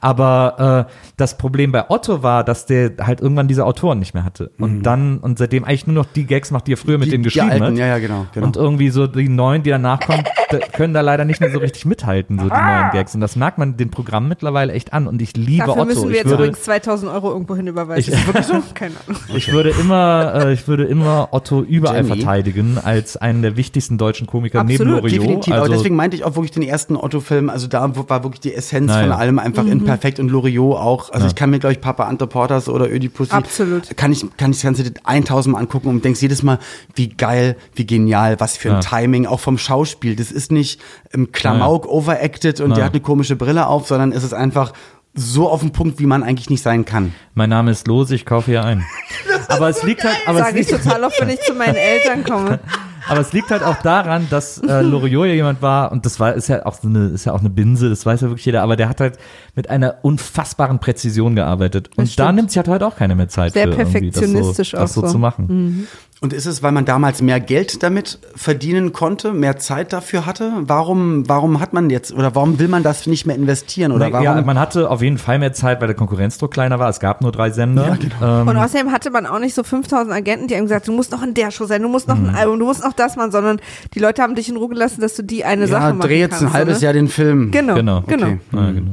aber äh, das Problem bei Otto war, dass der halt irgendwann diese Autoren nicht mehr hatte und dann und seitdem eigentlich nur noch die Gags macht, die er früher mit Mhm. Die- denen die geschrieben alten, hat ja, ja, genau, genau. und irgendwie so die neuen, die danach kommen, da, können da leider nicht mehr so richtig mithalten, so die neuen Gags und das merkt man den Programm mittlerweile echt an und ich liebe Dafür Otto. müssen wir ich jetzt würde, übrigens 2000 Euro irgendwo hin überweisen. Ich- wirklich so? Keine Ahnung. Ich würde immer, äh, ich würde immer Otto überall Jenny. verteidigen als einen der wichtigsten deutschen Komiker Absolut, neben Loriot. Definitiv, Also, aber deswegen meinte ich auch wirklich den ersten Otto-Film, also da war wirklich die Essenz Na von ja. allem einfach Mhm. in perfekt und Loriot auch. Also ich kann mir, glaube ich, Papa Ante Porters oder Ödipussy, Absolut. kann ich, kann ich das Ganze 1000 Mal angucken und denkst jedes Mal, wie geil, wie genial, was für ein Ja. Timing, auch vom Schauspiel. Das ist nicht im Klamauk overacted und Ja. der hat eine komische Brille auf, sondern es ist einfach so auf den Punkt, wie man eigentlich nicht sein kann. mein Name ist Los, ich kaufe hier ein. aber es liegt halt, aber es Sage ich liegt, total oft, wenn ich zu meinen Eltern komme. aber es liegt halt auch daran, dass äh, Loriot ja jemand war und das war ist ja auch so eine ist ja auch eine Binse, das weiß ja wirklich jeder, aber der hat halt mit einer unfassbaren Präzision gearbeitet und da nimmt sich halt heute auch keiner mehr Zeit Sehr für irgendwie das so, perfektionistisch das auch so, so. zu machen. Und ist es, weil man damals mehr Geld damit verdienen konnte, mehr Zeit dafür hatte? Warum, warum hat man jetzt oder warum will man das nicht mehr investieren? Oder warum? ja, man hatte auf jeden Fall mehr Zeit, weil der Konkurrenzdruck kleiner war. Es gab nur drei Sender. Ja, genau. ähm, Und außerdem hatte man auch nicht so 5000 Agenten, die haben gesagt, du musst noch in der Show sein, du musst noch Mhm. ein Album, du musst noch das machen, sondern die Leute haben dich in Ruhe gelassen, dass du die eine Sache ja, machen dreh jetzt kannst. ein halbes ne? Jahr den Film. Genau, Genau. genau. Okay. ja, genau.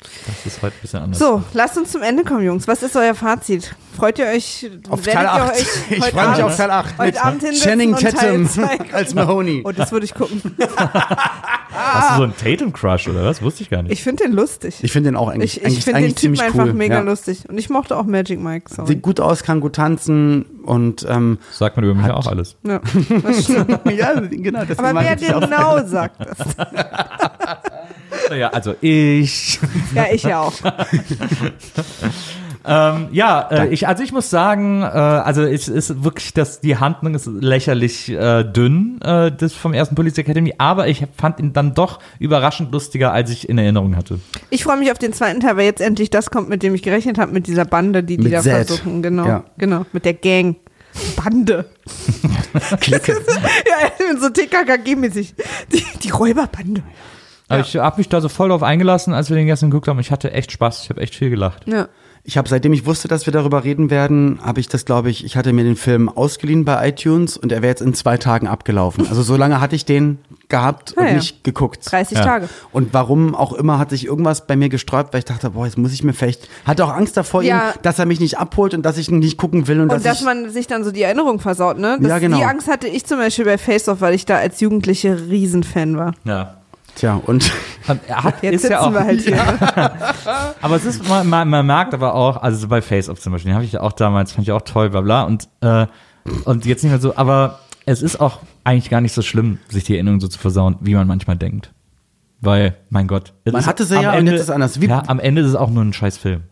Das ist heute ein bisschen anders. So, lasst uns zum Ende kommen, Jungs. Was ist euer Fazit? Freut ihr euch? Auf Teil ihr 8. euch Ich freue mich auf Teil 8 Heute Abend mit hinsetzen Channing Tatum als Mahoney. Oh, das würde ich gucken. Hast du so einen Tatum-Crush oder was? Wusste ich gar nicht. Ich finde den lustig. Ich finde den auch eigentlich, Ich, ich finde den Typen einfach cool. mega ja. lustig. Und ich mochte auch Magic Mike. Sorry. Sieht gut aus, kann gut tanzen und ähm, Sagt man über mich auch alles. Ja, das stimmt. ja, genau. Aber wer genau sagt das? Naja, also ich. Ja, ich ja auch. Ähm, ja, äh, ich, also ich muss sagen, äh, also es ist wirklich, dass die Handlung ist lächerlich äh, dünn, äh, das vom ersten Police Academy, aber ich fand ihn dann doch überraschend lustiger, als ich in Erinnerung hatte. Ich freue mich auf den zweiten Teil, weil jetzt endlich das kommt, mit dem ich gerechnet habe, mit dieser Bande, die die Mit da Zed. versuchen. Genau, Ja. genau, mit der Gang. Bande. Clique. ja, so TKKG-mäßig. Die, die Räuberbande. Aber ich habe mich da so voll drauf eingelassen, als wir den gestern geguckt haben. Ich hatte echt Spaß, ich habe echt viel gelacht. Ja. Ich habe, seitdem ich wusste, dass wir darüber reden werden, habe ich das, glaube ich, ich hatte mir den Film ausgeliehen bei iTunes und er wäre jetzt in zwei Tagen abgelaufen. Also so lange hatte ich den gehabt Ah, und ja. nicht geguckt. 30 Ja. Tage. Und warum auch immer hat sich irgendwas bei mir gesträubt, weil ich dachte, boah, jetzt muss ich mir vielleicht, hatte auch Angst davor, Ja. ihm, dass er mich nicht abholt und dass ich ihn nicht gucken will und, Und dass ich, man sich dann so die Erinnerung versaut, ne? Das, Ja, genau. Die Angst hatte ich zum Beispiel bei Face Off, weil ich da als Jugendliche Riesenfan war. Ja. Tja, und Er hat, Jetzt ist sitzen ja auch, halt hier. Ne? Aber es ist, man, man, man merkt aber auch, also so bei Face Off zum Beispiel, den habe ich ja auch damals, fand ich auch toll, bla bla. Und, äh, und jetzt nicht mehr so, aber es ist auch eigentlich gar nicht so schlimm, sich die Erinnerung so zu versauen, wie man manchmal denkt. Weil, mein Gott. Man hatte sie am ja und Ende, jetzt ist es anders. Wie- ja, am Ende ist es auch nur ein scheiß Film.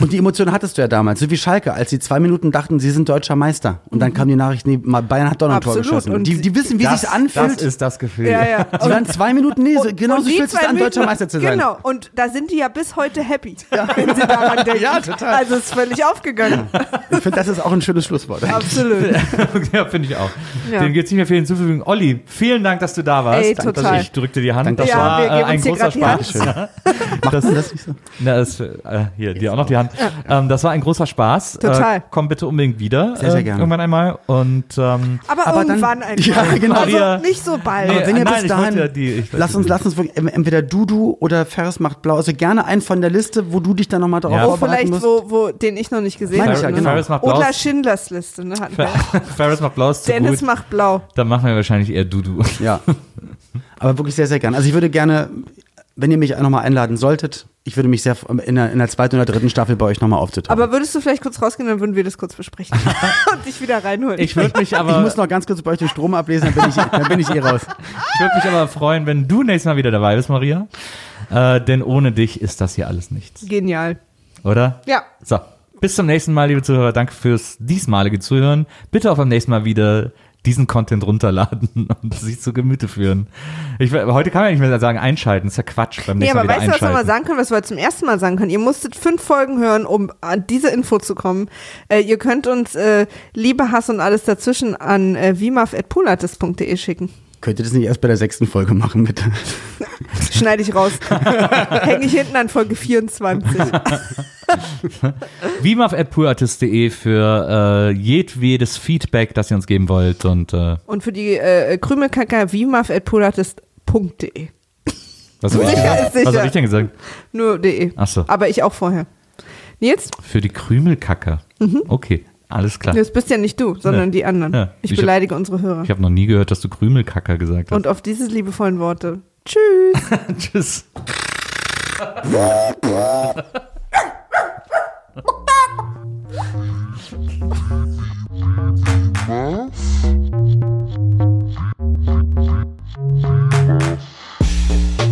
Und die Emotion hattest du ja damals, so wie Schalke, als sie zwei Minuten dachten, sie sind deutscher Meister. Und dann kam die Nachricht, nee, Bayern hat doch noch ein Tor geschossen. Und die, die wissen, wie das, sich's anfühlt. Das ist das Gefühl. Ja, ja. Sie waren zwei Minuten, nee, genau Und so fühlt sich zwei an, deutscher Meister zu sein. Genau, und da sind die ja bis heute happy, wenn sie daran denken. Ja, total. Also es ist völlig aufgegangen. Ich finde, das ist auch ein schönes Schlusswort. Absolut. ja, finde ich auch. Ja. Dem gibt es nicht mehr viel hinzuzufügen. Olli, vielen Dank, dass du da warst. Ey, Danke, total. Ich drückte die Hand. Danke. Das Ja, war wir äh, geben ein großer Spaß. Macht man das nicht so? Na, das, äh, hier, dir auch noch die Hand. Ähm, das war ein großer Spaß. Total. Äh, komm bitte unbedingt wieder. Sehr, sehr äh, gerne. Irgendwann einmal. Und ähm, Aber, Aber dann- irgendwann einfach. Ja, genau. Also Ja. nicht so bald. Nee, wenn ihr nein, bis ich dahin, ja die- lass uns, lass uns wirklich, entweder Dudu oder Ferris macht blau, also gerne einen von der Liste, wo du dich dann nochmal darauf Ja. Oh, vorbereiten vielleicht, musst. wo, wo, den ich noch nicht gesehen habe. ja, ne? genau. Ferris macht blau. Oder Schindlers Liste, ne? Hatten wir. Ferris macht blau ist zu Dennis gut. macht blau. Dann machen wir wahrscheinlich eher Dudu. Ja. Aber wirklich sehr, sehr gerne. Also ich würde gerne, wenn ihr mich nochmal einladen solltet, ich würde mich sehr in der, in der zweiten oder dritten Staffel bei euch nochmal aufzutauchen. Aber würdest du vielleicht kurz rausgehen, dann würden wir das kurz besprechen. Und dich wieder reinholen. Ich würde mich ich aber, muss noch ganz kurz bei euch den Strom ablesen, dann bin ich, dann bin ich eh raus. ich würde mich aber freuen, wenn du nächstes Mal wieder dabei bist, Maria. Äh, denn ohne dich ist das hier alles nichts. Genial. Oder? Ja. So, bis zum nächsten Mal, liebe Zuhörer. Danke fürs diesmalige Zuhören. Bitte auch beim nächsten Mal wieder diesen Content runterladen und sich zu Gemüte führen. Ich, heute kann man ja nicht mehr sagen, einschalten. Das ist ja Quatsch. Beim Nee, nächsten aber Mal wieder weißt du, was wir mal sagen können, was wir zum ersten Mal sagen können? Ihr musstet fünf Folgen hören, um an diese Info zu kommen. Äh, ihr könnt uns äh, Liebe, Hass und alles dazwischen an äh, vimaf.pulatis.de schicken. Könnt ihr das nicht erst bei der sechsten Folge machen, bitte? Schneide ich raus. Hänge ich hinten an Folge 24. Vimaf.purartist.de für äh, jedwedes Feedback, das ihr uns geben wollt. Und äh, Und für die äh, Krümelkacker vimaf.pulatis.de. was habe ich, was hab ich denn gesagt? Nur de. Ach so. Aber ich auch vorher. Nils? Für die Krümelkacker. Okay, alles klar. Das bist ja nicht du, sondern Ja. die anderen. Ja. Ich Ich hab- beleidige unsere Hörer. Ich habe noch nie gehört, dass du Krümelkacker gesagt hast. Und auf diese liebevollen Worte. Tschüss. Tschüss. Wiedersehen,